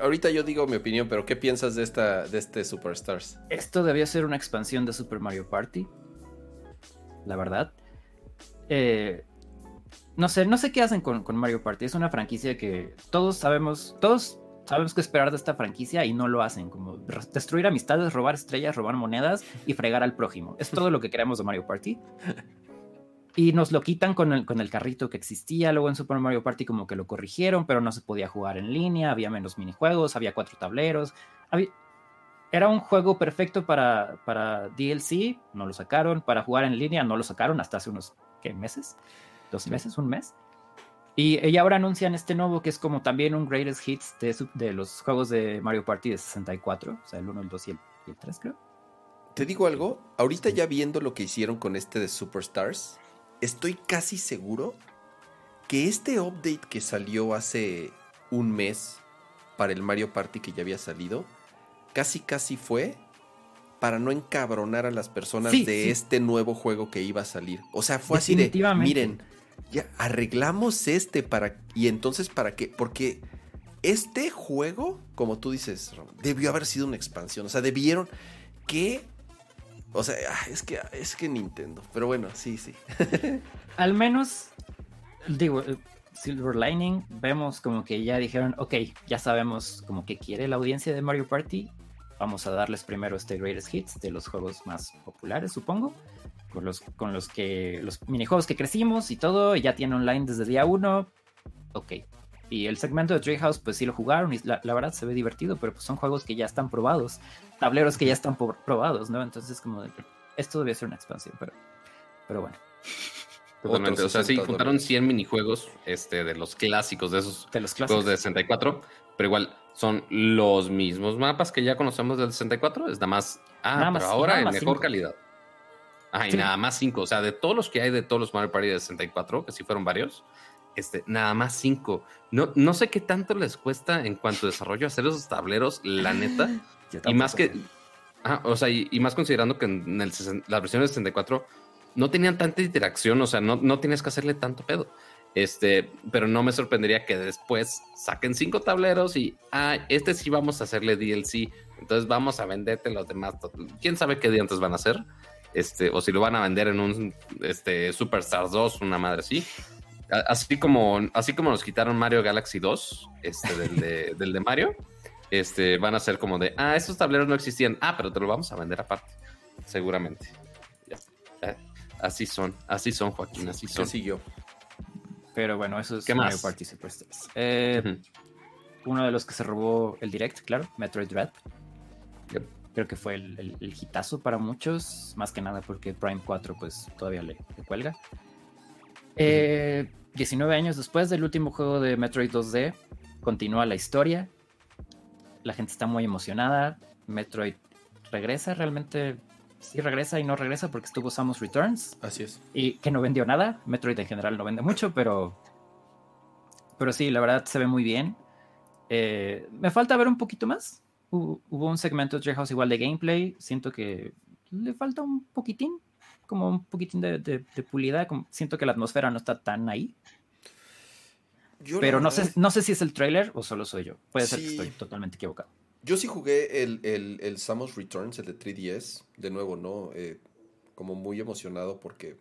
ahorita yo digo mi opinión, pero ¿qué piensas de, esta, de este Superstars? Esto debía ser una expansión de Super Mario Party, la verdad. Eh, no sé, no sé qué hacen con, Mario Party. Es una franquicia que todos sabemos, todos sabemos qué esperar de esta franquicia y no lo hacen, como destruir amistades, robar estrellas, robar monedas y fregar al prójimo. Es todo lo que queremos de Mario Party. *laughs* Y nos lo quitan con el, con el carrito que existía. Luego en Super Mario Party como que lo corrigieron, pero no se podía jugar en línea, había menos minijuegos, había cuatro tableros. Era un juego perfecto para, para DLC, no lo sacaron. Para jugar en línea, no lo sacaron hasta hace unos ¿qué, meses. ¿Dos meses? ¿Un mes? Y, ahora anuncian este nuevo que es como también un greatest hits de, de, los juegos de Mario Party de 64, o sea, el 1, el 2 y el, y el 3 creo. Te digo algo, ahorita ya viendo lo que hicieron con este de Superstars, estoy casi seguro que este update que salió hace un mes para el Mario Party que ya había salido, casi casi fue para no encabronar a las personas de este nuevo juego que iba a salir. O sea, fue así de, miren, ya arreglamos este para y entonces para qué? Porque este juego, como tú dices, debió haber sido una expansión, o sea, debieron que o sea, ah, es que, es que Nintendo. Pero bueno, sí, sí. *laughs* Al menos, digo, eh, Silver Lining, vemos como que ya dijeron, ok, ya sabemos como que quiere la audiencia de Mario Party. Vamos a darles primero este Greatest Hits de los juegos más populares, supongo. Con los, con los que los minijuegos que crecimos y todo, ya tiene online desde día uno. Ok, y el segmento de Treehouse, pues sí lo jugaron y la, verdad se ve divertido, pero pues son juegos que ya están probados, tableros que ya están probados, ¿no? Entonces, como esto debe ser una expansión, pero, pero bueno. *laughs* Totalmente, o sea, sí, juntaron 100 minijuegos este, de los clásicos, de esos de los juegos de 64, pero igual son los mismos mapas que ya conocemos del 64, es nada más, ah, pero ahora en mejor calidad. Ah, y nada más 5, o sea, de todos los que hay de todos los Mario Party de 64, que sí fueron varios, este, nada más cinco. No, no sé qué tanto les cuesta en cuanto a desarrollo hacer esos tableros, la neta. *laughs* y más que, o sea, y, más considerando que en el, las versiones de 64 no tenían tanta interacción, o sea, no, no tienes que hacerle tanto pedo. Este, pero no me sorprendería que después saquen cinco tableros y, ah, este sí vamos a hacerle DLC, entonces vamos a venderte los demás. ¿Quién sabe qué dientes van a hacer? Este, o si lo van a vender en un este, Superstars 2, una madre así. Así como, así como nos quitaron Mario Galaxy 2, este, del, de, *laughs* del de Mario, este, van a ser como de, ah, esos tableros no existían, ah, pero te lo vamos a vender aparte, seguramente. Así son, así son, Joaquín, así son. siguió? Pero bueno, eso es ¿Qué Mario Party eh, Uno de los que se robó el direct, claro, Metroid Dread. Creo que fue el, el, hitazo para muchos, más que nada porque Prime 4 pues todavía le, le cuelga. 19 eh, años después del último juego de Metroid 2D, continúa la historia. La gente está muy emocionada. Metroid regresa, realmente sí regresa y no regresa porque estuvo Samus Returns. Así es. Y que no vendió nada. Metroid en general no vende mucho, pero. Pero sí, la verdad se ve muy bien. Eh, me falta ver un poquito más. Hubo un segmento de Treehouse igual de gameplay. Siento que le falta un poquitín como un poquitín de, de, pulida. Como, siento que la atmósfera no está tan ahí. Pero no sé, no sé si es el trailer o solo soy yo. Puede ser que estoy totalmente equivocado. Yo sí jugué el, el, el, Samus Returns, el de 3DS, de nuevo, ¿no? Eh, como muy emocionado porque,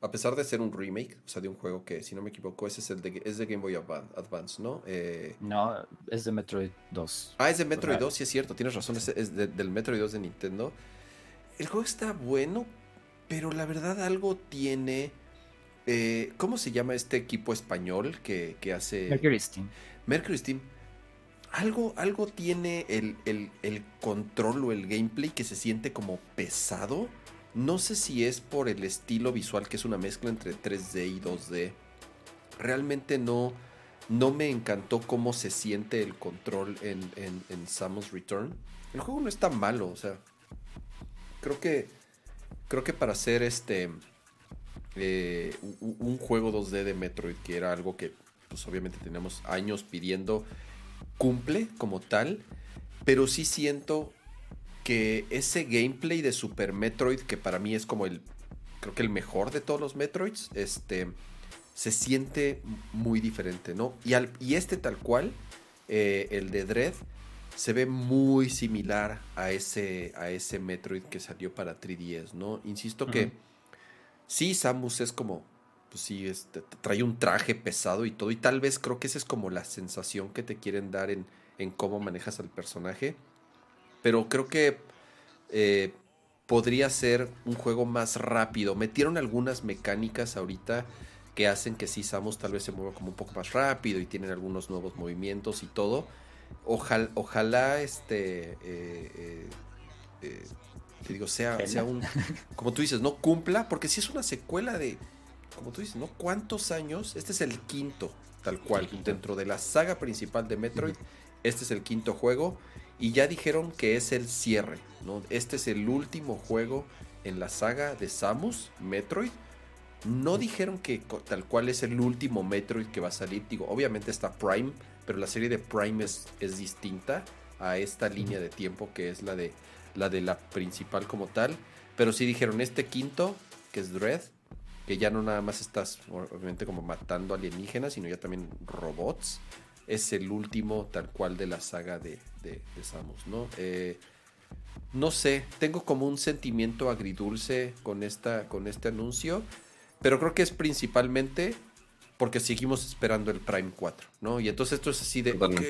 a pesar de ser un remake, o sea, de un juego que, si no me equivoco, ese es, el de, es de Game Boy Advance, ¿no? Eh, no, es de Metroid 2. Ah, es de Metroid 2, sí es cierto, tienes razón, es, es del Metroid 2 de Nintendo. El juego está bueno, pero la verdad algo tiene... Eh, ¿Cómo se llama este equipo español que, hace... Mercury Steam. Mercury Steam. Algo, algo tiene el, el, control o el gameplay que se siente como pesado. No sé si es por el estilo visual que es una mezcla entre 3D y 2D. Realmente no, no me encantó cómo se siente el control en, en, en Samus Return. El juego no está malo, o sea. Creo que creo que para hacer este eh, un juego 2D de Metroid, que era algo que pues obviamente teníamos años pidiendo, cumple como tal, pero sí siento que ese gameplay de Super Metroid, que para mí es como el, creo que el mejor de todos los Metroids, este, se siente muy diferente, ¿no? Y, al, y este tal cual, eh, el de Dread, se ve muy similar a ese, a ese Metroid que salió para 3DS, ¿no? Insisto que sí, Samus es como, pues sí, este, trae un traje pesado y todo, y tal vez creo que esa es como la sensación que te quieren dar en, en cómo manejas al personaje. Pero creo que eh, podría ser un juego más rápido. Metieron algunas mecánicas ahorita que hacen que sí Samus tal vez se mueva como un poco más rápido y tienen algunos nuevos movimientos y todo. Ojalá, ojalá este, eh, eh, eh, te digo, sea, sea un, como tú dices, no cumpla, porque si es una secuela de, como tú dices, ¿no? ¿Cuántos años? Este es el quinto, tal cual, dentro de la saga principal de Metroid, este es el quinto juego y ya dijeron que es el cierre, ¿no? Este es el último juego en la saga de Samus, Metroid. No dijeron que tal cual es el último Metroid que va a salir. Digo, obviamente está Prime, pero la serie de Prime es, es distinta a esta línea de tiempo que es la de la de la principal como tal. Pero sí dijeron este quinto, que es Dread, que ya no nada más estás obviamente como matando alienígenas, sino ya también robots. Es el último tal cual de la saga de, de, Samus, ¿no? Eh, no sé, tengo como un sentimiento agridulce con, esta, con este anuncio, pero creo que es principalmente porque seguimos esperando el Prime 4, ¿no? Y entonces esto es así de, ok,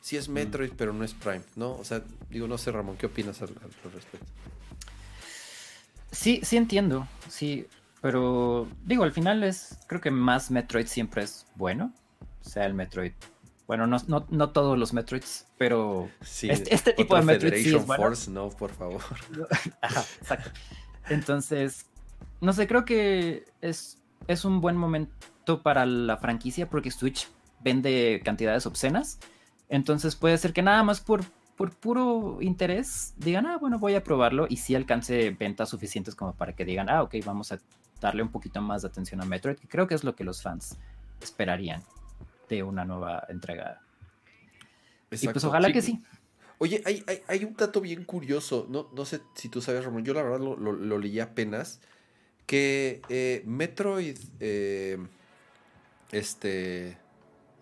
sí es Metroid, pero no es Prime, ¿no? O sea, digo, no sé, Ramón, ¿qué opinas al, respecto? Sí, sí entiendo, sí, pero digo, al final es, creo que más Metroid siempre es bueno, sea el Metroid. Bueno, no, no, todos los Metroids, pero este, este tipo de Metroid sí es Force, no, por favor. *laughs* Ajá, exacto. Entonces, no sé, creo que es, es un buen momento para la franquicia porque Switch vende cantidades obscenas. Entonces puede ser que nada más por, por puro interés digan, ah, bueno, voy a probarlo y sí alcance ventas suficientes como para que digan, ah, ok, vamos a darle un poquito más de atención a Metroid, que creo que es lo que los fans esperarían de una nueva entrega. Y pues ojalá que sí. Oye, hay, hay, un dato bien curioso, no, no sé si tú sabes, Ramón, yo la verdad lo, leí apenas, que eh, Metroid, eh, este,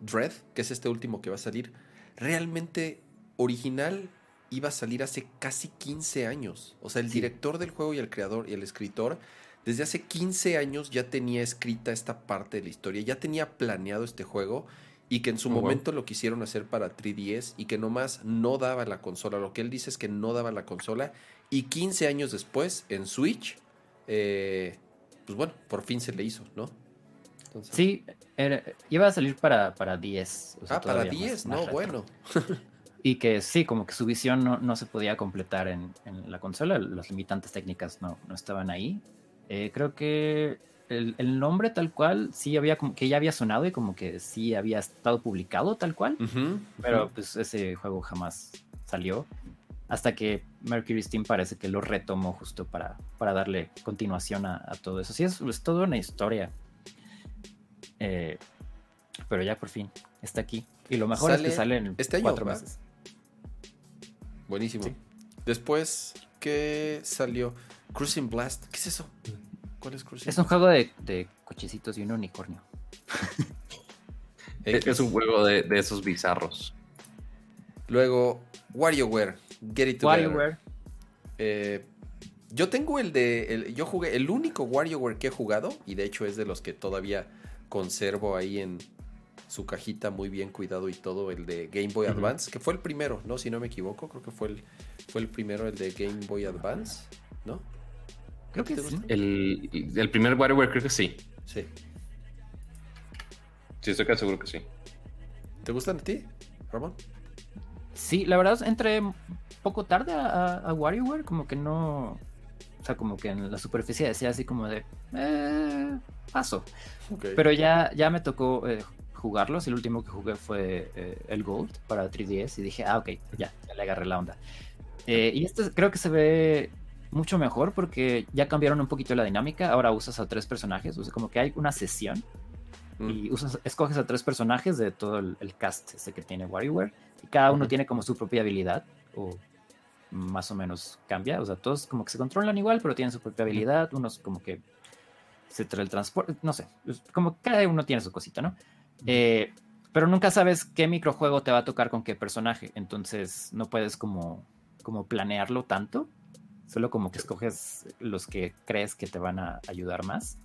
Dread, que es este último que va a salir, realmente original iba a salir hace casi 15 años. O sea, el director del juego y el creador y el escritor, desde hace 15 años ya tenía escrita esta parte de la historia, ya tenía planeado este juego y que en su oh, momento lo quisieron hacer para 3DS y que nomás no daba la consola. Lo que él dice es que no daba la consola y 15 años después en Switch, eh, pues bueno, por fin se le hizo, ¿no? Sí, iba a salir para, para 10. ah, para 10, no, bueno. y que sí, como que su visión no, se podía completar en, la consola, las limitantes técnicas no, estaban ahí. Eh, creo que el, nombre tal cual sí había como que ya había sonado y como que sí había estado publicado tal cual, pero pues ese juego jamás salió. Hasta que Mercury Steam parece que lo retomó justo para, para darle continuación a, todo eso. Sí, es, es toda una historia eh, pero ya por fin está aquí. Y lo mejor es que sale en este año, cuatro meses. Buenísimo. Después, ¿qué salió? Cruising Blast. ¿Qué es eso? ¿Cuál es Cruising Es un juego de, cochecitos y un unicornio. es un juego de, esos bizarros. Luego, WarioWare. Get It Together. WarioWare. Eh, yo tengo el de. yo jugué. El único WarioWare que he jugado, y de hecho es de los que todavía conservo ahí en su cajita muy bien cuidado y todo, el de Game Boy Advance, que fue el primero, ¿no? Si no me equivoco, creo que fue el, fue el primero, el de Game Boy Advance, ¿no? Creo que sí. El, el, primer WarioWare creo que sí. Sí. Sí, estoy casi seguro que sí. ¿Te gustan a ti, Ramón? Sí, la verdad entré poco tarde a, a WarioWare, como que no o sea, como que en la superficie decía así como de, eh, paso. Pero ya, ya me tocó eh, jugarlos. El último que jugué fue eh, el Gold para 3DS y dije, ah, ok, ya, ya le agarré la onda. Eh, y este creo que se ve mucho mejor porque ya cambiaron un poquito la dinámica. Ahora usas a tres personajes, o sea, como que hay una sesión mm. y usas, escoges a tres personajes de todo el, cast este que tiene WarioWare y cada uno tiene como su propia habilidad o más o menos cambia. O sea, todos como que se controlan igual, pero tienen su propia habilidad. Unos como que se trae el transporte, no sé, como cada uno tiene su cosita, ¿no? Eh, pero nunca sabes qué microjuego te va a tocar con qué personaje, entonces no puedes como, como planearlo tanto, solo como que escoges los que crees que te van a ayudar más.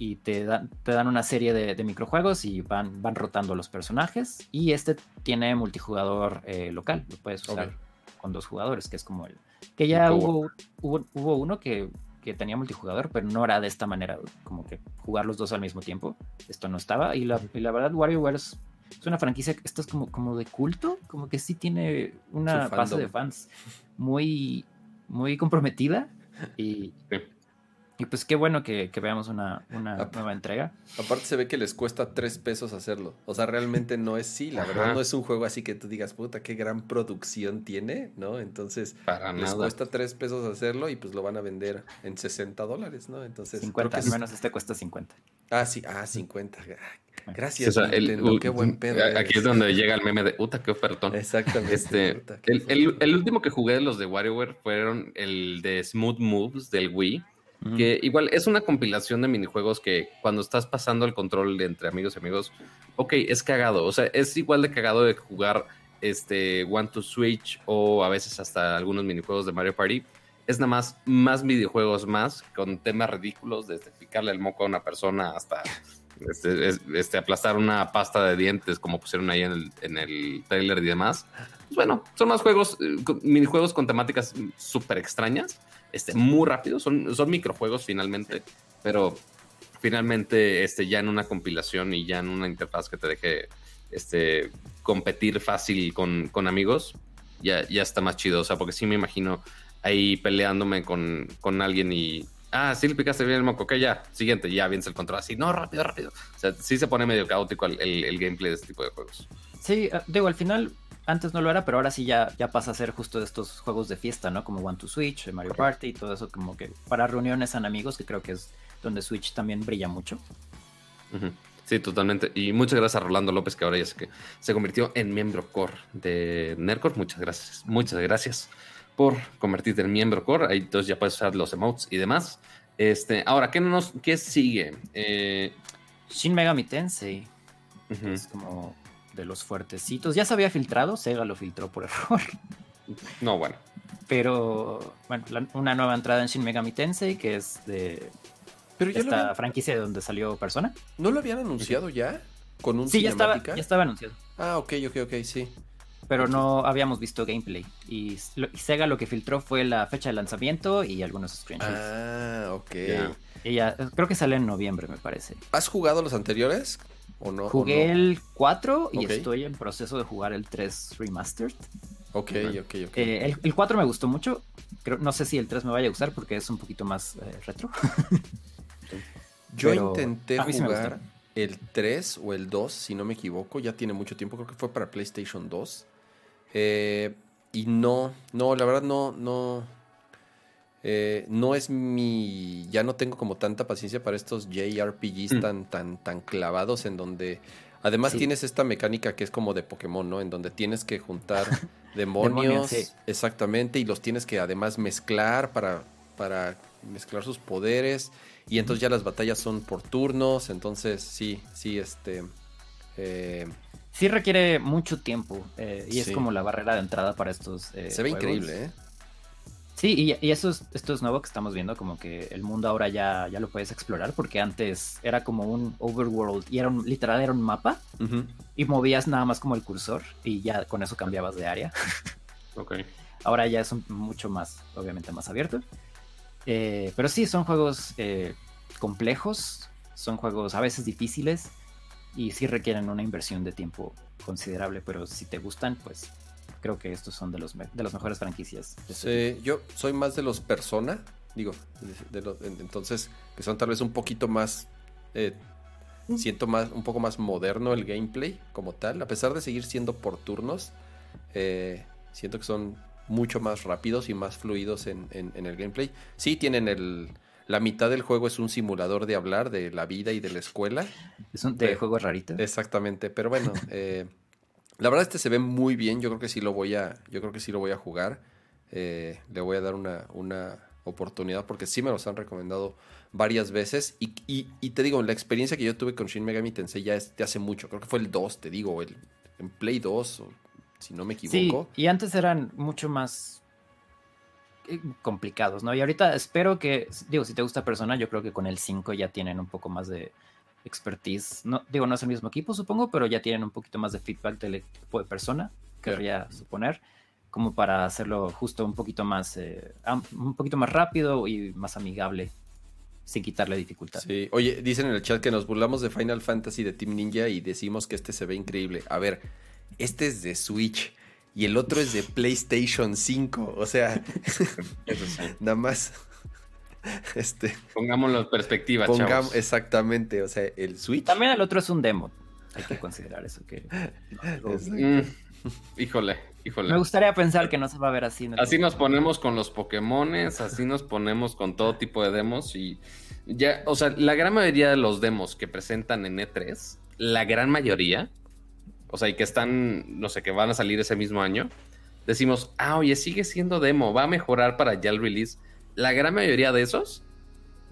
Y te dan, te dan una serie de, microjuegos y van, van rotando los personajes. Y este tiene multijugador eh, local, lo puedes usar con dos jugadores, que es como el... Que ya hubo, hubo, uno que, tenía multijugador, pero no era de esta manera, como que jugar los dos al mismo tiempo. Esto no estaba. Y la, y la verdad, WarioWare es, una franquicia, esto es como, como de culto, como que sí tiene una base de fans muy, muy comprometida. Y, y pues qué bueno que, veamos una, nueva entrega. Aparte se ve que les cuesta tres pesos hacerlo. O sea, realmente no es, sí, la verdad no es un juego así que tú digas, puta, qué gran producción tiene, ¿no? Entonces, les cuesta tres pesos hacerlo y pues lo van a vender en 60 dólares, ¿no? Entonces... 50, al menos este cuesta 50. Ah, sí, ah, 50. Gracias, qué buen pedo. Aquí es donde llega el meme de puta, qué ofertón. Exactamente. Este, el, el, último que jugué de los de WarioWare fueron el de Smooth Moves del Wii que igual es una compilación de minijuegos que cuando estás pasando el control entre amigos y amigos, ok, es cagado. O sea, es igual de cagado de jugar este One to Switch o a veces hasta algunos minijuegos de Mario Party. Es nada más más videojuegos más con temas ridículos, desde picarle el moco a una persona hasta este, este, aplastar una pasta de dientes como pusieron ahí en el, en el trailer y demás. Pues bueno, son más juegos, eh, minijuegos con temáticas súper extrañas este, muy rápido, son, son microjuegos finalmente, pero finalmente este, ya en una compilación y ya en una interfaz que te deje este, competir fácil con, con amigos, ya, ya está más chido. O sea, porque sí me imagino ahí peleándome con, con alguien y. Ah, sí le picaste bien el moco, ok, ya, siguiente, ya vienes el control así, no, rápido, rápido. O sea, sí se pone medio caótico el, el gameplay de este tipo de juegos. Sí, ah, digo, al final antes no lo era, pero ahora sí ya, ya pasa a ser justo de estos juegos de fiesta, ¿no? Como One to Switch, Mario Party y todo eso, como que para reuniones en amigos, que creo que es donde Switch también brilla mucho. Sí, totalmente. Y muchas gracias a Rolando López, que ahora ya sé que se convirtió en miembro core de Nerdcore. Muchas gracias. Muchas gracias por convertirte en miembro core. Ahí entonces ya puedes usar los emotes y demás. Este, ahora, ¿qué, nos, qué sigue? Eh... Shin Megami Tensei. Es como de los fuertecitos. Ya se había filtrado, Sega lo filtró por *laughs* error. No, bueno. Pero, bueno, una nueva entrada en Shin Megami Tensei, que es de Pero ya esta franquicia de donde salió Persona. ¿No lo habían anunciado ya? ¿Con un Sí, ya estaba, ya estaba anunciado. Ah, ok, ok, ok, sí. Pero no habíamos visto gameplay. Y, Sega lo que filtró fue la fecha de lanzamiento y algunos screenshots. Ah, ok. Y ya, creo que sale en noviembre, me parece. ¿Has jugado los anteriores? No? Jugué el 4 y estoy en proceso de jugar el 3 Remastered. Ok, ok, ok. Eh, el, 4 me gustó mucho. Creo, no sé si el 3 me vaya a gustar porque es un poquito más eh, retro. *laughs* Yo intenté jugar el 3 o el 2, si no me equivoco. Ya tiene mucho tiempo. Creo que fue para PlayStation 2. Eh, y no, no, la verdad no, no eh, no es mi. Ya no tengo como tanta paciencia para estos JRPGs mm. tan, tan, tan clavados en donde. Además tienes esta mecánica que es como de Pokémon, ¿no? En donde tienes que juntar *laughs* demonios. Exactamente. Y los tienes que además mezclar para, para mezclar sus poderes. Y entonces ya las batallas son por turnos. Entonces, sí, sí, este. Eh, sí requiere mucho tiempo. Eh, y es como la barrera de entrada para estos. Se ve increíble, ¿eh? Sí, y, eso es, esto es nuevo que estamos viendo, como que el mundo ahora ya, ya lo puedes explorar, porque antes era como un overworld y era un, literal era un mapa y movías nada más como el cursor y ya con eso cambiabas de área. *laughs* ok. Ahora ya es mucho más, obviamente más abierto. Eh, pero sí, son juegos eh, complejos, son juegos a veces difíciles y sí requieren una inversión de tiempo considerable, pero si te gustan, pues creo que estos son de los de las mejores franquicias. Sí, yo soy más de los Persona, digo, entonces que son tal vez un poquito más eh, mm. siento más un poco más moderno el gameplay como tal, a pesar de seguir siendo por turnos, eh, siento que son mucho más rápidos y más fluidos en, el gameplay. Sí tienen el la mitad del juego es un simulador de hablar de la vida y de la escuela. Es un de, juego rarito. Exactamente, pero bueno, *laughs* eh, la verdad este se ve muy bien, yo creo que sí lo voy a, yo creo que sí lo voy a jugar. Eh, le voy a dar una, una, oportunidad porque sí me los han recomendado varias veces. Y, y, te digo, la experiencia que yo tuve con Shin Megami Tensei ya es de hace mucho. Creo que fue el 2, te digo, el, en Play 2, si no me equivoco. Sí, y antes eran mucho más eh, complicados, ¿no? Y ahorita espero que, digo, si te gusta Persona, yo creo que con el 5 ya tienen un poco más de expertise. No, digo, no es el mismo equipo, supongo, pero ya tienen un poquito más de feedback del equipo de Persona, querría suponer, como para hacerlo justo un poquito más, eh, un poquito más rápido y más amigable sin quitarle dificultad. Sí, oye, dicen en el chat que nos burlamos de Final Fantasy de Team Ninja y decimos que este se ve increíble. A ver, este es de Switch y el otro es de *laughs* PlayStation 5, o sea, *laughs* nada más. *laughs* Este, Pongámoslo en perspectiva, pongamos, Exactamente, o sea, el Switch. También el otro es un demo. Hay que considerar eso que. *laughs* Mm, híjole, híjole. Me gustaría pensar que no se va a ver así. así nos ponemos con los Pokémones, así nos ponemos con todo tipo de demos y ya, o sea, la gran mayoría de los demos que presentan en E3, la gran mayoría, o sea, y que están, no sé, que van a salir ese mismo año, decimos, ah, oye, sigue siendo demo, va a mejorar para ya el release. La gran mayoría de esos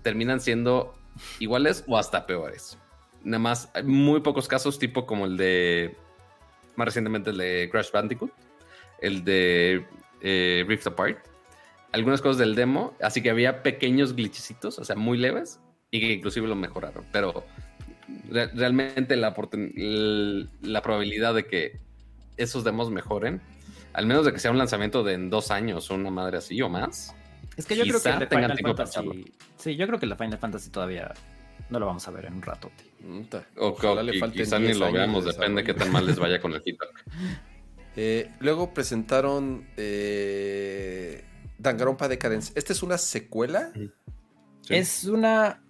terminan siendo iguales o hasta peores. Nada más, hay muy pocos casos, tipo como el de, más recientemente el de Crash Bandicoot, el de eh, Rift Apart, algunas cosas del demo, así que había pequeños glitchecitos, o sea, muy leves, y que inclusive lo mejoraron, pero realmente la, la probabilidad de que esos demos mejoren, al menos de que sea un lanzamiento de en dos años o una madre así o más. Es que yo creo que el de Final Fantasy, sí, yo creo que de Final Fantasy todavía no lo vamos a ver en un rato. O, quizá ni lo veamos, depende de qué tan mal les vaya con el feedback. *laughs* Eh, luego presentaron eh, Danganronpa Decadence. ¿Esta es una secuela? Es una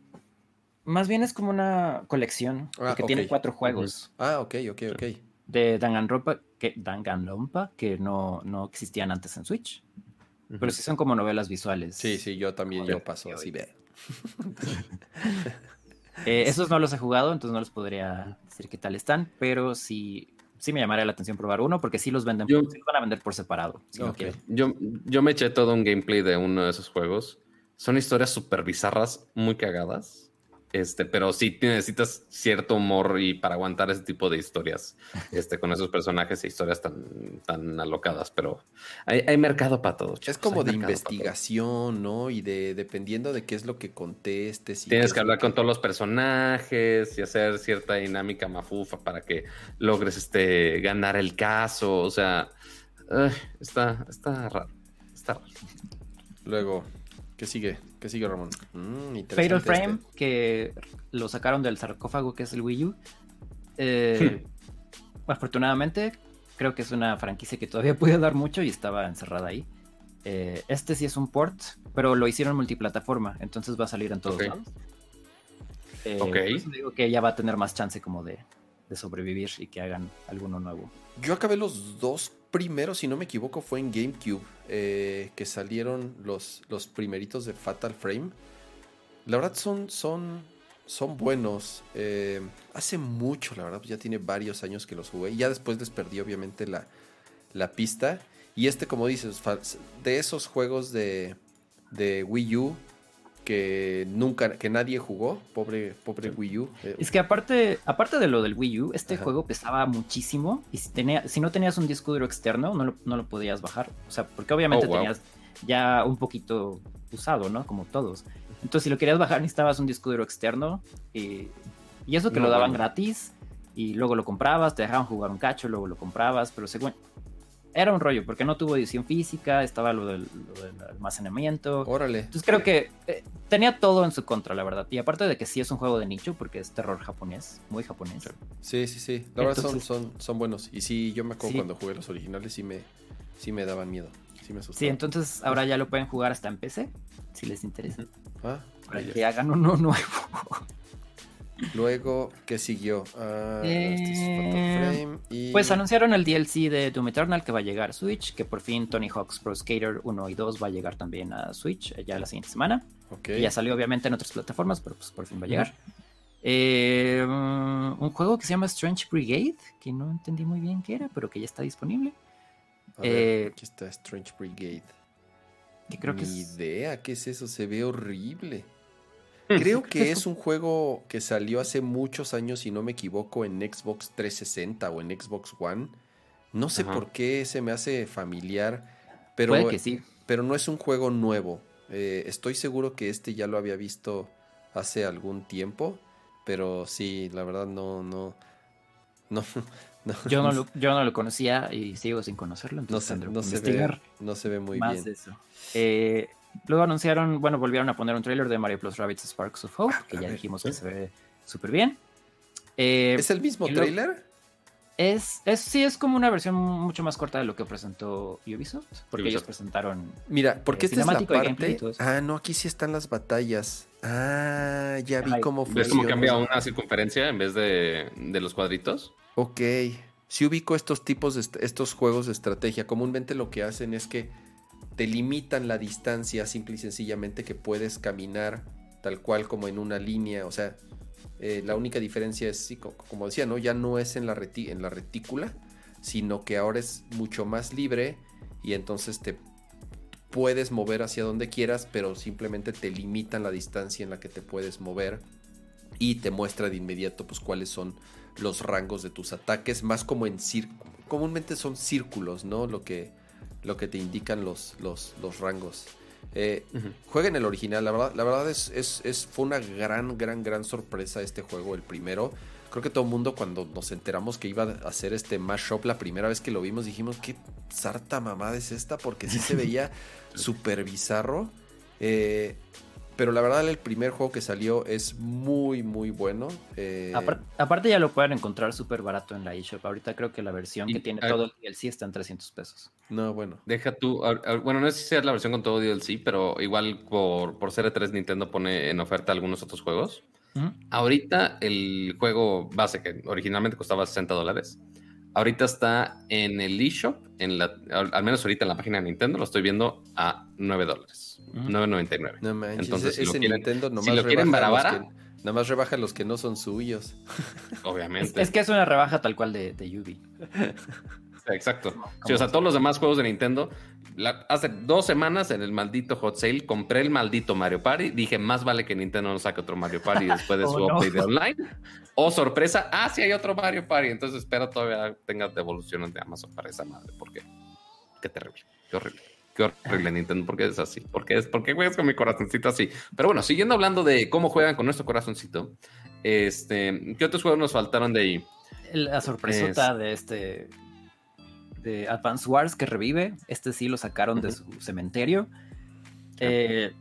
más bien es como una colección, ah, que tiene cuatro juegos. Ah, ok, ok, ok. De Danganronpa, que, Danganronpa, que no, no existían antes en Switch. Pero sí son como novelas visuales. Sí, sí, yo también, yo paso así, ve. *laughs* Eh, esos no los he jugado, entonces no les podría decir qué tal están, pero sí, sí me llamaría la atención probar uno, porque sí los venden, yo, van a vender por separado. yo, yo me eché todo un gameplay de uno de esos juegos. Son historias súper bizarras, muy cagadas este, pero sí necesitas cierto humor y para aguantar ese tipo de historias, *laughs* este, con esos personajes e historias tan, tan alocadas, pero hay, mercado para todo. Es como de investigación, ¿no? Y de dependiendo de qué es lo que contestes. Tienes que hablar con todos los personajes y hacer cierta dinámica mafufa para que logres este, ganar el caso. O sea, está, está raro. Está raro. Luego, ¿qué sigue? ¿Qué sigue, Ramón? Mm, Fatal Frame, este. que lo sacaron del sarcófago que es el Wii U. *laughs* Eh, afortunadamente, creo que es una franquicia que todavía puede dar mucho y estaba encerrada ahí. Eh, este sí es un port, pero lo hicieron multiplataforma, entonces va a salir en todos lados. Eh, ok. digo que ya va a tener más chance como de, de sobrevivir y que hagan alguno nuevo. Yo acabé los dos primero, si no me equivoco, fue en GameCube, eh, que salieron los, los primeritos de Fatal Frame. La verdad son, son, son buenos. Eh, hace mucho, la verdad, ya tiene varios años que los jugué. Ya después les perdí, obviamente, la, la pista. Y este, como dices, de esos juegos de, de Wii U que nunca, que nadie jugó, pobre, pobre Wii U. Eh. Es que aparte, aparte de lo del Wii U, este juego pesaba muchísimo y si, tenía, si no tenías un disco duro externo, no lo, no lo podías bajar. O sea, porque obviamente oh, tenías ya un poquito usado, ¿no? Como todos. Entonces, si lo querías bajar, necesitabas un disco duro externo y, y eso que lo daban gratis y luego lo comprabas, te dejaban jugar un cacho, luego lo comprabas, pero según, era un rollo, porque no tuvo edición física, estaba lo del, almacenamiento. Órale. Entonces creo que eh, tenía todo en su contra, la verdad. Y aparte de que sí es un juego de nicho, porque es terror japonés, muy japonés. Sí, sí, sí. La verdad son, son, son buenos. Y sí, yo me acuerdo cuando jugué los originales, sí me, sí me daban miedo. Sí me. Sí, entonces ahora ya lo pueden jugar hasta en PC, si les interesa. Ah, para que hagan uno *laughs* nuevo. Luego, ¿qué siguió? Ah, este pues anunciaron el DLC de Doom Eternal que va a llegar a Switch, que por fin Tony Hawk's Pro Skater 1 y 2 va a llegar también a Switch eh, ya la siguiente semana. ya salió obviamente en otras plataformas, pero pues por fin va a llegar. Eh, un juego que se llama Strange Brigade, que no entendí muy bien qué era, pero que ya está disponible. Eh, aquí está Strange Brigade. Que creo Ni idea, ¿qué es eso? Se ve horrible. Creo *laughs* que es un juego que salió hace muchos años, si no me equivoco, en Xbox 360 o en Xbox One. No sé por qué se me hace familiar, pero... Puede que sí. pero no es un juego nuevo. Eh, estoy seguro que este ya lo había visto hace algún tiempo, pero sí, la verdad no, no, *laughs* no. Yo, no lo, yo no lo conocía y sigo sin conocerlo, entonces no, se, ve, no se ve muy bien. eso. Eh, luego anunciaron, bueno, volvieron a poner un trailer de Mario Plus Rabbits Sparks of Hope, que ya dijimos que se ve súper bien. Eh, ¿Es el mismo trailer? Es, es, sí, es como una versión mucho más corta de lo que presentó Ubisoft, porque ellos presentaron. Mira, porque eh, esta es la parte. Ah, no, aquí sí están las batallas. Ah, ya vi cómo fue. ¿Ves cómo cambia una circunferencia en vez de, de los cuadritos? Ok. Si ubico estos tipos de estos juegos de estrategia, comúnmente lo que hacen es que te limitan la distancia simple y sencillamente que puedes caminar tal cual como en una línea, o sea, eh, la única diferencia es, como decía, ¿no? ya no es en la, en la retícula, sino que ahora es mucho más libre y entonces te puedes mover hacia donde quieras, pero simplemente te limitan la distancia en la que te puedes mover y te muestra de inmediato pues cuáles son los rangos de tus ataques, más como en círculos, comúnmente son círculos, ¿no? Lo que, lo que te indican los, los, los rangos. Eh, Jueguen el original, la verdad, la verdad es, es, fue una gran, gran, gran sorpresa este juego, el primero. Creo que todo el mundo cuando nos enteramos que iba a hacer este mashup la primera vez que lo vimos dijimos, ¿qué sarta mamada es esta? Porque sí se veía *laughs* súper bizarro. Eh, pero la verdad, el primer juego que salió es muy, muy bueno. Eh, aparte, ya lo pueden encontrar súper barato en la eShop. Ahorita creo que la versión que tiene todo el DLC está en 300 pesos. No, bueno. Deja tú. Bueno, no sé si es la versión con todo DLC, pero igual por, por ser 3 e Nintendo pone en oferta algunos otros juegos. Ahorita el juego base, que originalmente costaba 60 dólares, ahorita está en el eShop, en la, al menos ahorita en la página de Nintendo, lo estoy viendo a 9 dólares. 9.99. No manches, Entonces, si lo quieren, Nintendo nomás si lo quieren barabara, nada más rebaja los que no son suyos. *laughs* Obviamente. Es, que es una rebaja tal cual de, de Yubi. *laughs* Exacto. Sí, o sea, todos los demás juegos de Nintendo. hace dos semanas en el maldito Hot Sale compré el maldito Mario Party. Dije, más vale que Nintendo no saque otro Mario Party *laughs* después de oh, su update online. O sorpresa, ah, sí hay otro Mario Party. Entonces espero todavía tenga devoluciones de Amazon para esa madre. Porque qué terrible, qué horrible. Qué horrible Nintendo, porque es así. Porque es porque juegas con mi corazoncito así. Pero bueno, siguiendo hablando de cómo juegan con nuestro corazoncito, este, ¿qué otros juegos nos faltaron de ahí? La sorpresota de este de Advance Wars que revive. Este sí lo sacaron de su cementerio. Eh,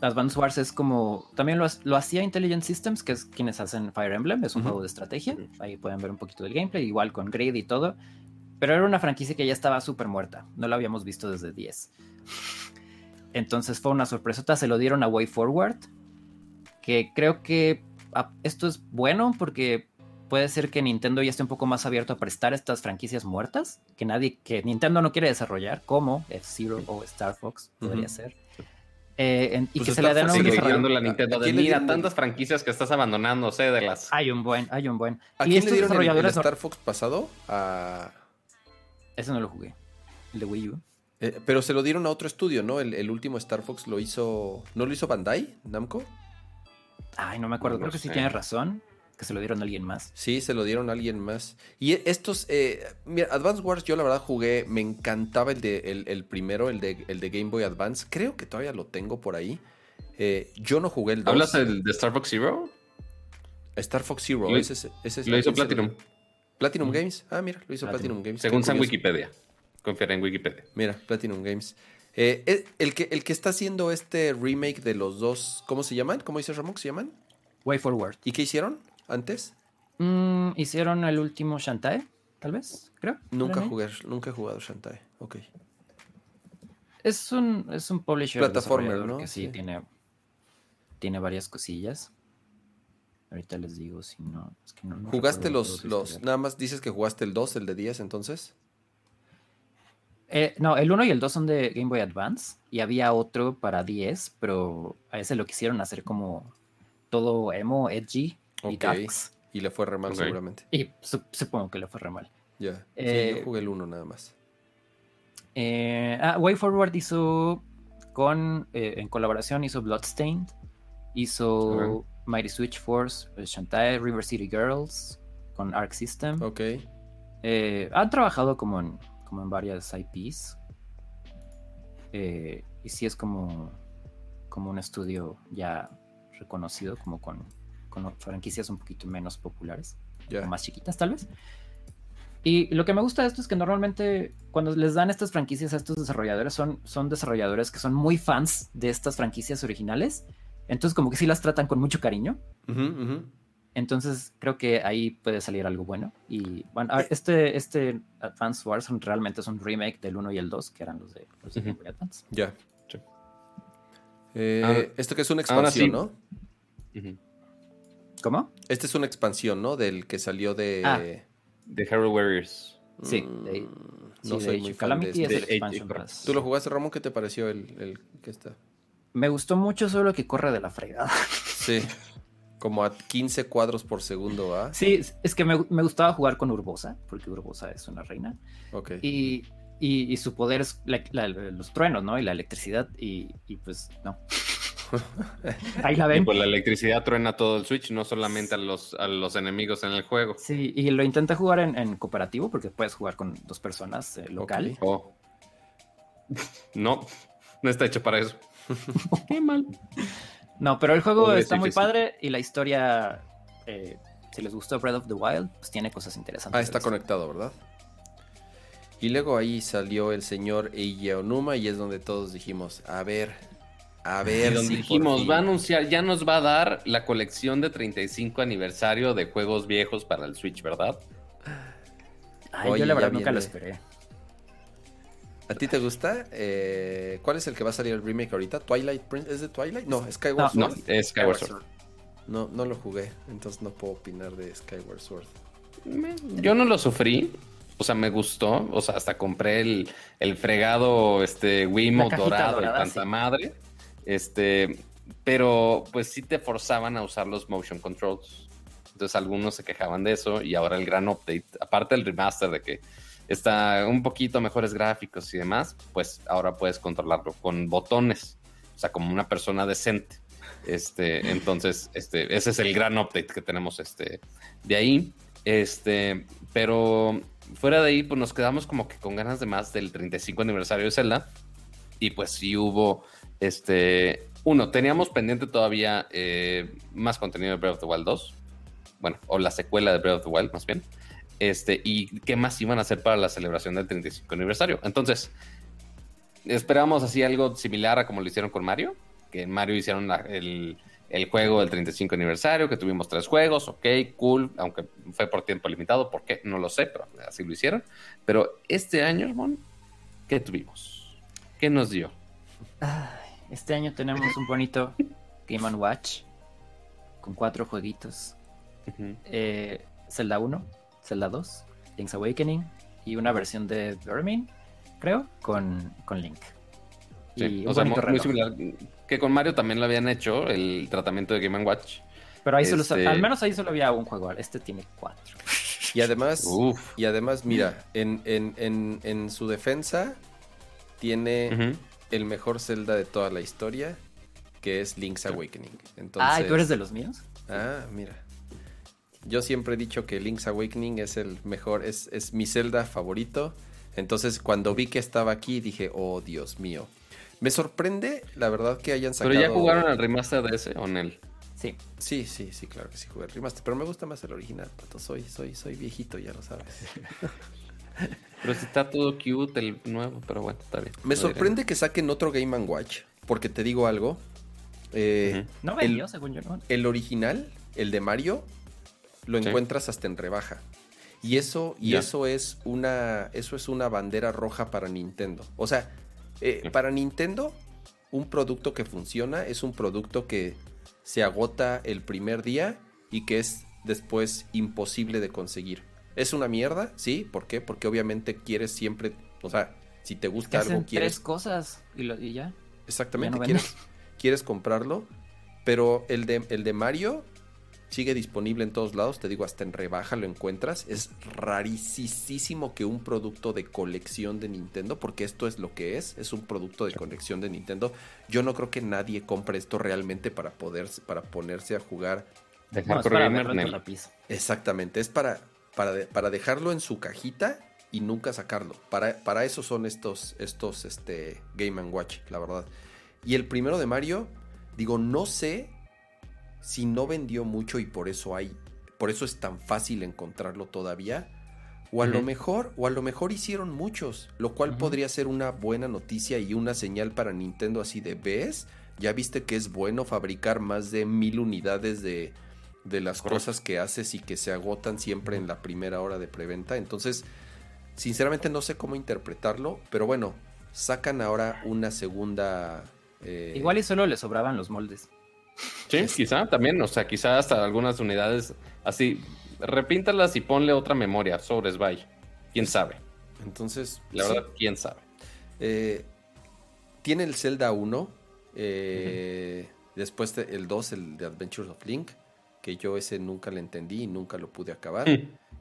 Advance Wars es como. También lo, lo, hacía Intelligent Systems, que es quienes hacen Fire Emblem. Es un juego de estrategia. Ahí pueden ver un poquito del gameplay, igual con Grid y todo. Pero era una franquicia que ya estaba súper muerta. No la habíamos visto desde 10. Entonces fue una sorpresota. Se lo dieron a Way Forward. Que creo que ah, esto es bueno porque puede ser que Nintendo ya esté un poco más abierto a prestar estas franquicias muertas. Que nadie, que Nintendo no quiere desarrollar, como F-Zero o Star Fox podría ser. Eh, y pues que se le den un desarrollo. la Nintendo de mira tantas franquicias que estás abandonando, sé de las. Hay un buen, hay un buen. ¿A quién le dieron el, Star Fox pasado? A ese no lo jugué. El de Wii U. Eh, pero se lo dieron a otro estudio, ¿no? El, último Star Fox lo hizo. ¿No lo hizo Bandai, Namco? Ay, no me acuerdo. Creo que sí tienes razón. Que se lo dieron a alguien más. Sí, se lo dieron a alguien más. Y estos. Eh, mira, Advance Wars, yo la verdad jugué. Me encantaba el de el, primero, el de, el de Game Boy Advance. Creo que todavía lo tengo por ahí. Eh, yo no jugué el 2. ¿Hablas del de Star Fox Zero? Star Fox Zero, ese, ese, Lo hizo Platinum. Platinum Games. Ah, mira, lo hizo Platinum, Games. Según San Wikipedia. Confiar en Wikipedia. Mira, Platinum Games. Eh, el, que, el que está haciendo este remake de los dos, ¿cómo se llaman? ¿Cómo dice Ramón? ¿Se llaman? Way Forward. ¿Y qué hicieron antes? Mm, hicieron el último Shantae, tal vez, creo. Nunca jugué, nunca he jugado Shantae. Ok. Es un, es un publisher. Plataformer, ¿no? Que sí, Tiene, tiene varias cosillas. Ahorita les digo si no. ¿Jugaste los, los. Nada más dices que jugaste el 2, el de 10 entonces? Eh, no, el 1 y el 2 son de Game Boy Advance. Y había otro para 10, pero a ese lo quisieron hacer como todo emo, edgy y darks. Y le fue re mal, seguramente. Y supongo que le fue re mal. Ya. Eh, yo jugué el 1 nada más. Eh, ah, Way Forward hizo con. en colaboración hizo Bloodstained. Hizo. Mighty Switch Force, Shantae, River City Girls, con Arc System. Ok. Eh, han trabajado como en, como en varias IPs. Eh, y sí es como, como un estudio ya reconocido, como con, con franquicias un poquito menos populares, o más chiquitas tal vez. Y lo que me gusta de esto es que normalmente cuando les dan estas franquicias a estos desarrolladores son, son desarrolladores que son muy fans de estas franquicias originales. Entonces como que sí las tratan con mucho cariño. Entonces creo que ahí puede salir algo bueno. Y bueno, eh. este, este Advance Wars realmente es un remake del 1 y el 2, que eran los de, los Game Boy Advance. Ya. Eh, esto que es una expansión, ¿no? ¿Cómo? Este es una expansión, ¿no? Del que salió de... Ah. De Hero Warriors. Sí, mm, no soy muy fan de este. ¿Tú lo jugaste, Ramón? ¿Qué te pareció el, el que está? Me gustó mucho solo que corre de la fregada. Sí. Como a 15 cuadros por segundo, ¿ah? Sí, es que me, gustaba jugar con Urbosa, porque Urbosa es una reina. Ok. Y, y, su poder es los truenos, ¿no? Y la electricidad, y, pues no. *laughs* Ahí la ven. Y pues la electricidad truena todo el Switch, no solamente a los, a los enemigos en el juego. Sí, y lo intenté jugar en, cooperativo, porque puedes jugar con dos personas eh, local. Oh. No, no está hecho para eso. *laughs* Qué mal. No, pero el juego está muy padre y la historia, eh, si les gustó Breath of the Wild, pues tiene cosas interesantes. Ah, está conectado, ¿verdad? Y luego ahí salió el señor Eiji Onuma y es donde todos dijimos, a ver, a ver. si dijimos, va a anunciar, ya nos va a dar la colección de 35 aniversario de juegos viejos para el Switch, ¿verdad? Ay, yo la verdad nunca lo esperé. ¿A ti te gusta? Eh, ¿Cuál es el que va a salir el remake ahorita? ¿Twilight Prince? ¿Es de Twilight? No, Skyward Sword. No, es Skyward Sword. No, no lo jugué, entonces no puedo opinar de Skyward Sword. Yo no lo sufrí, o sea, me gustó, o sea, hasta compré el, el fregado este Wiimote dorado y tanta madre. Este, pero pues sí te forzaban a usar los motion controls. Entonces algunos se quejaban de eso y ahora el gran update, aparte del remaster de que está un poquito mejores gráficos y demás, pues ahora puedes controlarlo con botones, o sea, como una persona decente. Este, entonces, este, ese es el gran update que tenemos este, de ahí. Este, pero fuera de ahí, pues nos quedamos como que con ganas de más del 35 aniversario de Zelda. Y pues sí hubo, este, uno, teníamos pendiente todavía eh, más contenido de Breath of the Wild 2. Bueno, o la secuela de Breath of the Wild, más bien. Este, y qué más iban a hacer para la celebración del 35 aniversario. Entonces, esperamos así algo similar a como lo hicieron con Mario, que en Mario hicieron el, juego del 35 aniversario, que tuvimos tres juegos, ok, cool, aunque fue por tiempo limitado, ¿por qué? No lo sé, pero así lo hicieron. Pero este año, ¿qué tuvimos? ¿Qué nos dio? este año tenemos un bonito Game Watch con cuatro jueguitos. Eh, Zelda 1, Zelda 2, Link's Awakening y una versión de Vermin, creo, con, con Link. Sí, o sea, muy, similar. Que con Mario también lo habían hecho, el tratamiento de Game Watch. Pero ahí solo, este al menos ahí solo había un juego, este tiene cuatro. Y además, y además, mira, en, en, en, su defensa tiene el mejor Zelda de toda la historia, que es Link's Awakening. Entonces, ah, ¿tú eres de los míos? Ah, mira. Yo siempre he dicho que Link's Awakening es el mejor, es, es mi Zelda favorito. Entonces, cuando vi que estaba aquí, dije, oh, Dios mío. Me sorprende, la verdad, que hayan sacado... ¿Pero ya jugaron el remaster de ese o en el...? Sí. Sí, sí, sí, claro que sí jugué el remaster. Pero me gusta más el original, pato. Soy, soy, soy viejito, ya lo sabes. *laughs* pero si está todo cute el nuevo, pero bueno, está bien. Me sorprende que saquen otro Game Watch, porque te digo algo. Eh, no vendió, según yo, ¿no? El original, el de Mario, lo encuentras hasta en rebaja. Y eso, y eso es una. Eso es una bandera roja para Nintendo. O sea, eh, para Nintendo, un producto que funciona es un producto que se agota el primer día y que es después imposible de conseguir. ¿Es una mierda? Sí, ¿por qué? Porque obviamente quieres siempre. O sea, si te gusta algo, quieres. Tres cosas y, ya. Exactamente, quieres, quieres comprarlo. Pero el de, el de Mario Sigue disponible en todos lados, te digo, hasta en rebaja lo encuentras. Es rarísimo que un producto de colección de Nintendo, porque esto es lo que es, es un producto de colección de Nintendo. Yo no creo que nadie compre esto realmente para poder, para ponerse a jugar. Dejar Exactamente, es para, para, para dejarlo en su cajita y nunca sacarlo. Para, para eso son estos, estos este, Game Watch, la verdad. Y el primero de Mario, digo, no sé si no vendió mucho y por eso hay, por eso es tan fácil encontrarlo todavía. O a lo mejor, o a lo mejor hicieron muchos, lo cual podría ser una buena noticia y una señal para Nintendo así de ves, ya viste que es bueno fabricar más de mil unidades de, de las cosas que haces y que se agotan siempre en la primera hora de preventa. Entonces, sinceramente no sé cómo interpretarlo, pero bueno, sacan ahora una segunda. Eh, Igual y solo le sobraban los moldes. Sí, quizá también, o sea, quizá hasta algunas unidades así, repíntalas y ponle otra memoria sobre Sby. ¿Quién sabe? Entonces, la verdad, quién sabe. Eh, tiene el Zelda 1, eh, después el 2, el de Adventures of Link, que yo ese nunca le entendí y nunca lo pude acabar.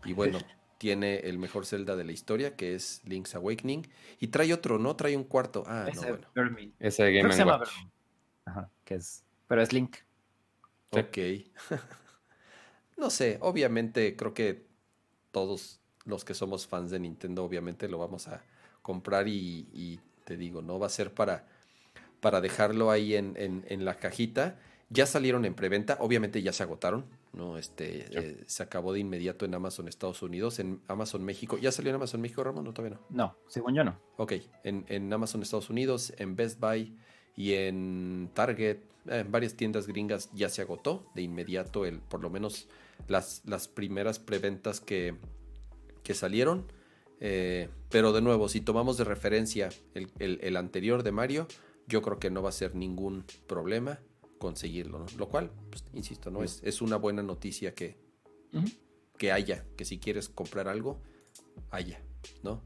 y bueno, tiene el mejor Zelda de la historia, que es Link's Awakening. Y trae otro, ¿no? Trae un cuarto. Ah, no, bueno. Ese Game Ajá, que es pero es Link. Ok. *laughs* no sé, obviamente creo que todos los que somos fans de Nintendo, obviamente lo vamos a comprar y, te digo, no va a ser para, para dejarlo ahí en, en, la cajita. Ya salieron en preventa, obviamente ya se agotaron, ¿no? Este, eh, se acabó de inmediato en Amazon Estados Unidos, en Amazon México. ¿Ya salió en Amazon México, Ramón? No, todavía no. No, según yo no. Ok, en, en Amazon Estados Unidos, en Best Buy y en Target, en varias tiendas gringas ya se agotó de inmediato el, por lo menos las, las primeras preventas que, que salieron. Eh, pero de nuevo, si tomamos de referencia el, anterior de Mario, yo creo que no va a ser ningún problema conseguirlo, Lo cual, pues, insisto, ¿no? Es, es, una buena noticia que, que haya, que si quieres comprar algo, haya, ¿no?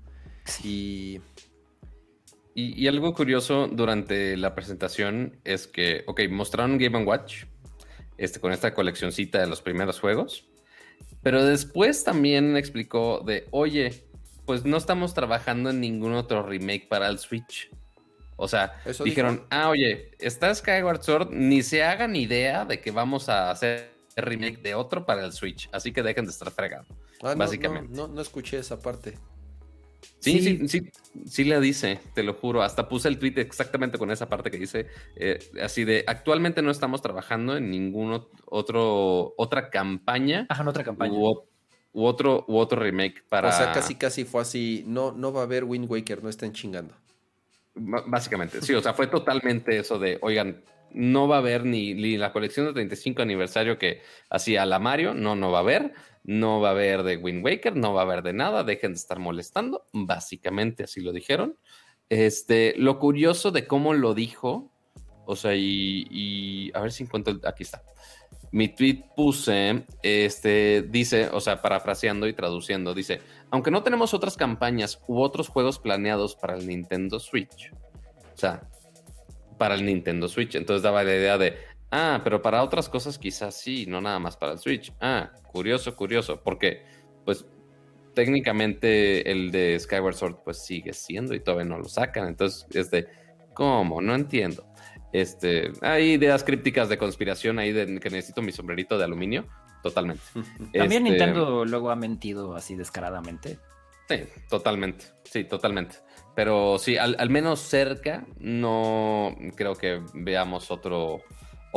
Y y, algo curioso durante la presentación es que, ok, mostraron Game Watch este, con esta coleccioncita de los primeros juegos, pero después también explicó de, oye, pues no estamos trabajando en ningún otro remake para el Switch. O sea, dijeron, ah, oye, está Skyward Sword, ni se hagan idea de que vamos a hacer remake de otro para el Switch, así que dejen de estar fregando. Ah, básicamente. no, no escuché esa parte. Sí, sí, sí, sí, le dice, te lo juro. Hasta puse el tweet exactamente con esa parte que dice, eh, así de, actualmente no estamos trabajando en ningún otro, otra campaña. Ajá, en otra campaña. U, otro, u otro remake para... O sea, casi casi fue así, no, no va a haber Wind Waker, no están chingando. básicamente, sí, o sea, fue totalmente eso de, oigan, no va a haber ni, la colección de 35 aniversario que hacía la Mario, no, no va a haber no va a haber de Wind Waker, no va a haber de nada, dejen de estar molestando, básicamente así lo dijeron. Este, lo curioso de cómo lo dijo, o sea, y, a ver si encuentro, aquí está. Mi tweet puse, este, dice, o sea, parafraseando y traduciendo, dice, aunque no tenemos otras campañas u otros juegos planeados para el Nintendo Switch, o sea, para el Nintendo Switch, entonces daba la idea de, Ah, pero para otras cosas quizás sí, no nada más para el Switch. Ah, curioso, curioso, porque pues técnicamente el de Skyward Sword pues sigue siendo y todavía no lo sacan. Entonces, este, ¿cómo? No entiendo. Este, hay ideas crípticas de conspiración ahí de que necesito mi sombrerito de aluminio. Totalmente. *laughs* También este, Nintendo luego ha mentido así descaradamente. Sí, totalmente. Sí, totalmente. Pero sí, al, al menos cerca, no creo que veamos otro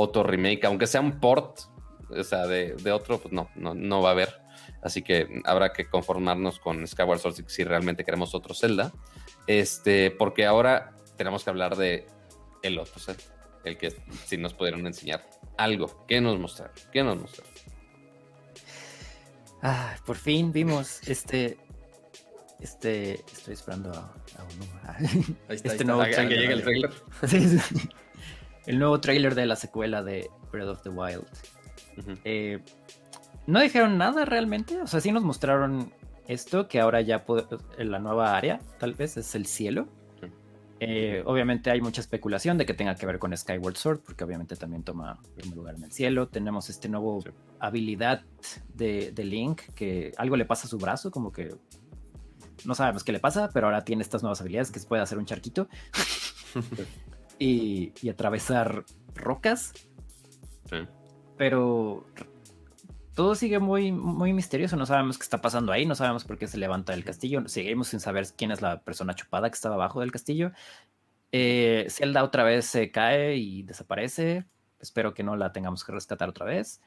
otro remake, aunque sea un port, o sea, de, otro, pues no, no, va a haber. Así que habrá que conformarnos con Skyward Sword si realmente queremos otro Zelda. Este, porque ahora tenemos que hablar de el otro Zelda, el que si nos pudieron enseñar algo. ¿Qué nos mostraron? ¿Qué nos mostraron? Ah, por fin vimos este. Este. Estoy esperando a, uno. *laughs* Ahí está, este nuevo Que llegue el trailer. *laughs* sí, sí el nuevo trailer de la secuela de Breath of the Wild. Eh, no dijeron nada realmente, o sea, sí nos mostraron esto, que ahora ya en la nueva área, tal vez, es el cielo. Eh, obviamente hay mucha especulación de que tenga que ver con Skyward Sword, porque obviamente también toma un lugar en el cielo. Tenemos este nuevo habilidad de, de, Link, que algo le pasa a su brazo, como que no sabemos qué le pasa, pero ahora tiene estas nuevas habilidades que se puede hacer un charquito. *laughs* y, atravesar rocas. Pero todo sigue muy, muy misterioso. No sabemos qué está pasando ahí, no sabemos por qué se levanta el castillo. Seguimos sin saber quién es la persona chupada que estaba abajo del castillo. Eh, Zelda otra vez se cae y desaparece. Espero que no la tengamos que rescatar otra vez.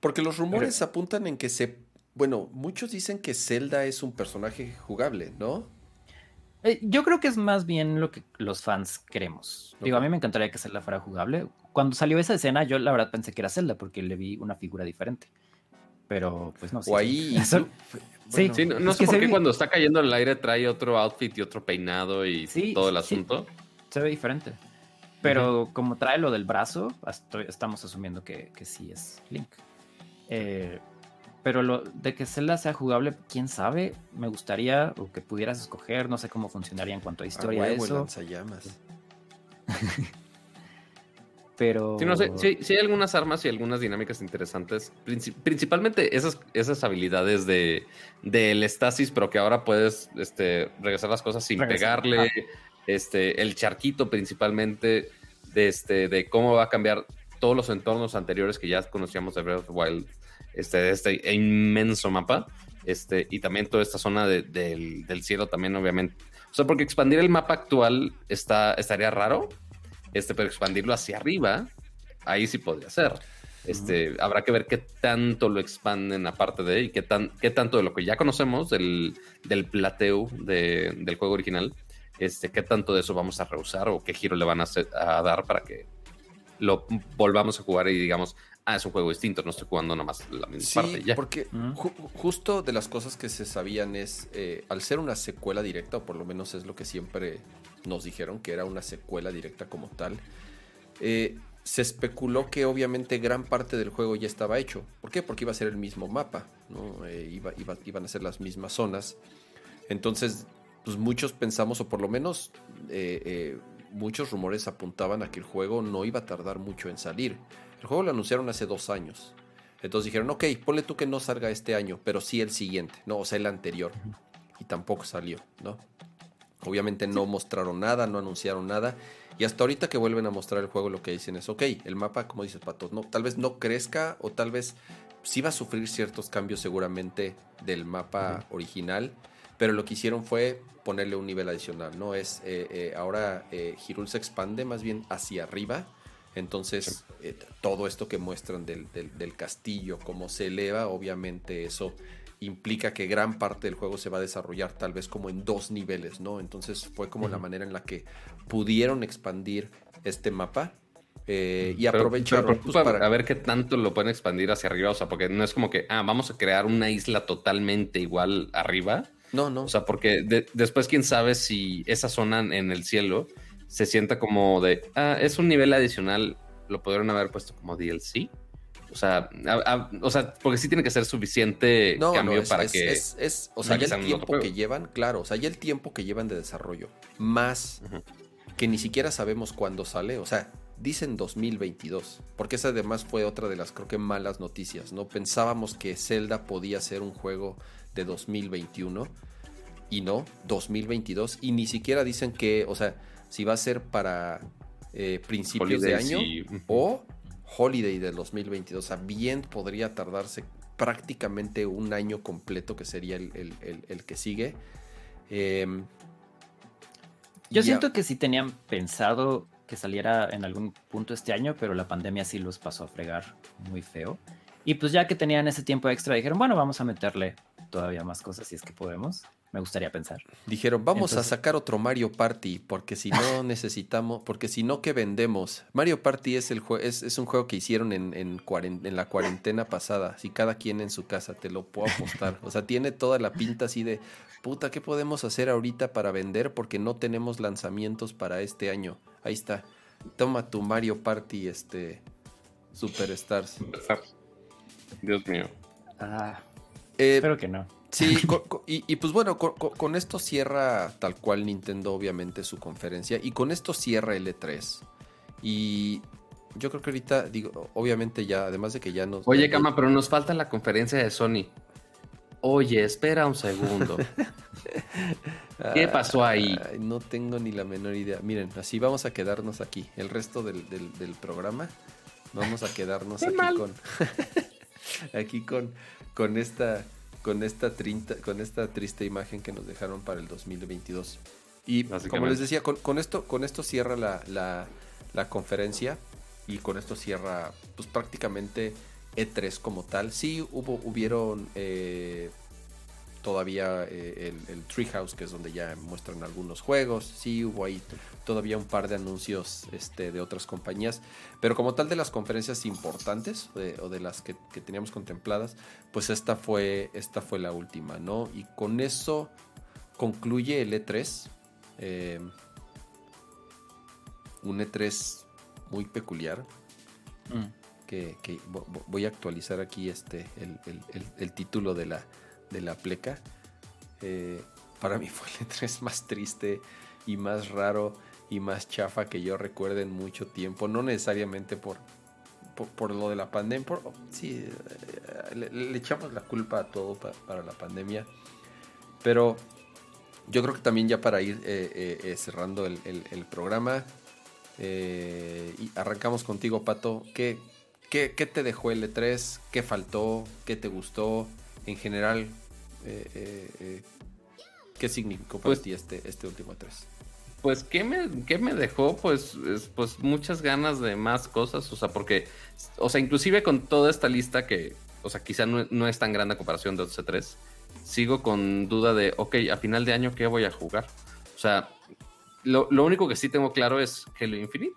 Porque los rumores apuntan en que se. Bueno, muchos dicen que Zelda es un personaje jugable, ¿no? Eh, yo creo que es más bien lo que los fans queremos. Digo, a mí me encantaría que Zelda fuera jugable. Cuando salió esa escena, yo la verdad pensé que era Zelda porque le vi una figura diferente. Pero pues no sé. O ahí. *laughs* sí, no, sé por qué cuando está cayendo en el aire trae otro outfit y otro peinado y todo el asunto. Se ve diferente. Pero como trae lo del brazo, estamos asumiendo que, que sí es Link. Eh, pero lo de que Zelda sea jugable, quién sabe, me gustaría o que pudieras escoger, no sé cómo funcionaría en cuanto a historia eso. *laughs* pero sí, no sé, sí, hay algunas armas y algunas dinámicas interesantes, principalmente esas, esas habilidades de del estasis, pero que ahora puedes este, regresar las cosas sin pegarle, este, el charquito principalmente de este, de cómo va a cambiar todos los entornos anteriores que ya conocíamos de Breath of the Wild este, este inmenso mapa. Este, y también toda esta zona del, cielo también, obviamente. O sea, porque expandir el mapa actual está, estaría raro, este, pero expandirlo hacia arriba, ahí sí podría ser. Este, Habrá que ver qué tanto lo expanden aparte de y qué, tan, qué tanto de lo que ya conocemos del, del plateo del juego original, este, qué tanto de eso vamos a rehusar o qué giro le van a, a dar para que lo volvamos a jugar y digamos, ah, es un juego distinto, no estoy jugando nada más la misma parte. Ya. Porque justo de las cosas que se sabían es, eh, al ser una secuela directa, o por lo menos es lo que siempre nos dijeron, que era una secuela directa como tal, eh, se especuló que obviamente gran parte del juego ya estaba hecho. ¿Por qué? Porque iba a ser el mismo mapa, ¿no? Eh, iba, iban a ser las mismas zonas. Entonces, pues muchos pensamos, o por lo menos muchos rumores apuntaban a que el juego no iba a tardar mucho en salir. El juego lo anunciaron hace dos años. Entonces dijeron, ok, ponle tú que no salga este año, pero sí el siguiente, no, o sea, el anterior. Y tampoco salió, ¿no? Obviamente no mostraron nada, no anunciaron nada. Y hasta ahorita que vuelven a mostrar el juego, lo que dicen es, ok, el mapa, como dices, Pato, no, tal vez no crezca o tal vez sí va a sufrir ciertos cambios seguramente del mapa original, pero lo que hicieron fue ponerle un nivel adicional, ¿no? Es, eh, eh, ahora eh, Hirul se expande más bien hacia arriba entonces, eh, todo esto que muestran del, castillo, cómo se eleva, obviamente eso implica que gran parte del juego se va a desarrollar tal vez como en dos niveles, ¿no? Entonces fue como la manera en la que pudieron expandir este mapa. Eh, y aprovecharon pues, para a ver qué tanto lo pueden expandir hacia arriba, o sea, porque no es como que, ah, vamos a crear una isla totalmente igual arriba. No, no. O sea, porque después quién sabe si esa zona en el cielo se sienta como de, ah, es un nivel adicional, lo podrían haber puesto como DLC. O sea, o sea, porque sí tiene que ser suficiente cambio para que. Es, o sea, ya el tiempo que llevan, claro, o sea, ya el tiempo que llevan de desarrollo, más que ni siquiera sabemos cuándo sale, o sea, dicen 2022, porque esa además fue otra de las, creo que malas noticias, ¿no? Pensábamos que Zelda podía ser un juego de 2021 y no, 2022, y ni siquiera dicen que, o sea, si va a ser para eh, principios de año o Holiday del 2022. O sea, bien podría tardarse prácticamente un año completo, que sería el, que sigue. Em, Yo siento que sí tenían pensado que saliera en algún punto este año, pero la pandemia sí los pasó a fregar muy feo. Y pues ya que tenían ese tiempo extra, dijeron, bueno, vamos a meterle todavía más cosas si es que podemos me gustaría pensar. Dijeron, vamos a sacar otro Mario Party, porque si no *laughs* necesitamos, porque si no, ¿qué vendemos? Mario Party es, el es, es un juego que hicieron en, en, en, la cuarentena pasada, si cada quien en su casa, te lo puedo apostar. O sea, tiene toda la pinta así de, puta, ¿qué podemos hacer ahorita para vender? Porque no tenemos lanzamientos para este año. Ahí está. Toma tu Mario Party, este, Superstars. Dios mío. Ah, eh, espero que no. Sí, *laughs* y, pues bueno, con, esto cierra tal cual Nintendo obviamente su conferencia y con esto cierra el E3. Y yo creo que ahorita, digo, obviamente ya, además de que ya nos... Oye, Cama, pero nos falta la conferencia de Sony. Oye, espera un segundo. *laughs* ¿Qué pasó ahí? no tengo ni la menor idea. Miren, así vamos a quedarnos aquí. El resto del, programa vamos a quedarnos *laughs* aquí con... aquí con, con esta con esta, con esta triste imagen que nos dejaron para el 2022. Y como les decía, con, esto, con esto cierra la, la, conferencia y con esto cierra pues prácticamente E3 como tal. Sí hubo, hubieron eh, todavía eh, el, Treehouse, que es donde ya muestran algunos juegos. Sí, hubo ahí todavía un par de anuncios este, de otras compañías. Pero como tal de las conferencias importantes o de las que, teníamos contempladas, pues esta fue, esta fue la última, ¿no? Y con eso concluye el E3. Eh, un E3 muy peculiar. Mm. Que, voy a actualizar aquí este, el título de la, de la pleca. Eh, para mí fue el E3 más triste y más raro y más chafa que yo recuerde en mucho tiempo. No necesariamente por, por, lo de la pandemia. Sí, eh, le, echamos la culpa a todo para la pandemia. Pero yo creo que también ya para ir eh, cerrando el, programa. y arrancamos contigo, Pato. ¿Qué, qué, qué te dejó el E3? ¿Qué faltó? ¿Qué te gustó? En general, eh, eh, eh, ¿qué significó para pues ti este, este último 3? Pues, ¿qué me, me dejó? Pues, pues muchas ganas de más cosas, o sea, porque, o sea, inclusive con toda esta lista que, o sea, quizá no, es tan grande a comparación de otros 3 sigo con duda de, ok, a final de año, ¿qué voy a jugar? O sea, lo, único que sí tengo claro es Halo Infinite.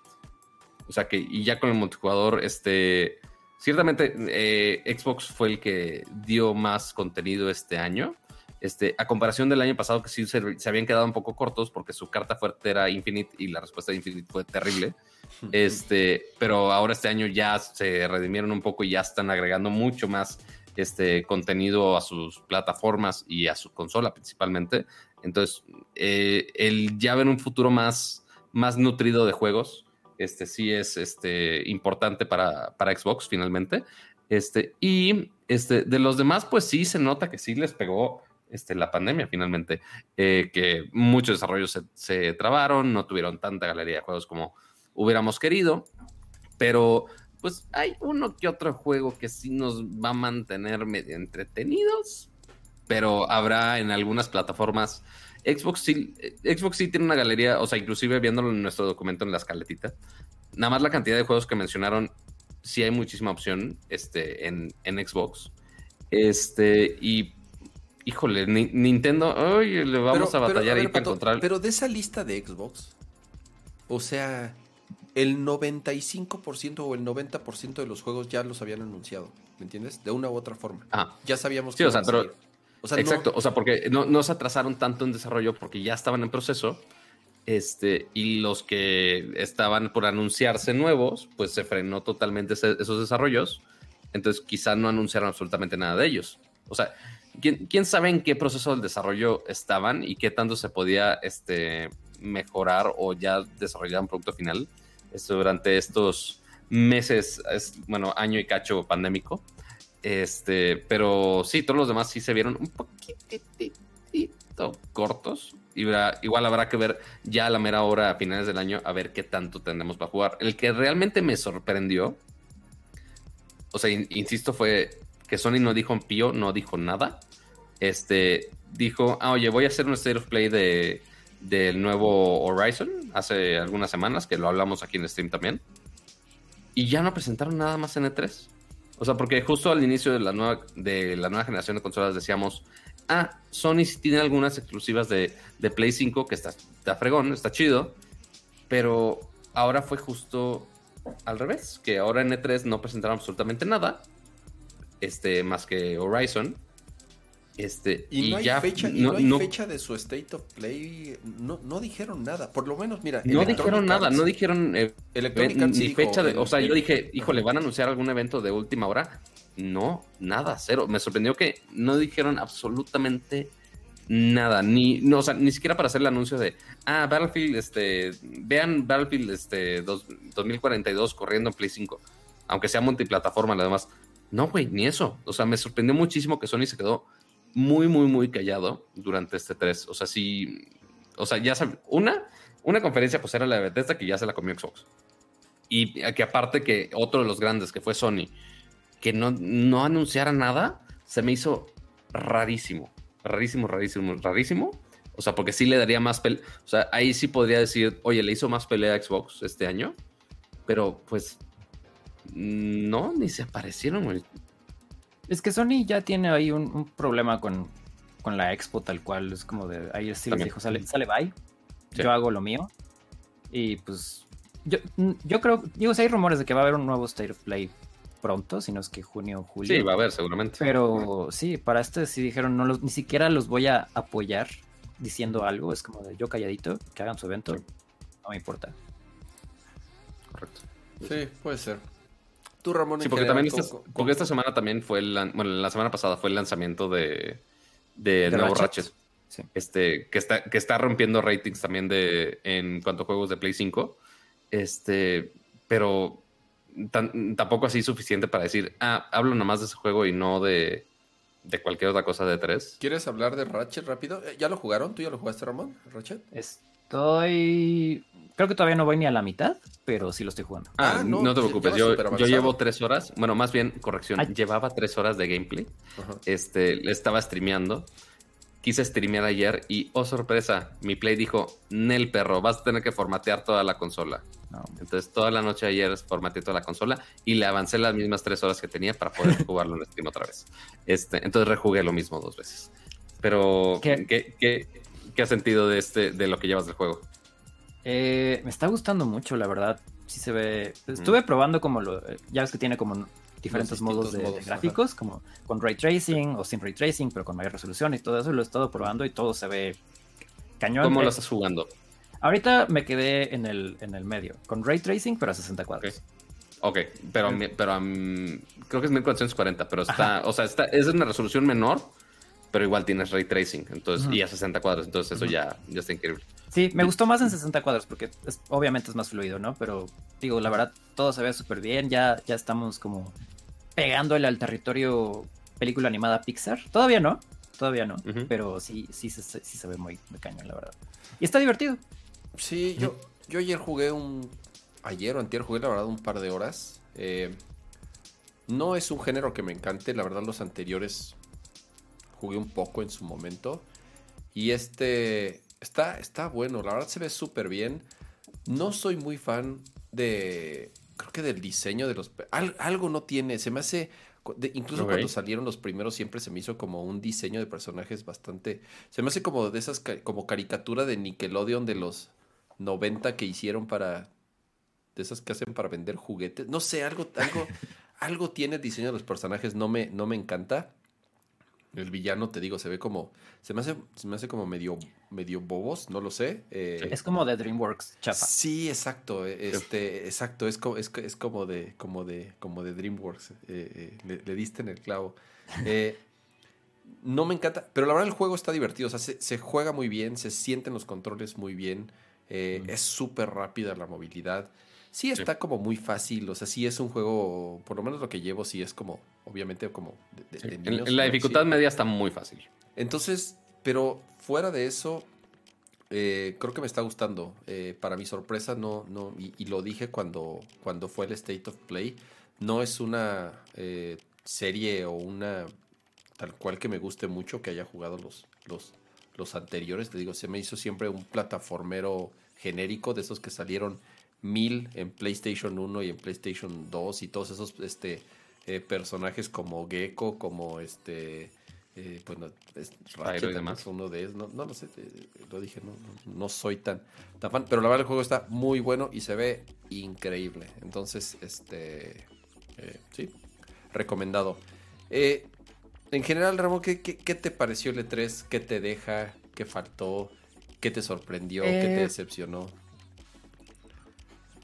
O sea, que, y ya con el multijugador, este, Ciertamente, eh, Xbox fue el que dio más contenido este año. Este, a comparación del año pasado, que sí se, habían quedado un poco cortos porque su carta fuerte era Infinite y la respuesta de Infinite fue terrible. Este, pero ahora este año ya se redimieron un poco y ya están agregando mucho más este contenido a sus plataformas y a su consola principalmente. Entonces, eh, el ya ver un futuro más, más nutrido de juegos este sí es este, importante para, Xbox finalmente. Este, y este, de los demás, pues sí se nota que sí les pegó este, la pandemia finalmente, eh, que muchos desarrollos se, se, trabaron, no tuvieron tanta galería de juegos como hubiéramos querido, pero pues hay uno que otro juego que sí nos va a mantener medio entretenidos, pero habrá en algunas plataformas Xbox sí, Xbox sí tiene una galería, o sea, inclusive viéndolo en nuestro documento en la escaletita, nada más la cantidad de juegos que mencionaron, sí hay muchísima opción este, en, Xbox. Este, y híjole, Nintendo, oye, le vamos a batallar ahí para encontrar. Pero de esa lista de Xbox, o sea, el 95% o el 90% de los juegos ya los habían anunciado, ¿me entiendes? De una u otra forma. Ah. Ya sabíamos que. Sí, o sea, pero Exacto, o sea, porque no, se atrasaron tanto en desarrollo porque ya estaban en proceso. Este, y los que estaban por anunciarse nuevos, pues se frenó totalmente esos desarrollos. Entonces, quizá no anunciaron absolutamente nada de ellos. O sea, ¿quién, sabe en qué proceso del desarrollo estaban y qué tanto se podía este, mejorar o ya desarrollar un producto final esto, durante estos meses, bueno, año y cacho pandémico? Este, pero sí, todos los demás sí se vieron un poquitito cortos. Y igual habrá que ver ya a la mera hora a finales del año a ver qué tanto tendremos para jugar. El que realmente me sorprendió, o sea, insisto, fue que Sony no dijo en pío, no dijo nada. Este dijo, ah, oye, voy a hacer un state of play de, del nuevo Horizon hace algunas semanas, que lo hablamos aquí en stream también. Y ya no presentaron nada más en E3. O sea, porque justo al inicio de la nueva, de la nueva generación de consolas decíamos, ah, Sony tiene algunas exclusivas de, Play 5 que está, está fregón, está chido, pero ahora fue justo al revés, que ahora en E3 no presentaron absolutamente nada, este, más que Horizon, este, y, no hay, fecha, no, hay fecha de su State of Play, no, no dijeron nada, por lo menos, mira. No dijeron nada, no dijeron eh, ni fecha de, o sea, yo dije, híjole, ¿van a anunciar algún evento de última hora? No, nada, cero. Me sorprendió que no dijeron absolutamente nada, ni, no, o sea, ni siquiera para hacer el anuncio de, ah, Battlefield, este, vean Battlefield, este, 2042 corriendo en Play 5, aunque sea multiplataforma, lo demás. No, güey, ni eso. O sea, me sorprendió muchísimo que Sony se quedó muy, muy, muy callado durante este 3. O sea, sí, o sea, ya sabe, una, una conferencia pues era la de Bethesda que ya se la comió Xbox. Y que aparte que otro de los grandes que fue Sony, que no, no anunciara nada, se me hizo rarísimo, rarísimo, rarísimo, rarísimo. O sea, porque sí le daría más pelea. O sea, ahí sí podría decir, oye, le hizo más pelea a Xbox este año. Pero pues, no, ni se aparecieron. Es que Sony ya tiene ahí un, problema con, la expo tal cual. Es como de, ahí sí les dijo, sale, sale bye. Yo hago lo mío. Y pues, yo, yo creo, digo, si hay rumores de que va a haber un nuevo State of Play pronto, si no es que junio o julio. Sí, va a haber seguramente. Pero sí, para este sí dijeron, no los, ni siquiera los voy a apoyar diciendo algo, es como de yo calladito, que hagan su evento, no me importa. Correcto. Sí, puede ser. Tú, Ramón, sí, porque también esta, porque esta semana también fue el, bueno, la semana pasada fue el lanzamiento de, de, nuevo Ratchet. Este, que está, que está rompiendo ratings también de en cuanto a juegos de Play 5. Este, pero tampoco así suficiente para decir, ah, hablo nomás de ese juego y no de, de cualquier otra cosa de tres. ¿Quieres hablar de Ratchet rápido? Eh, ¿Ya lo jugaron? ¿Tú ya lo jugaste, Ramón? ¿Ratchet? Estoy. Creo que todavía no voy ni a la mitad, pero sí lo estoy jugando. Ah, no, te preocupes. Yo, yo, llevo tres horas. Bueno, más bien, corrección. Llevaba tres horas de gameplay. Este, le estaba streameando quise streamear ayer y, oh sorpresa, mi Play dijo, Nel perro, vas a tener que formatear toda la consola. Entonces toda la noche ayer formateé toda la consola y le avancé las mismas tres horas que tenía para poder *laughs* jugarlo en stream otra vez. Este, entonces rejugué lo mismo dos veces. Pero, ¿qué, qué, qué, has sentido de, este, de lo que llevas del juego? Eh, me está gustando mucho, la verdad. Sí se ve. Estuve probando como lo. Ya ves que tiene como diferentes modos de, gráficos, como con ray tracing o sin ray tracing, pero con mayor resolución y todo eso. Lo he estado probando y todo se ve cañón. ¿Cómo lo estás jugando? Ahorita me quedé en el, en el medio, con ray tracing, pero a 60 cuadros. Ok, pero, pero creo que es 1440, pero está, o sea, está, es una resolución menor, pero igual tienes ray tracing, entonces, y a 60 cuadros, entonces eso ya, ya está increíble. Sí, me gustó más en 60 cuadros porque obviamente es más fluido, ¿no? Pero digo, la verdad, todo se ve súper bien, ya, ya estamos como pegándole al territorio película animada Pixar. Todavía no, todavía no, pero sí, sí, sí, sí, se ve muy, muy cañón, la verdad. Y está divertido. Sí, yo, yo ayer jugué un. Ayer o antier jugué, la verdad, un par de horas. Eh, no es un género que me encante, la verdad, los anteriores jugué un poco en su momento. Y este está, está bueno, la verdad se ve súper bien. No soy muy fan de. Creo que del diseño de los. algo no tiene, se me hace. incluso cuando salieron los primeros siempre se me hizo como un diseño de personajes bastante... Se me hace como de esas... como caricatura de Nickelodeon de los 90 que hicieron para... De esas que hacen para vender juguetes. No sé, algo, algo, *laughs* algo tiene el diseño de los personajes, no me, no me encanta. El villano, te digo, se ve como. Se me hace, se me hace como medio, medio bobos, no lo sé. Eh, es como de DreamWorks, chapa. Sí, exacto. Eh, este, exacto. Es, como, es, es como de, como de, como de DreamWorks. Eh, le, diste en el clavo. no me encanta. Pero la verdad el juego está divertido. O sea, se, juega muy bien, se sienten los controles muy bien. Es súper rápida la movilidad sí está como muy fácil, o sea, sí es un juego, por lo menos lo que llevo, sí es como, obviamente, como de, en, la dificultad media está muy fácil. Entonces, pero fuera de eso, eh, creo que me está gustando. Eh, para mi sorpresa, no, no, y, lo dije cuando, cuando fue el State of Play, no es una eh, serie o una tal cual que me guste mucho que haya jugado los, los, los anteriores. Te digo, se me hizo siempre un plataformero genérico de esos que salieron mil en PlayStation 1 y en PlayStation 2 y todos esos este, eh, personajes como Gecko, como este... Eh, bueno, es Ratchet, uno de ellos, no, no lo sé, lo dije, no, no, soy tan, tan, fan, pero la verdad el juego está muy bueno y se ve increíble, entonces, este, eh, sí, recomendado. en general, Ramón, ¿qué, ¿qué, qué, te pareció el E3? ¿Qué te deja? ¿Qué faltó? ¿Qué te sorprendió? ¿Qué te decepcionó?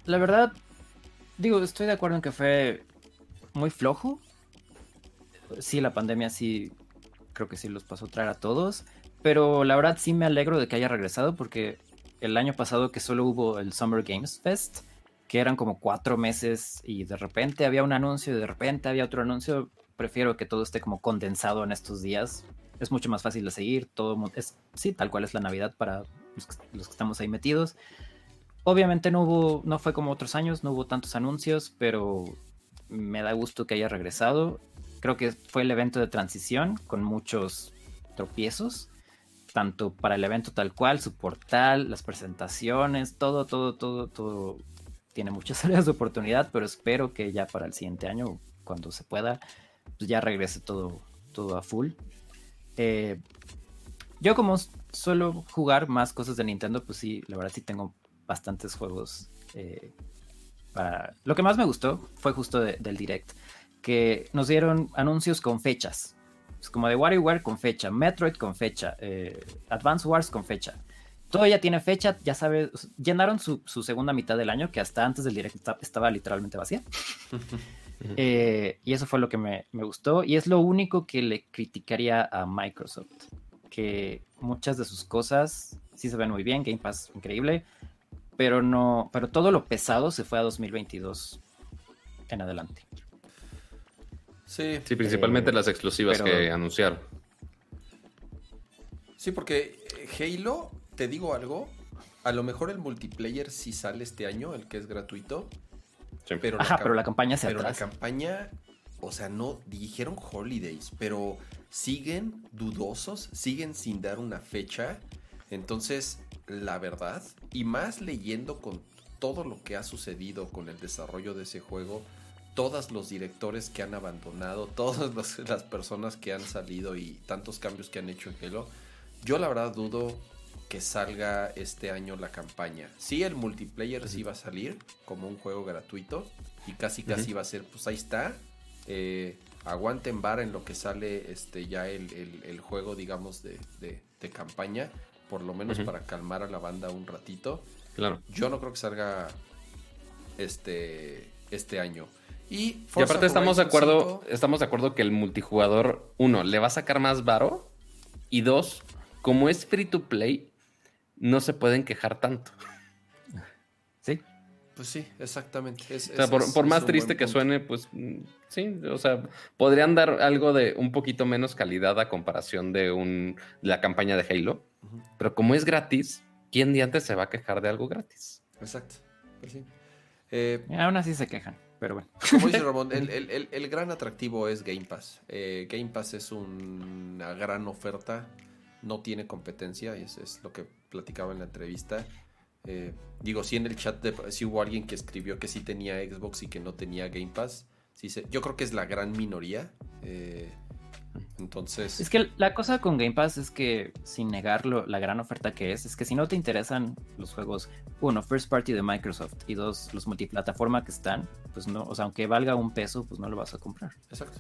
La verdad, digo, estoy de acuerdo en que fue muy flojo. Sí, la pandemia sí, creo que sí los pasó a traer a todos. Pero la verdad sí me alegro de que haya regresado porque el año pasado que solo hubo el Summer Games Fest, que eran como cuatro meses y de repente había un anuncio y de repente había otro anuncio, prefiero que todo esté como condensado en estos días. Es mucho más fácil de seguir, todo es, sí, tal cual es la Navidad para los que estamos ahí metidos. Obviamente no hubo, no fue como otros años, no hubo tantos anuncios, pero me da gusto que haya regresado. Creo que fue el evento de transición con muchos tropiezos, tanto para el evento tal cual, su portal, las presentaciones, todo, todo, todo, todo tiene muchas *laughs* áreas de oportunidad, pero espero que ya para el siguiente año, cuando se pueda, pues ya regrese todo, todo a full. Eh, yo como suelo jugar más cosas de Nintendo, pues sí, la verdad sí tengo bastantes juegos. Eh, para... Lo que más me gustó fue justo del Direct, que nos dieron anuncios con fechas. Es como de WarioWare con fecha, Metroid con fecha, eh, Advance Wars con fecha. Todo ya tiene fecha, ya sabes, llenaron su, segunda mitad del año, que hasta antes del Direct estaba literalmente vacía. *laughs* Eh, y eso fue lo que me, me, gustó. Y es lo único que le criticaría a Microsoft. Que muchas de sus cosas sí se ven muy bien, Game Pass increíble, pero no, pero todo lo pesado se fue a 2022 en adelante. Sí, sí principalmente eh, las exclusivas que anunciaron. Sí, porque Halo, te digo algo, a lo mejor el multiplayer sí sale este año, el que es gratuito. Pero, Ajá, la pero la campaña se Pero la campaña, o sea, no dijeron holidays, pero siguen dudosos, siguen sin dar una fecha. Entonces, la verdad, y más leyendo con todo lo que ha sucedido con el desarrollo de ese juego, todos los directores que han abandonado, *laughs* todas las personas que han salido y tantos cambios que han hecho en Halo, yo la verdad dudo que salga este año la campaña. Sí, el multiplayer sí va a salir como un juego gratuito y casi casi va a ser, pues ahí está. Eh, aguanten vara en lo que sale este ya el, juego, digamos, de, de, campaña, por lo menos para calmar a la banda un ratito. Claro. Yo no creo que salga este, este año. Y, y aparte estamos de acuerdo, estamos de acuerdo que el multijugador, uno, le va a sacar más varo y dos, como es free to play, no se pueden quejar tanto. Pues sí, exactamente. o sea, por, más triste que suene, pues sí, o sea, podrían dar algo de un poquito menos calidad a comparación de un, la campaña de Halo. Pero como es gratis, ¿quién de antes se va a quejar de algo gratis? Exacto. Pues sí. Eh, aún así se quejan, pero bueno. Como dice Ramón, *laughs* el, gran atractivo es Game Pass. Eh, Game Pass es una gran oferta no tiene competencia, y es, es lo que platicaba en la entrevista. Eh, digo, si en el chat de, si hubo alguien que escribió que sí tenía Xbox y que no tenía Game Pass. Sí yo creo que es la gran minoría. Eh, entonces. Es que la cosa con Game Pass es que, sin negarlo, la gran oferta que es, es que si no te interesan los juegos, uno, first party de Microsoft, y dos, los multiplataforma que están, pues no, o sea, aunque valga un peso, pues no lo vas a comprar. Exacto.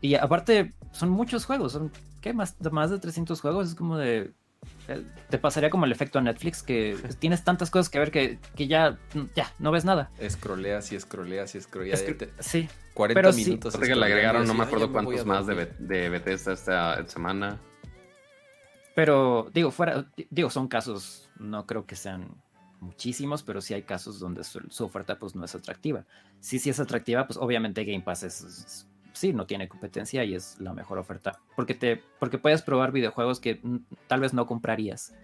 Y aparte, son muchos juegos, son, ¿qué? Más, más de 300 juegos, es como de... Eh, te pasaría como el efecto a Netflix, que *laughs* tienes tantas cosas que ver que, ya, ya, no ves nada. Escroleas y escroleas y escroleas. sí. 40 minutos. Sí. que le agregaron, no me acuerdo cuántos más de, de Bethesda esta semana. Pero, digo, fuera, digo, son casos, no creo que sean muchísimos, pero sí hay casos donde su, oferta pues no es atractiva. Sí, sí es atractiva, pues obviamente Game Pass es sí, no tiene competencia y es la mejor oferta. Porque, te, porque puedes probar videojuegos que tal vez no comprarías.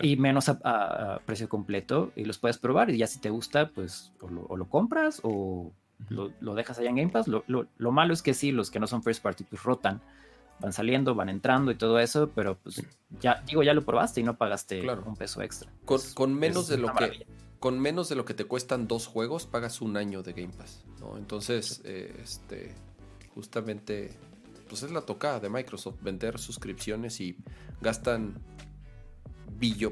Y menos a, precio completo. Y los puedes probar. Y ya si te gusta, pues o lo, compras o lo, dejas allá en Game Pass. Lo, malo es que sí, los que no son first party, pues rotan. Van saliendo, van entrando y todo eso. Pero pues ya, digo, ya lo probaste y no pagaste un peso extra. Con, menos de lo que con menos de lo que te cuestan dos juegos, pagas un año de Game Pass, ¿no? Entonces, eh, este, justamente, pues es la tocada de Microsoft, vender suscripciones y gastan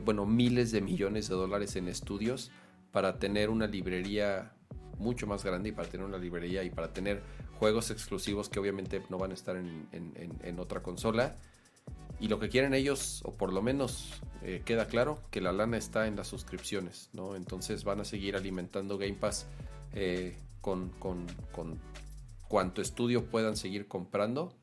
bueno, miles de millones de dólares en estudios para tener una librería mucho más grande y para tener una librería y para tener juegos exclusivos que obviamente no van a estar en, otra consola. Y lo que quieren ellos, o por lo menos eh, queda claro, que la lana está en las suscripciones, ¿no? Entonces van a seguir alimentando Game Pass eh, con, con cuanto estudio puedan seguir comprando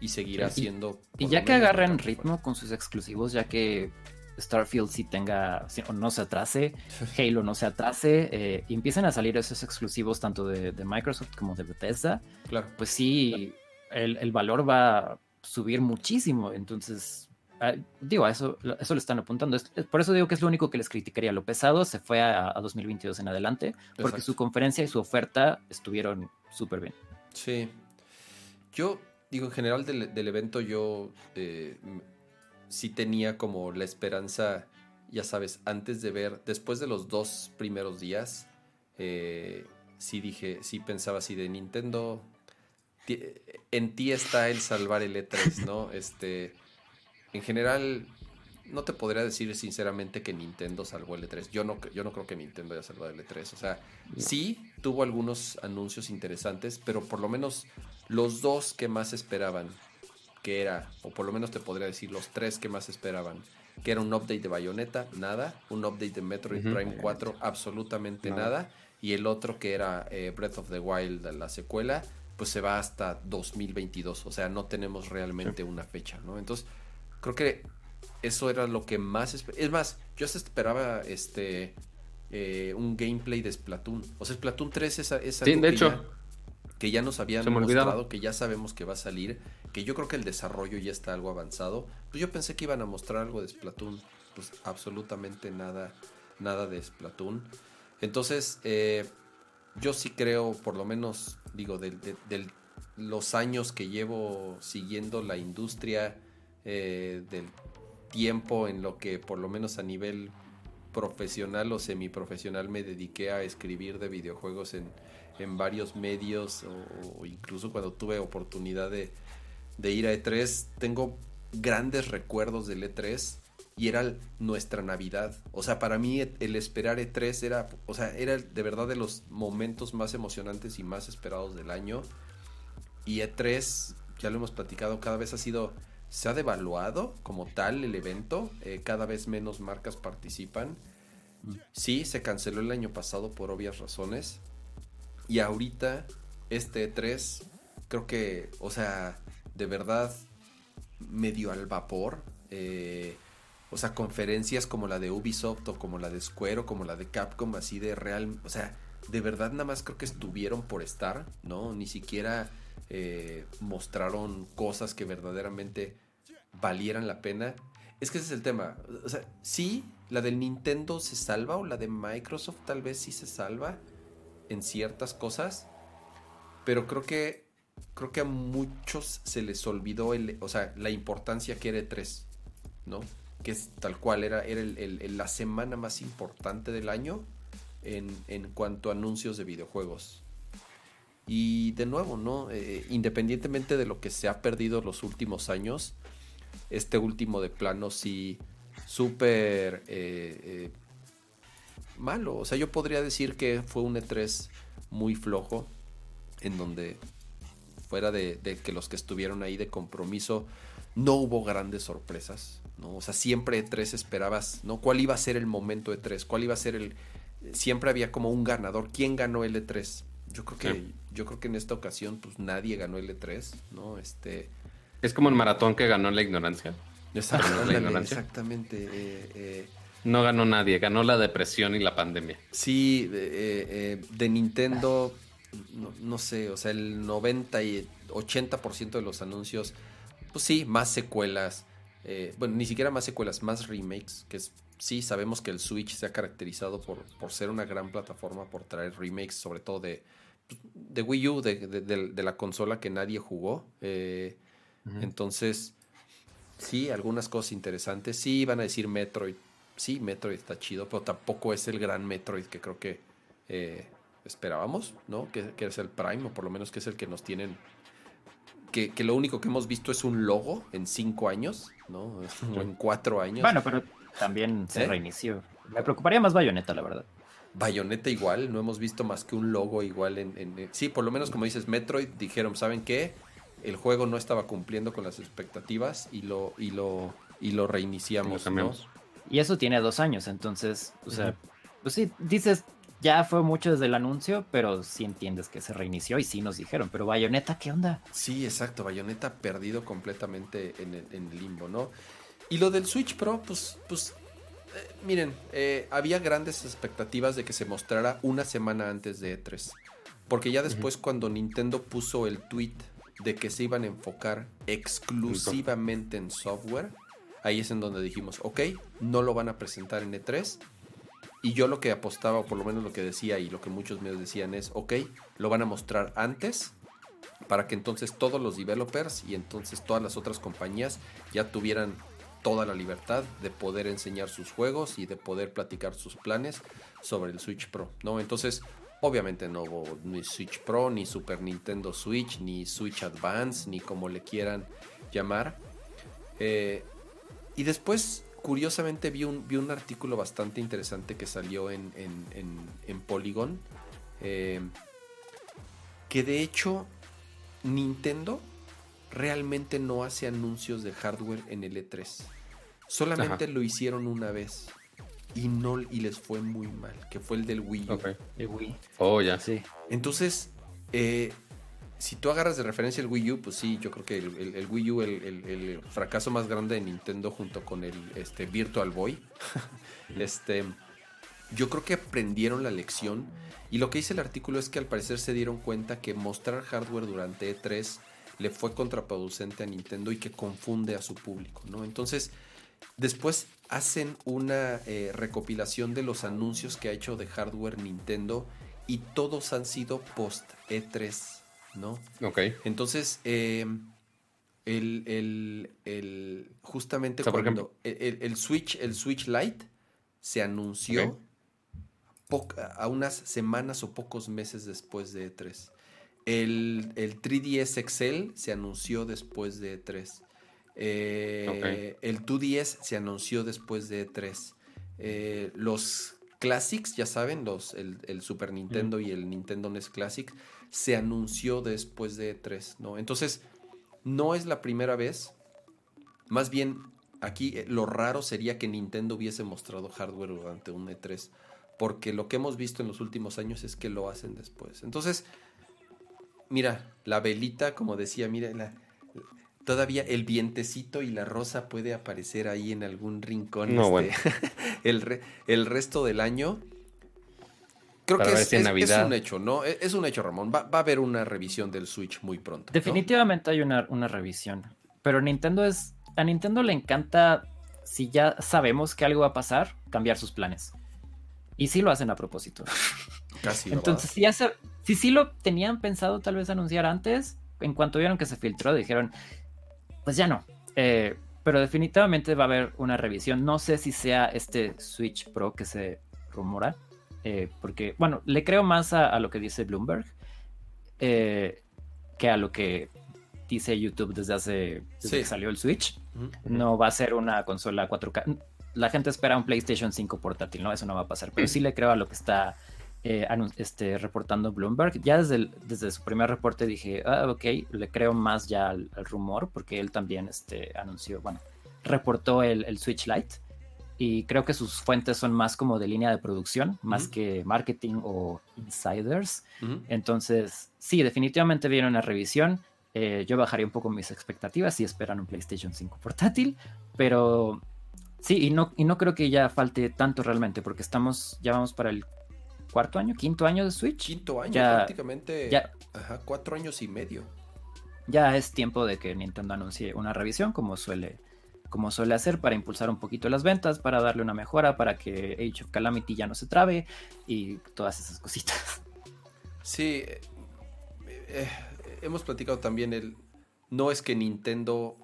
y seguir haciendo. Y, ya que agarren ritmo con sus exclusivos, ya que Starfield sí tenga, o no se atrase, Halo no se atrase, eh, y empiecen a salir esos exclusivos tanto de, Microsoft como de Bethesda, claro. pues sí, el, valor va a subir muchísimo. Entonces, ah, digo, a eso, eso le están apuntando. por eso digo que es lo único que les criticaría. Lo pesado se fue a, 2022 en adelante, porque su conferencia y su oferta estuvieron súper bien. Sí. Yo digo, en general del, evento yo eh, sí tenía como la esperanza, ya sabes, antes de ver, después de los dos primeros días, eh, sí dije, sí pensaba así de Nintendo, en ti está el salvar el E3, ¿no? *laughs* Este, en general, no te podría decir sinceramente que Nintendo salvó el E3. Yo no, yo no creo que Nintendo haya salvado el E3. O sea, sí tuvo algunos anuncios interesantes, pero por lo menos los dos que más esperaban, que era, o por lo menos te podría decir los tres que más esperaban, que era un update de Bayonetta, nada, un update de Metroid Prime 4, absolutamente nada, y el otro que era eh, Breath of the Wild, la secuela, pues se va hasta 2022, o sea, no tenemos realmente una fecha, ¿no? Entonces, creo que eso era lo que más... Es más, yo hasta esperaba este eh, un gameplay de Splatoon. O sea, Splatoon 3 es, es sí, de hecho. que ya nos habían mostrado, que ya sabemos que va a salir, que yo creo que el desarrollo ya está algo avanzado. Pues yo pensé que iban a mostrar algo de Splatoon. Pues absolutamente nada, nada de Splatoon. Entonces, eh, yo sí creo, por lo menos, digo, de, los años que llevo siguiendo la industria eh, del tiempo en lo que por lo menos a nivel profesional o semiprofesional me dediqué a escribir de videojuegos en, varios medios o, incluso cuando tuve oportunidad de, ir a E3, tengo grandes recuerdos del E3 y era nuestra Navidad. O sea, para mí el esperar E3 era, o sea, era de verdad de los momentos más emocionantes y más esperados del año. Y E3, ya lo hemos platicado, cada vez ha sido se ha devaluado como tal el evento, eh, cada vez menos marcas participan. Sí, se canceló el año pasado por obvias razones. Y ahorita, este 3, creo que, o sea, de verdad, medio al vapor. Eh, o sea, conferencias como la de Ubisoft o como la de Square o como la de Capcom, así de real. O sea, de verdad nada más creo que estuvieron por estar, ¿no? Ni siquiera eh, mostraron cosas que verdaderamente valieran la pena. Es que ese es el tema. O sea, sí, la del Nintendo se salva o la de Microsoft tal vez sí se salva en ciertas cosas, pero creo que creo que a muchos se les olvidó el, o sea, la importancia que era E3, ¿no? Que es tal cual, era, era la semana más importante del año en, en cuanto a anuncios de videojuegos. Y de nuevo, ¿no? Eh, independientemente de lo que se ha perdido los últimos años, este último de plano sí súper eh, eh, malo. O sea, yo podría decir que fue un E3 muy flojo, en donde fuera de, que los que estuvieron ahí de compromiso, no hubo grandes sorpresas. ¿no? O sea, siempre E3 esperabas, ¿no? ¿Cuál iba a ser el momento E3? ¿Cuál iba a ser el... Siempre había como un ganador. ¿Quién ganó el E3? Yo creo que, yo creo que en esta ocasión, pues nadie ganó el E3, ¿no? Este es como el maratón que ganó la ignorancia. Exactamente. Eh, eh. No ganó nadie, ganó la depresión y la pandemia. Sí, eh, de Nintendo, no, sé, o sea, el 90 y 80% de los anuncios, pues sí, más secuelas. bueno, ni siquiera más secuelas, más remakes, que sí, sabemos que el Switch se ha caracterizado por, por ser una gran plataforma, por traer remakes, sobre todo de, de Wii U, de, de la consola que nadie jugó. Eh, entonces, sí, algunas cosas interesantes. Sí, van a decir Metroid. Sí, Metroid está chido, pero tampoco es el gran Metroid que creo que eh, esperábamos, ¿no? Que, es el Prime, o por lo menos que es el que nos tienen. Que, lo único que hemos visto es un logo en cinco años, ¿no? *laughs* O en cuatro años. Bueno, pero también se ¿Eh? reinició. Me preocuparía más Bayonetta, la verdad. Bayonetta igual, no hemos visto más que un logo igual en, en, Sí, por lo menos como dices, Metroid dijeron, ¿saben qué? El juego no estaba cumpliendo con las expectativas y lo, y lo, y lo reiniciamos. Y eso tiene dos años, entonces, o sea, pues sí, dices, ya fue mucho desde el anuncio, pero sí entiendes que se reinició y sí nos dijeron, pero Bayonetta, ¿qué onda? Sí, exacto, Bayonetta perdido completamente en el, limbo, ¿no? Y lo del Switch Pro, pues, pues eh, miren, eh, había grandes expectativas de que se mostrara una semana antes de E3. Porque ya después cuando Nintendo puso el tweet de que se iban a enfocar exclusivamente en software, ahí es en donde dijimos, ok, no lo van a presentar en E3, Y yo lo que apostaba, o por lo menos lo que decía y lo que muchos medios decían es, ok, lo van a mostrar antes para que entonces todos los developers y entonces todas las otras compañías ya tuvieran toda la libertad de poder enseñar sus juegos y de poder platicar sus planes sobre el Switch Pro, ¿no? Entonces, obviamente no hubo ni Switch Pro, ni Super Nintendo Switch, ni Switch Advance, ni como le quieran llamar. Eh, y después curiosamente vi un, vi un artículo bastante interesante que salió en, en, Polygon. Eh, que de hecho Nintendo realmente no hace anuncios de hardware en el E3. Solamente lo hicieron una vez. Y no y les fue muy mal. Que fue el del Wii El Wii. Oh, ya. Sí. Entonces, eh, si tú agarras de referencia el Wii U, pues sí, yo creo que el, Wii U, el, el, fracaso más grande de Nintendo junto con el este, Virtual Boy, *laughs* este, yo creo que aprendieron la lección. Y lo que dice el artículo es que al parecer se dieron cuenta que mostrar hardware durante E3 le fue contraproducente a Nintendo y que confunde a su público, ¿no? Entonces, después hacen una eh, recopilación de los anuncios que ha hecho de hardware Nintendo y todos han sido post E3 ¿no? Ok. Entonces, eh, el, justamente cuando el, Switch, el Switch Lite se anunció a unas semanas o pocos meses después de E3. El, 3DS Excel se anunció después de E3. Eh, el 2DS se anunció después de E3. Eh, los Classics, ya saben, los, el, Super Nintendo y el Nintendo NES Classic se anunció después de E3, ¿no? Entonces, no es la primera vez. Más bien, aquí eh, lo raro sería que Nintendo hubiese mostrado hardware durante un E3. Porque lo que hemos visto en los últimos años es que lo hacen después. Entonces, mira, la velita, como decía, mira, todavía el vientecito y la rosa puede aparecer ahí en algún rincón. No, este, *laughs* el, el resto del año Creo que es, un hecho, ¿no? E, es un hecho, Ramón. Va, a haber una revisión del Switch muy pronto. Definitivamente hay una, una revisión. Pero Nintendo es. A Nintendo le encanta, si ya sabemos que algo va a pasar, cambiar sus planes. Y sí lo hacen a propósito. *laughs* Casi. Entonces, si, ya si sí lo tenían pensado tal vez anunciar antes, en cuanto vieron que se filtró, dijeron, pues ya no. Eh, pero definitivamente va a haber una revisión. No sé si sea este Switch Pro que se rumora. Eh, porque, bueno, le creo más a, lo que dice Bloomberg eh, que a lo que dice YouTube desde hace que salió el Switch. No va a ser una consola 4K. La gente espera un PlayStation 5 portátil, ¿no? Eso no va a pasar. Pero *clears throat* sí le creo a lo que está eh, este, reportando Bloomberg. Ya desde, desde su primer reporte dije, ah, ok, le creo más ya al, rumor, porque él también este, anunció, bueno, reportó el, el Switch Lite y creo que sus fuentes son más como de línea de producción, más que marketing o insiders. Entonces, sí, definitivamente viene una revisión. Eh, yo bajaría un poco mis expectativas si esperan un PlayStation 5 portátil, pero sí, y no, y no creo que ya falte tanto realmente, porque estamos, ya vamos para el cuarto año, quinto año de Switch. Quinto año, prácticamente. Ya, ajá, cuatro años y medio. Ya es tiempo de que Nintendo anuncie una revisión, como suele como suele hacer para impulsar un poquito las ventas, para darle una mejora, para que Age of Calamity ya no se trabe y todas esas cositas. Sí, eh, eh, hemos platicado también el... No es que Nintendo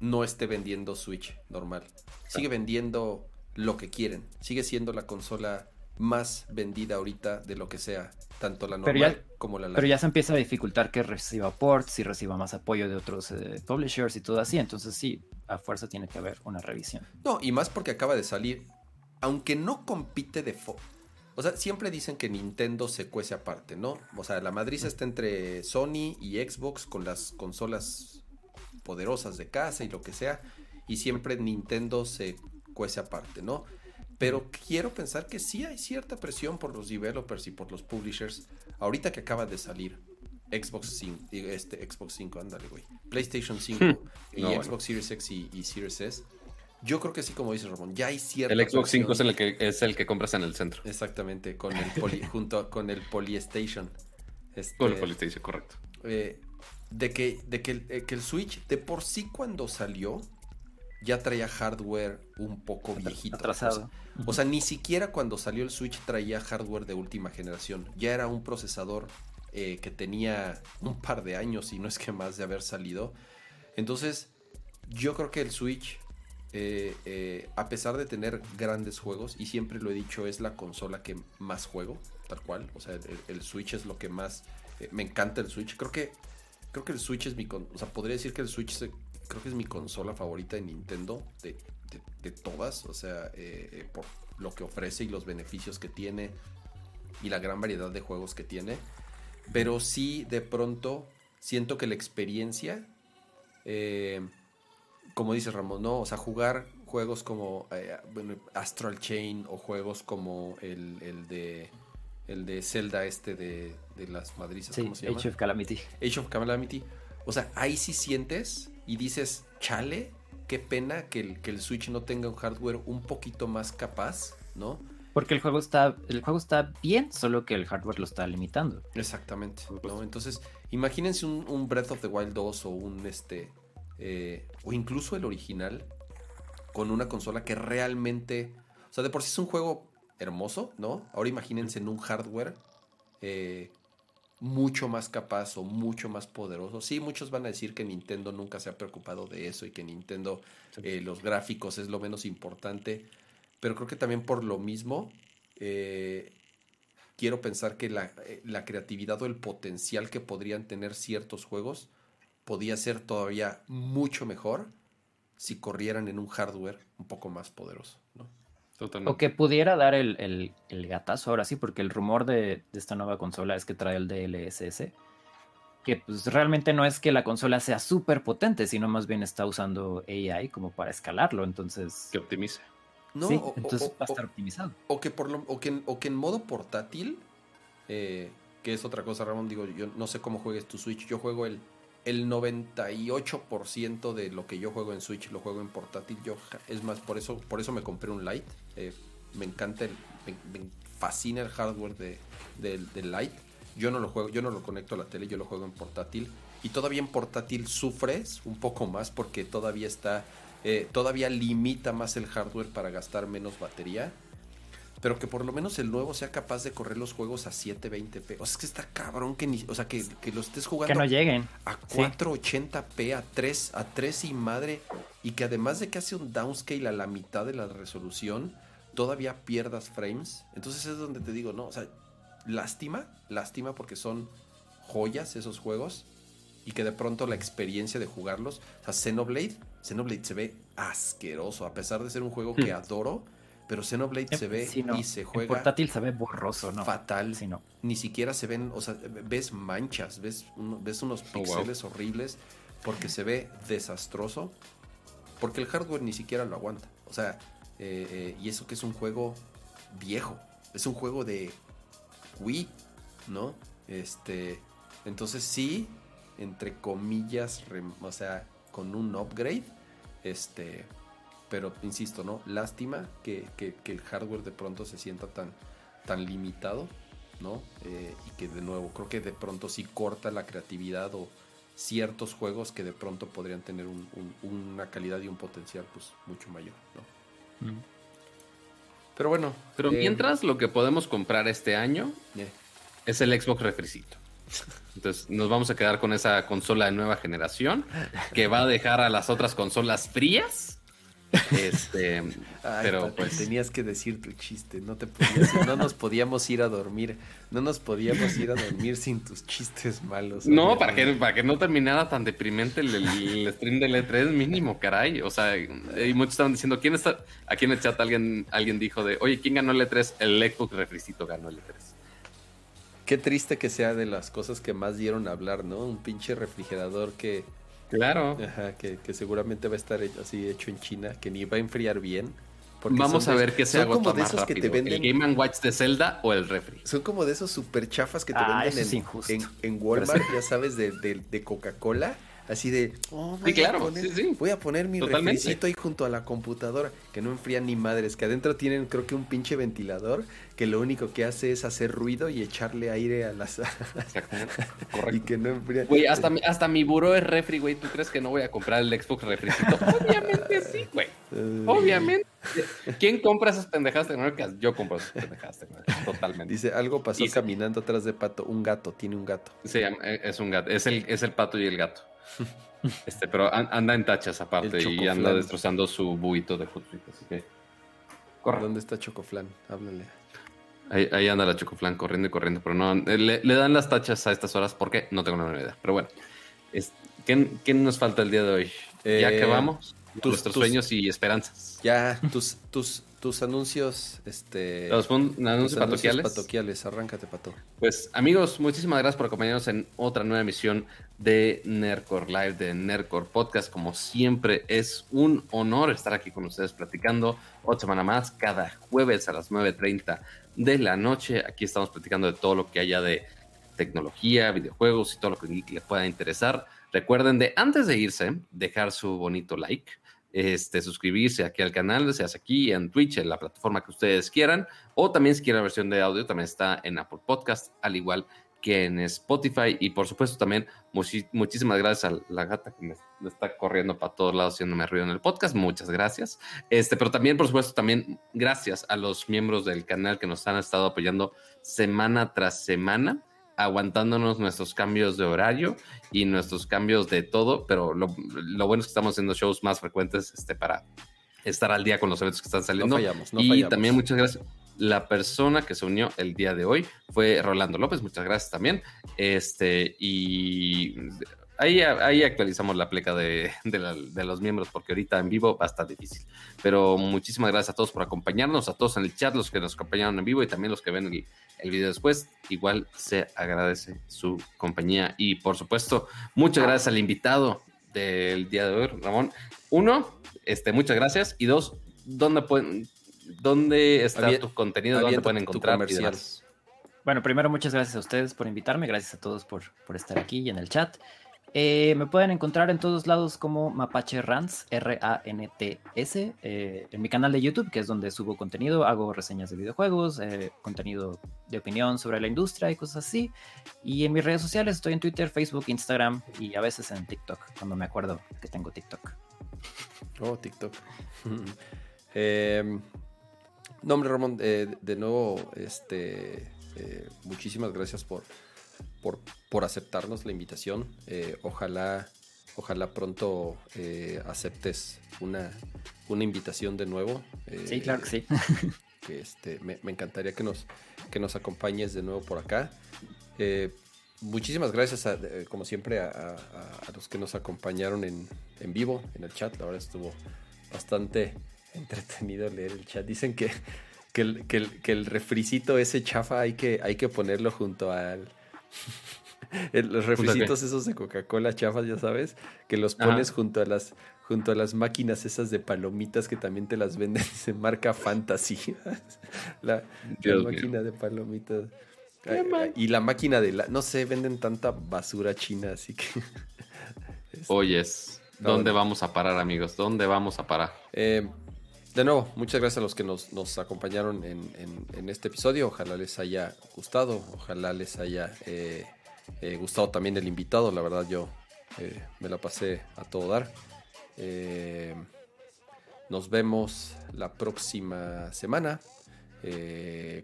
no esté vendiendo Switch normal. Sigue vendiendo lo que quieren. Sigue siendo la consola más vendida ahorita de lo que sea, tanto la normal como la Pero ya se empieza a dificultar que reciba ports y reciba más apoyo de otros eh, publishers y todo así. Entonces sí, a fuerza tiene que haber una revisión. No, y más porque acaba de salir, aunque no compite de... o sea, siempre dicen que Nintendo se cuece aparte, ¿no? O sea, la madriz está entre Sony y Xbox con las consolas poderosas de casa y lo que sea. Y siempre Nintendo se cuece aparte, ¿no? Pero quiero pensar que sí hay cierta presión por los developers y por los publishers. Ahorita que acaba de salir Xbox 5, este Xbox 5, ándale, güey. PlayStation 5 hmm. y Xbox Series X y, Series S. Yo creo que sí, como dice Ramón, ya hay cierta. El Xbox 5 es el que es el que compras en el centro. Exactamente, con el *laughs* junto con el Polystation. Este, con el Polystation, correcto. Eh, de que, de que, eh, que el Switch, de por sí cuando salió, ya traía hardware un poco viejito. Atrasado. O sea, ni siquiera cuando salió el Switch traía hardware de última generación. Ya era un procesador eh, que tenía un par de años y no es que más de haber salido. Entonces, yo creo que el Switch, eh, eh, a pesar de tener grandes juegos, y siempre lo he dicho, es la consola que más juego, tal cual. O sea, el, Switch es lo que más... me encanta el Switch. Creo que, creo que el Switch es mi... o sea, podría decir que el Switch creo que es mi consola favorita de Nintendo. De, de, todas, o sea, eh, eh, por lo que ofrece y los beneficios que tiene y la gran variedad de juegos que tiene. Pero sí, de pronto, siento que la experiencia, eh, como dice Ramón, ¿no? O sea, jugar juegos como Astral Chain o juegos como el, de el de Zelda este de, las madrizas, ¿cómo se llama? Age of Calamity. Age of Calamity. O sea, ahí sí sientes y dices, chale, qué pena que el, que el Switch no tenga un hardware un poquito más capaz, ¿no? Porque el juego está, el juego está bien, solo que el hardware lo está limitando. Exactamente. ¿no? Entonces, imagínense un, Breath of the Wild 2 o un este. Eh, o incluso el original. Con una consola que realmente. O sea, de por sí es un juego hermoso, ¿no? Ahora imagínense en un hardware eh, mucho más capaz o mucho más poderoso. Sí, muchos van a decir que Nintendo nunca se ha preocupado de eso y que Nintendo eh, los gráficos es lo menos importante, pero creo que también por lo mismo eh, quiero pensar que la, eh, la, creatividad o el potencial que podrían tener ciertos juegos podía ser todavía mucho mejor si corrieran en un hardware un poco más poderoso. O que pudiera dar el, gatazo ahora sí, porque el rumor de, esta nueva consola es que trae el DLSS. Que pues realmente no es que la consola sea súper potente, sino más bien está usando AI como para escalarlo. Entonces. Que optimice. No, entonces va a estar optimizado. O que, por lo, o que, o que en modo portátil, eh, que es otra cosa, Ramón, digo, yo no sé cómo juegues tu Switch, yo juego el el 98% de lo que yo juego en Switch lo juego en portátil. Yo, es más, por eso, por eso me compré un Lite. Eh, me encanta, el, me, fascina el hardware de, del Lite. Yo no lo juego, yo no lo conecto a la tele, yo lo juego en portátil. Y todavía en portátil sufres un poco más porque todavía está, eh, todavía limita más el hardware para gastar menos batería pero que por lo menos el nuevo sea capaz de correr los juegos a 720p. O sea, es que está cabrón que ni, o sea, que, que lo estés jugando que no lleguen. a 480p, a 3, a 3 y madre, y que además de que hace un downscale a la mitad de la resolución, todavía pierdas frames. Entonces es donde te digo, no, o sea, lástima, lástima porque son joyas esos juegos y que de pronto la experiencia de jugarlos, o sea, Xenoblade, Xenoblade se ve asqueroso, a pesar de ser un juego que hmm. adoro pero Xenoblade se ve y se juega. Portátil se ve borroso, ¿no? Fatal. Ni siquiera se ven, o sea, ves manchas, ves, ves unos oh, píxeles horribles, porque se ve desastroso, porque el hardware ni siquiera lo aguanta. O sea, eh, eh, y eso que es un juego viejo, es un juego de Wii, ¿no? Este, entonces sí, entre comillas, o sea, con un upgrade, este, pero insisto, ¿no? Lástima que, el hardware de pronto se sienta tan, tan limitado, ¿no? Eh, y que de nuevo, creo que de pronto sí corta la creatividad o ciertos juegos que de pronto podrían tener una calidad y un potencial pues mucho mayor, ¿no? Mm. Pero bueno. Pero eh, mientras lo que podemos comprar este año es el Xbox refricito. Entonces nos vamos a quedar con esa consola de nueva generación que va a dejar a las otras consolas frías este, pero pues tenías que decir tu chiste, no te podías, no nos podíamos ir a dormir, no nos podíamos ir a dormir sin tus chistes malos. No, para que para que no terminara tan deprimente el, stream del E3 mínimo, caray. O sea, y muchos estaban diciendo, ¿quién está? Aquí en el chat alguien alguien dijo de, "Oye, ¿quién ganó el E3?" El Xbox Refricito ganó el E3. Qué triste que sea de las cosas que más dieron a hablar, ¿no? Un pinche refrigerador que Claro. Ajá, que, seguramente va a estar así hecho en China, que ni va a enfriar bien. Vamos a ver qué se agota más rápido. Que te venden... ¿El Game Watch de Zelda o el refri? Son como de esos super chafas que te ah, venden en, en, Walmart, ya sabes, de, de, Coca-Cola. Así de, oh, sí, claro, voy a poner mi refricito ahí junto a la computadora, que no enfría ni madres, que adentro tienen creo que un pinche ventilador que lo único que hace es hacer ruido y echarle aire a las... *laughs* Correcto. y que no enfría. Güey, hasta, mi, hasta mi buró es refri, güey, ¿tú crees que no voy a comprar el Xbox refricito? *laughs* Obviamente sí, güey. Obviamente. ¿Quién compra esas pendejadas tecnológicas? Yo compro esas pendejadas tecnológicas, totalmente. Dice, algo pasó caminando atrás de Pato, un gato, tiene un gato. Sí, es un gato, es el, es el pato y el gato. *laughs* Este, pero anda en tachas aparte y anda destrozando su buito de fútbol. Así que. Corre. ¿Dónde está Chocoflan? Háblale. Ahí, anda la Chocoflan corriendo y corriendo, pero no. Le, dan las tachas a estas horas. ¿Por qué? No tengo la idea. Pero bueno. ¿qué, nos falta el día de hoy? ya que eh, vamos. Tus, nuestros sueños y esperanzas. Ya, tus, tus, tus anuncios, este. Los anuncios patoquiales. patoquiales, arráncate, pato. Pues, amigos, muchísimas gracias por acompañarnos en otra nueva emisión de Nerdcore Live, de Nerdcore Podcast. Como siempre, es un honor estar aquí con ustedes platicando otra semana más, cada jueves a las 9.30 de la noche. Aquí estamos platicando de todo lo que haya de tecnología, videojuegos y todo lo que les pueda interesar. Recuerden de antes de irse, dejar su bonito like este, suscribirse aquí al canal, se hace aquí en Twitch, en la plataforma que ustedes quieran, o también si quieren la versión de audio, también está en Apple Podcast, al igual que en Spotify. Y por supuesto también muchísimas gracias a la gata que me, está corriendo para todos lados haciéndome ruido en el podcast. Muchas gracias. Este, pero también, por supuesto, también gracias a los miembros del canal que nos han estado apoyando semana tras semana aguantándonos nuestros cambios de horario y nuestros cambios de todo, pero lo, bueno es que estamos haciendo shows más frecuentes este, para estar al día con los eventos que están saliendo. y también muchas gracias. La persona que se unió el día de hoy fue Rolando López, muchas gracias también. Este, y Ahí, ahí actualizamos la pleca de, los miembros porque ahorita en vivo va a estar difícil. Pero muchísimas gracias a todos por acompañarnos, a todos en el chat, los que nos acompañaron en vivo y también los que ven el, el video después. Igual se agradece su compañía y por supuesto, muchas gracias al invitado del día de hoy, Ramón. Uno, este, muchas gracias. Y dos, ¿dónde pueden, dónde está tu contenido? ¿Dónde pueden encontrar? Bueno, primero muchas gracias a ustedes por invitarme, gracias a todos por, por estar aquí y en el chat. Eh, me pueden encontrar en todos lados como Mapache Rants, R-A-N-T-S, eh, en mi canal de YouTube, que es donde subo contenido, hago reseñas de videojuegos, eh, contenido de opinión sobre la industria y cosas así. Y en mis redes sociales estoy en Twitter, Facebook, Instagram y a veces en TikTok, cuando me acuerdo que tengo TikTok. Oh, TikTok. *laughs* Em, no, hombre, Ramón, de nuevo, este, muchísimas gracias por por, por aceptarnos la invitación. Eh, ojalá, ojalá pronto eh, aceptes una, una invitación de nuevo. sí, eh, claro que sí. *laughs* que este, me, encantaría que nos, que nos acompañes de nuevo por acá. muchísimas gracias, como siempre, a, los que nos acompañaron en, en, vivo, en el chat. La verdad estuvo bastante entretenido leer el chat. Dicen que, que, el, que, el, que el refricito ese chafa hay que, hay que ponerlo junto al, *laughs* los refricitos esos de Coca-Cola chafas, ya sabes, que los pones junto a las junto a las máquinas esas de palomitas que también te las venden, *laughs* se marca Fantasy. *laughs* la, máquina de palomitas. y la máquina de la, no sé, venden tanta basura china, así que. Oyes, ¿dónde vamos a parar, amigos? ¿Dónde vamos a parar? Eh, de nuevo, muchas gracias a los que nos, acompañaron en, este episodio. Ojalá les haya gustado, ojalá les haya eh, eh, gustado también el invitado. La verdad, yo eh, me la pasé a todo dar. nos vemos la próxima semana.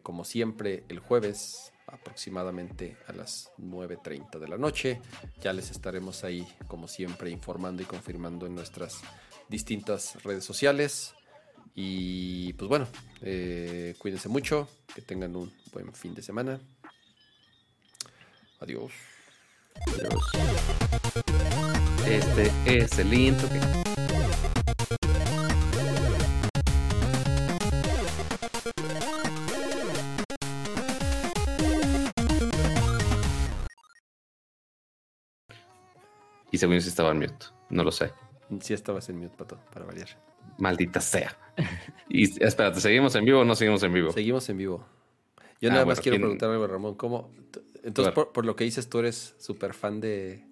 como siempre, el jueves aproximadamente a las 9.30 de la noche. Ya les estaremos ahí, como siempre, informando y confirmando en nuestras distintas redes sociales. Y pues bueno, eh, cuídense mucho, que tengan un buen fin de semana. Adiós. Adiós. Este es el intro que... Y según si estaba en mute, no lo sé. Sí estabas en mute, pato, para variar. Maldita sea. Y espérate, ¿seguimos en vivo o no seguimos en vivo? Seguimos en vivo. Yo nada ah, más quiero preguntar algo, Ramón. ¿Cómo? Entonces, por, lo que dices, tú eres súper fan de,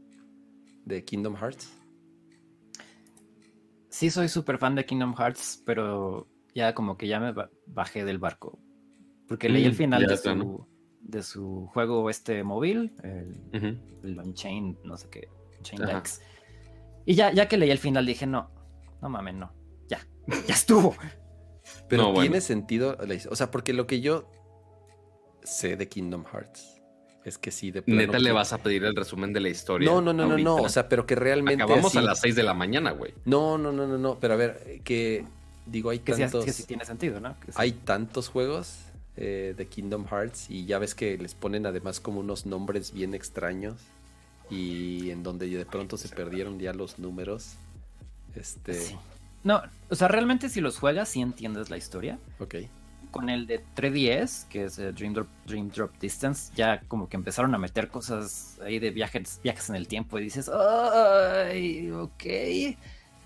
de Kingdom Hearts? Sí, soy súper fan de Kingdom Hearts, pero ya como que ya me bajé del barco. Porque leí el mm, final de su, de su, juego este móvil, el, Unchained, no sé qué, Chain Y ya, ya que leí el final dije, no, no mames, no, *laughs* ya, estuvo. Pero tiene sentido, o sea, porque lo que yo sé de Kingdom Hearts es que sí, de plano Neta le vas a pedir el resumen de la historia. No, no, no, no, no, o sea, pero que realmente. Acabamos a las 6 de la mañana, güey. No, no, no, no, no, pero a ver, que digo, hay tantos. que sí tiene sentido, ¿no? Hay tantos juegos eh, de Kingdom Hearts y ya ves que les ponen además como unos nombres bien extraños y en donde de pronto se perdieron ya los números. Este. No, o sea, realmente si los juegas sí entiendes la historia. Ok. Con el de 3DS, que es eh, Dream, Drop, Dream Drop Distance, ya como que empezaron a meter cosas ahí de viajes, viajes en el tiempo y dices, ¡ay! Ok.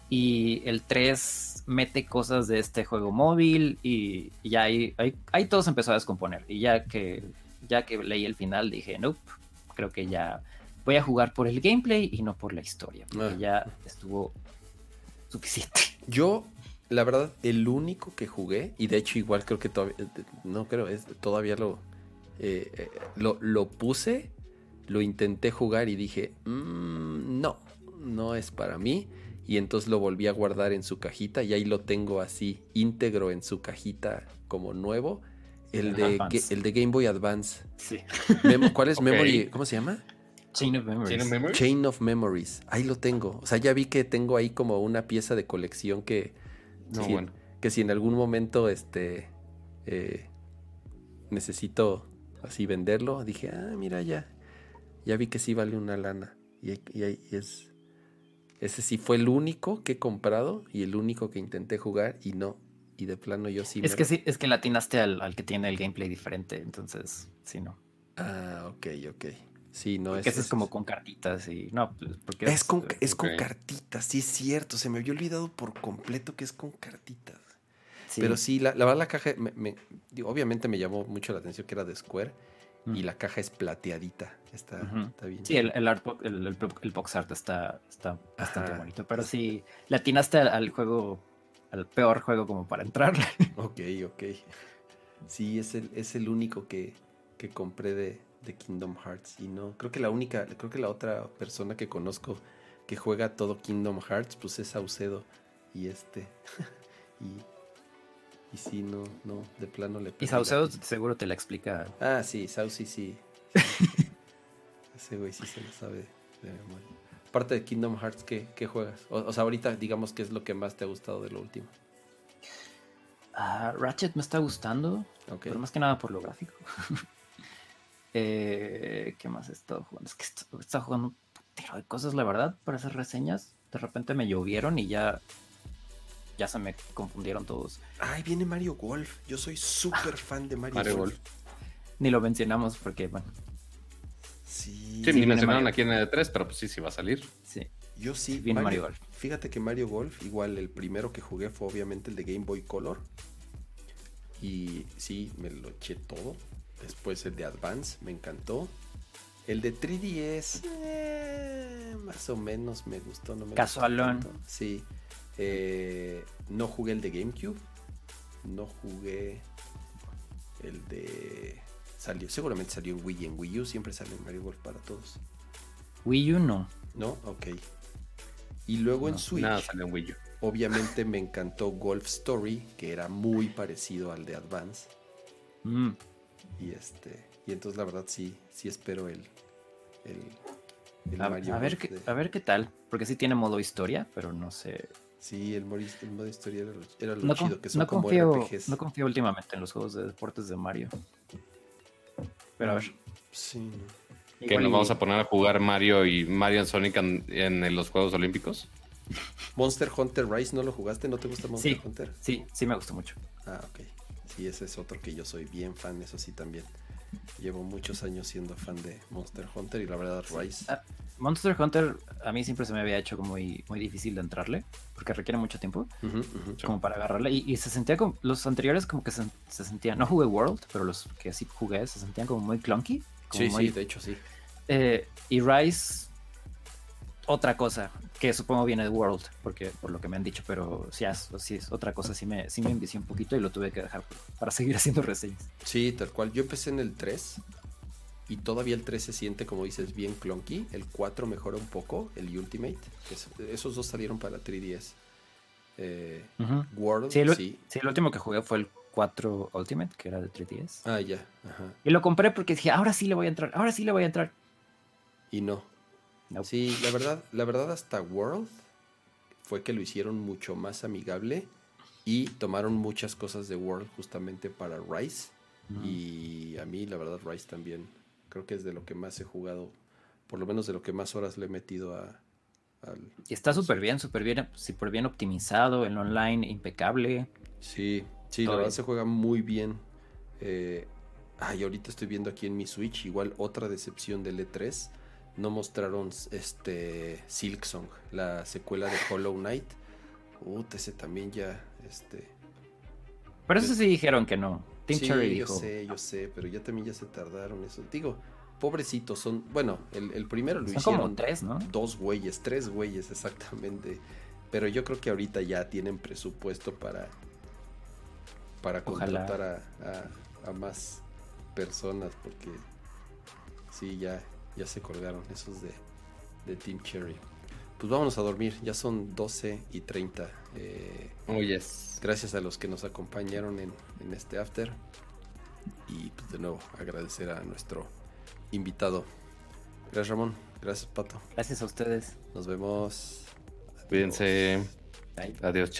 Y el 3 mete cosas de este juego móvil y, ya ahí, ahí, todo se empezó a descomponer. Y ya que, ya que leí el final dije, nope, creo que ya voy a jugar por el gameplay y no por la historia. Porque ah. ya estuvo suficiente. Yo, la verdad, el único que jugué, y de hecho igual creo que todavía, no creo, es, todavía lo, eh, eh, lo, lo, puse, lo intenté jugar y dije, mm, no, no es para mí y entonces lo volví a guardar en su cajita y ahí lo tengo así íntegro en su cajita como nuevo. El, de, el de Game Boy Advance. Sí. ¿Cuál es *laughs* Memory? ¿Cómo se llama? Chain of, Memories. Chain of Memories. Ahí lo tengo. O sea, ya vi que tengo ahí como una pieza de colección que. No, bueno. Que si en algún momento este. Eh, necesito así venderlo, dije, ah, mira, ya. Ya vi que sí vale una lana. Y, y, y es ese sí fue el único que he comprado y el único que intenté jugar y no. Y de plano yo sí. Es que sí, es que latinaste al, al que tiene el gameplay diferente, entonces sí, no. Ah, ok, ok. Sí, no es. Ese es como con cartitas y. No, pues, porque. Es, con, es con cartitas, sí es cierto. Se me había olvidado por completo que es con cartitas. Pero sí, la, la, la caja, me, obviamente me llamó mucho la atención que era de Square y la caja es plateadita. Está, bien. Sí, el, el, art, el, el, box art está, está bastante bonito. Pero sí, le atinaste al, juego, al peor juego como para entrar. Ok, ok. Sí, es el, es el único que, que compré de, de, Kingdom Hearts. Y no, creo que la única, creo que la otra persona que conozco que juega todo Kingdom Hearts, pues es Saucedo. Y este. *laughs* y y sí, no, no, de plano le Y Saucedo seguro te la explica. Ah, sí, Saucy sí. *laughs* Ese güey sí se lo sabe de memoria. Aparte de Kingdom Hearts, ¿qué, juegas? O, sea, ahorita digamos qué es lo que más te ha gustado de lo último. Ah, Ratchet me está gustando, pero más que nada por lo gráfico. *laughs* eh, ¿Qué más he estado jugando? Es que he estado jugando un tiro de cosas, la verdad, para hacer reseñas. De repente me llovieron y ya ya se me confundieron todos. Ay, viene Mario Golf. Yo soy súper fan de Mario, Golf. Ni lo mencionamos porque, bueno. Sí. Sí, ni mencionaron aquí en el 3, pero pues sí, sí va a salir. Sí. Yo sí. Viene Mario, Golf. Fíjate que Mario Golf, igual el primero que jugué fue obviamente el de Game Boy Color. Y sí, me lo eché todo. Después el de Advance, me encantó. El de 3DS, eh, más o menos me gustó. No me Casualón. Sí. Eh, no jugué el de GameCube. No jugué el de. Salió, seguramente salió en Wii. En Wii U siempre sale Mario Golf para todos. Wii U no. No, ok. Y luego en Switch. Nada salió en Wii U. Obviamente me encantó Golf Story, que era muy parecido al de Advance. Mm. Y este. Y entonces la verdad sí, sí espero el, el, Mario a, ver qué, a ver qué tal, porque sí tiene modo historia, pero no sé Sí, el modo, historia era lo, chido, que son no como confío, RPGs. No confío últimamente en los juegos de deportes de Mario. Pero a ver. Sí. ¿Que nos vamos a poner a jugar Mario y Mario y Sonic en, los Juegos Olímpicos? Monster Hunter Rise, ¿no lo jugaste? ¿No te gusta Monster Hunter? Sí, sí me gustó mucho. Ah, ok. Sí, ese es otro que yo soy bien fan, eso sí también. Llevo muchos años siendo fan de Monster Hunter y la verdad Rise. Ah, Monster Hunter a mí siempre se me había hecho muy, muy difícil de entrarle, porque requiere mucho tiempo, como para agarrarle. Y, se sentía como, los anteriores como que se, sentían, no jugué World, pero los que sí jugué se sentían como muy clunky. sí, sí, de hecho sí. Eh, y Rise, otra cosa que supongo viene de World, porque por lo que me han dicho, pero sí, sí es otra cosa, sí me, sí me envicié un poquito y lo tuve que dejar para *laughs* seguir haciendo reseñas. Sí, tal cual. Yo empecé en el 3 y todavía el 3 se siente, como dices, bien clunky. El 4 mejora un poco, el Ultimate. esos dos salieron para 3DS. Eh, World, sí sí. el último que jugué fue el 4 Ultimate, que era de 3DS. Ah, ya. Y lo compré porque dije, ahora sí le voy a entrar, ahora sí le voy a entrar. Y no. Sí, la verdad, la verdad hasta World fue que lo hicieron mucho más amigable y tomaron muchas cosas de World justamente para Rise. Y a mí, la verdad, Rise también creo que es de lo que más he jugado, por lo menos de lo que más horas le he metido a... Al, está súper bien, súper bien, súper bien optimizado, el online impecable. Sí, sí, la verdad se juega muy bien. Eh, ay, ahorita estoy viendo aquí en mi Switch, igual otra decepción del E3 no mostraron este Silksong, la secuela de Hollow Knight. Uh, ese también ya, este. Pero eso sí dijeron que no. Team sí, yo sé, yo sé, pero ya también ya se tardaron eso. Digo, pobrecitos son. Bueno, el, primero lo hicieron. Como tres, ¿no? Dos güeyes, tres güeyes, exactamente. Pero yo creo que ahorita ya tienen presupuesto para. Para contratar a, a más personas, porque. Sí, ya, ya se colgaron esos de, de Team Cherry. Pues vámonos a dormir, ya son 12 y 30. Eh, oh, yes. Gracias a los que nos acompañaron en, en este after. Y pues de nuevo agradecer a nuestro invitado. Gracias Ramón, gracias Pato. Gracias a ustedes. Nos vemos. Cuídense. Adiós.